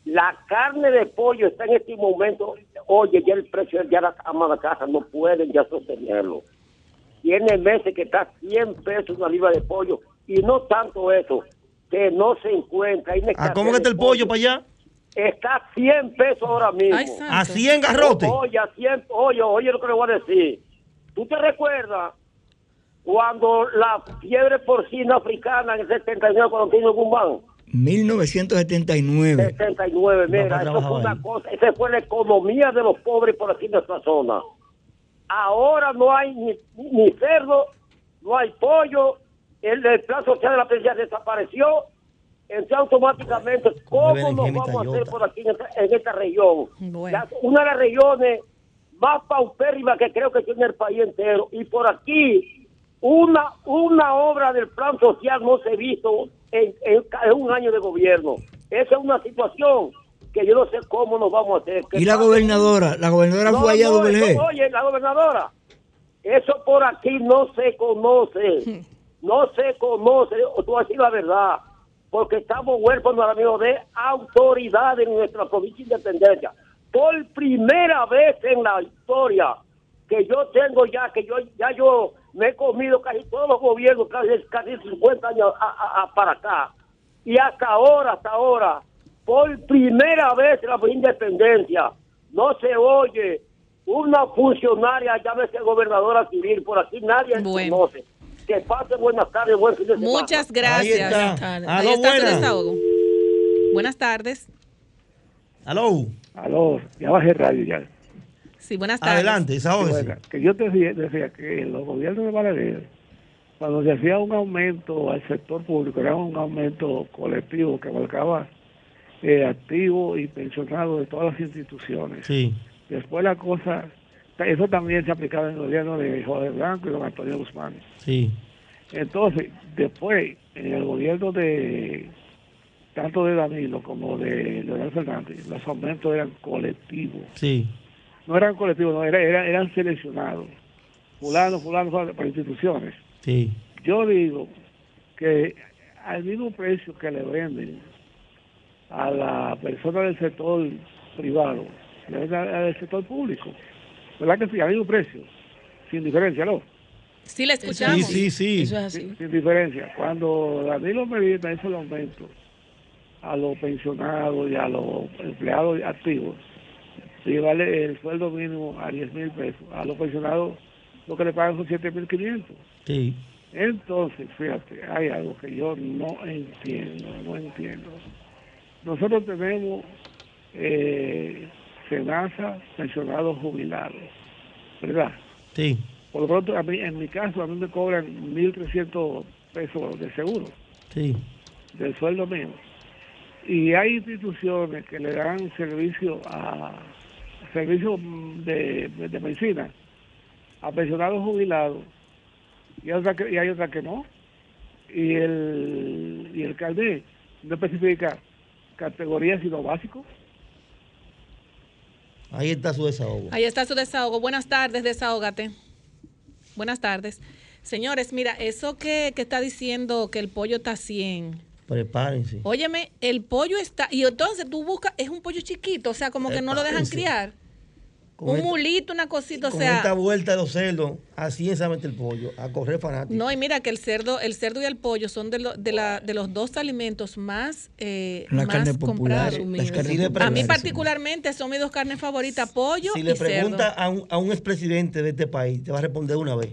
S15: La carne de pollo está en este momento, oye, ya el precio, ya las amas de casa no pueden ya sostenerlo. Tiene meses que está 100 pesos una libra de pollo y no tanto eso, que no se encuentra. hay
S9: ¿A
S15: escasez
S9: cómo que está el pollo para allá?
S15: está a 100 pesos ahora mismo.
S9: Ay. ¿A 100 garrote?
S15: Oye, a 100, oye, oye lo que le voy a decir. ¿Tú te recuerdas cuando la fiebre porcina africana en el 79 cuando vino Guzmán?
S4: 1979.
S15: 79, mira, eso fue una cosa, esa fue la economía de los pobres por aquí en esta zona. Ahora no hay ni, ni cerdo, no hay pollo, el, el plan social de la presidencia desapareció, entonces automáticamente, ¿cómo nos vamos a hacer por aquí en esta, en esta región? La- una de las regiones más paupérrimas que creo que tiene el país entero, y por aquí una, una obra del plan social no se ha visto en, en- en un año de gobierno. Esa es una situación que yo no sé cómo nos vamos a hacer.
S4: Y la gobernadora, la gobernadora
S15: No,
S4: fue allá a
S15: no, eso, Oye, la gobernadora, eso por aquí no se conoce, no se conoce, tú vas a decir la verdad, porque estamos huérfanos ahora mismo de autoridad en nuestra provincia de Independencia. Por primera vez en la historia que yo tengo ya, que yo ya yo me he comido casi todos los gobiernos, casi, casi 50 años a- a- a- para acá, y hasta ahora, hasta ahora, por primera vez en la Independencia, no se oye una funcionaria, llámese gobernadora civil, por aquí nadie conoce. Que pase buenas tardes, buen fin de semana.
S3: Muchas gracias.
S9: está.
S3: Buenas tardes.
S9: Aló,
S3: Ahí está su
S9: buenas.
S3: desahogo. Buenas tardes.
S9: Aló.
S20: Aló, ya bajé radio ya.
S3: Sí, buenas tardes.
S9: Adelante.
S20: Sí, bueno, que yo te decía, decía que en los gobiernos de Balaguer, cuando se hacía un aumento al sector público, era un aumento colectivo que abarcaba eh, activos y pensionados de todas las instituciones.
S9: Sí.
S20: Después la cosa, eso también se aplicaba en el gobierno de Jorge Blanco y don Antonio Guzmán.
S9: Sí.
S20: Entonces, después, en el gobierno de tanto de Danilo como de Leonel Fernández, los aumentos eran colectivos.
S9: Sí.
S20: No eran colectivos, no, era- era- eran seleccionados. Fulano, fulano, fulano, por instituciones.
S9: Sí.
S20: Yo digo que al mismo precio que le venden a la persona del sector privado, al al sector público. ¿Verdad que sí? Al mismo precio. Sin diferencia, ¿no?
S3: Sí, le escuchamos.
S9: Sí, sí, sí.
S3: Eso es así.
S20: Sin, sin diferencia. Cuando Danilo Medina hizo el aumento a los pensionados y a los empleados activos, llevarle el sueldo mínimo a 10 mil pesos, a los pensionados lo que le pagan son 7 mil 500.
S9: Sí.
S20: Entonces, fíjate, hay algo que yo no entiendo, no entiendo. Nosotros tenemos eh, SENASA, pensionados jubilados, ¿verdad?
S9: Sí.
S20: Por lo pronto, a mí, en mi caso, a mí me cobran 1.300 pesos de seguro,
S9: Sí.
S20: del sueldo mío. Y hay instituciones que le dan servicio a servicio de, de, medicina a pensionados jubilados y, otra que, y hay otras que no. Y el, y el carnet no especifica categoría sino básico.
S9: Ahí está su desahogo.
S3: Ahí está su desahogo. Buenas tardes, desahógate. Buenas tardes. Señores, mira, eso que, que está diciendo que el pollo está a 100.
S9: Prepárense.
S3: Óyeme, el pollo está. Y entonces tú buscas, es un pollo chiquito, o sea, como que no lo dejan criar.
S9: Con
S3: un
S9: esta-
S3: mulito, una cosita, o
S9: Con
S3: sea.
S9: esta vuelta de los cerdos, así es el pollo, a correr fanático.
S3: No, y mira que el cerdo, el cerdo y el pollo son de, lo- de, la, de los dos alimentos más, eh,
S4: La
S3: más
S4: carne popular,
S3: comprados.
S4: las carnes
S9: Si le
S4: populares,
S3: A mí particularmente son mis dos carnes favoritas, pollo
S9: Si
S3: y
S9: le
S3: cerdo.
S9: pregunta a un, a un expresidente de este país, te va a responder una vez.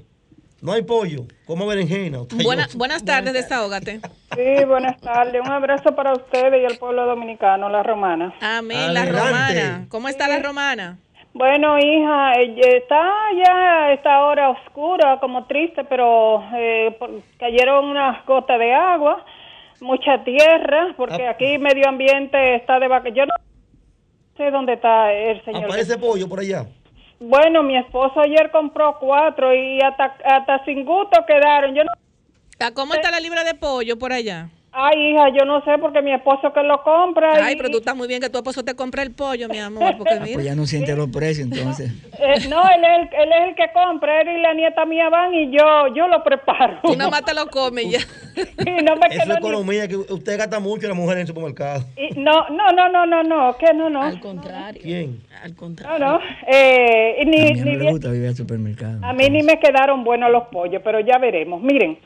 S9: No hay pollo, como berenjena.
S3: Buena- buenas tardes, desahógate.
S21: Sí, buenas tardes. Un abrazo para ustedes y el pueblo dominicano, la romana.
S3: Amén, la romana. ¿Cómo está la romana?
S21: Bueno, hija, eh, está ya esta hora oscura, como triste, pero eh, cayeron unas gotas de agua, mucha tierra, porque
S9: Ah.
S21: aquí medio ambiente está de vaca. Yo no sé dónde está el señor.
S9: Aparece pollo por allá.
S21: Bueno, mi esposo ayer compró cuatro y hasta, hasta sin gusto quedaron. Yo no
S3: ¿A ¿Cómo está la libra de pollo por allá?
S21: Ay, hija, yo no sé porque mi esposo que lo compra.
S3: Ay,
S21: y-
S3: pero tú estás muy bien que tu esposo te compre el pollo, mi amor, porque mira.
S4: Pues ya no siente los precios entonces.
S21: Eh, no, él es, el, él es el que compra, él y la nieta mía van y yo yo lo preparo.
S3: Tú nada más te lo comes ya.
S21: Y no me
S9: Eso es
S21: ni-
S9: economía, que usted gasta mucho la mujer en el supermercado.
S21: y- no, no, no, no, no, no, que no, no. Al
S6: contrario.
S9: ¿Quién?
S6: Al
S21: No,
S6: contrario.
S21: no. Eh, y
S4: A mí no
S21: ni
S4: le gusta vivir al supermercado.
S21: a mí ni me quedaron buenos los pollos, pero ya veremos. Miren,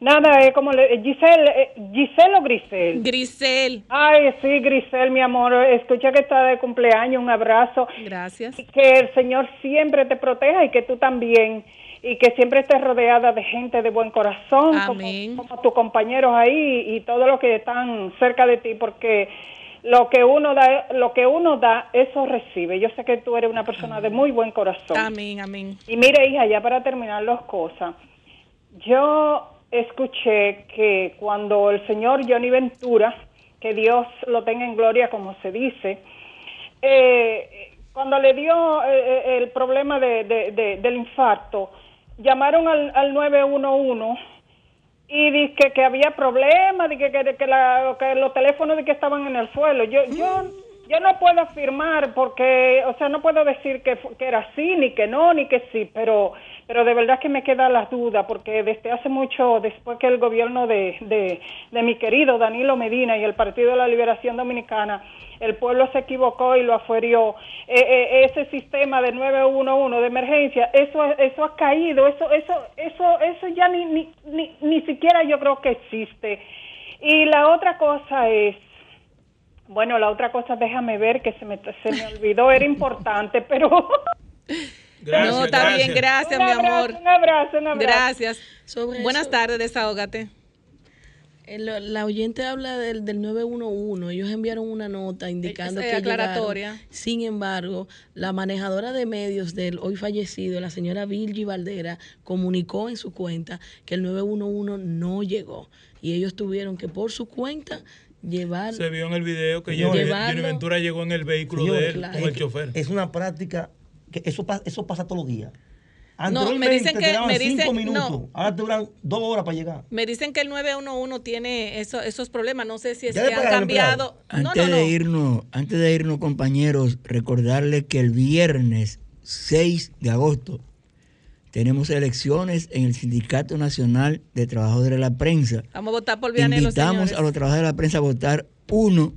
S21: Nada, es como le, Giselle, eh, Giselle o Grisel.
S3: Grisel.
S21: Ay, sí, Grisel, mi amor. Escucha que está de cumpleaños, un abrazo.
S3: Gracias.
S21: Que el Señor siempre te proteja y que tú también. Y que siempre estés rodeada de gente de buen corazón, como,
S3: Amén.
S21: como tus compañeros ahí y todos los que están cerca de ti, porque lo que uno da, lo que uno da, eso recibe. Yo sé que tú eres una persona de muy buen corazón.
S3: Amén, amén.
S21: Y mire, hija, ya para terminar las cosas, yo escuché que cuando el señor Johnny Ventura, que Dios lo tenga en gloria como se dice, eh, cuando le dio eh, eh, el problema de, de- de- del infarto, llamaron al, al 911 y dije que había problemas, de que, que, la- que los teléfonos de que estaban en el suelo. Yo, yo, yo no puedo afirmar porque, o sea, no puedo decir que, que era así, ni que no, ni que sí, pero, pero de verdad que me queda la duda porque desde hace mucho, después que el gobierno de, de, de mi querido Danilo Medina y el Partido de la Liberación Dominicana, el pueblo se equivocó y lo aferió. Eh, eh, ese sistema de 911 de emergencia, eso, eso ha caído, eso, eso, eso, eso ya ni, ni, ni, ni siquiera yo creo que existe. Y la otra cosa es, bueno, la otra cosa, déjame ver que se me, se me olvidó, era importante, pero...
S3: no, está bien, gracias,
S21: Un
S3: mi
S21: abrazo,
S3: amor.
S21: Un abrazo, un abrazo.
S3: Gracias.
S6: Sobre
S3: Buenas
S6: eso-
S3: tardes, desahógate.
S6: El- la oyente habla del, del 911. Ellos enviaron una nota indicando
S3: Es, eh,
S6: que
S3: aclaratoria.
S6: llegaron. Sin embargo, la manejadora de medios del hoy fallecido, la señora Virgi Valdera, comunicó en su cuenta que el 911 no llegó y ellos tuvieron que por su cuenta llevar
S2: Se vio en el video que Johnny Ventura llegó en el vehículo de él
S6: claro.
S2: con el chofer.
S9: Es una práctica que eso, pa- eso pasa todos los días.
S3: No, me dicen
S9: Anteriormente
S3: que-
S9: te daban
S3: me
S9: cinco
S3: dicen-
S9: minutos,
S3: no.
S9: ahora te duran dos horas para llegar.
S3: Me dicen que el 911 tiene eso- esos problemas. No sé si es
S9: ¿Ya
S3: que han cambiado.
S4: Antes
S3: no,
S4: de
S3: no.
S4: irnos, antes de irnos, compañeros, recordarles que el viernes 6 de agosto tenemos elecciones en el Sindicato Nacional de Trabajadores de la Prensa.
S3: Vamos a votar por Vianelo,
S4: Invitamos
S3: señores.
S4: a los trabajadores de la prensa a votar uno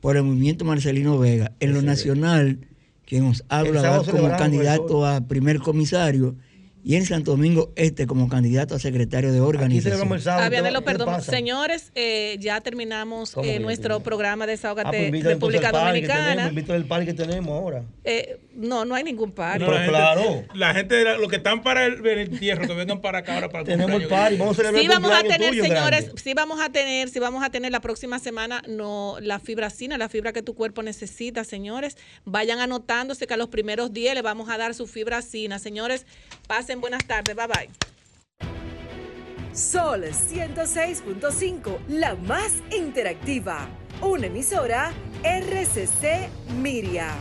S4: por el movimiento Marcelino Vega. En lo nacional, quien nos habla como candidato a primer comisario y en Santo Domingo Este como candidato a secretario de organización.
S3: Ah, Vianelo, perdón. Señores, eh, ya terminamos
S9: ¿Cómo
S3: eh, nuestro programa
S9: Ah,
S3: Desahógate
S9: pues invita entonces
S3: República Dominicana.
S9: invita al party que tenemos ahora.
S3: Eh, no, no hay ningún par.
S2: No, la gente- La gente, de la- los que están para el, el entierro, que vengan para acá ahora para el
S9: Tenemos el party, vamos a celebrar
S3: Sí
S9: el
S3: vamos a tener,
S9: tuyo,
S3: señores,
S9: grande.
S3: sí vamos a tener, sí vamos a tener la próxima semana no la fibracina, la fibra que tu cuerpo necesita, señores. Vayan anotándose que a los primeros 10 le vamos a dar su fibracina. Señores, buenas tardes. Bye bye.
S8: Sol 106.5, la más interactiva. Una emisora RCC Miria.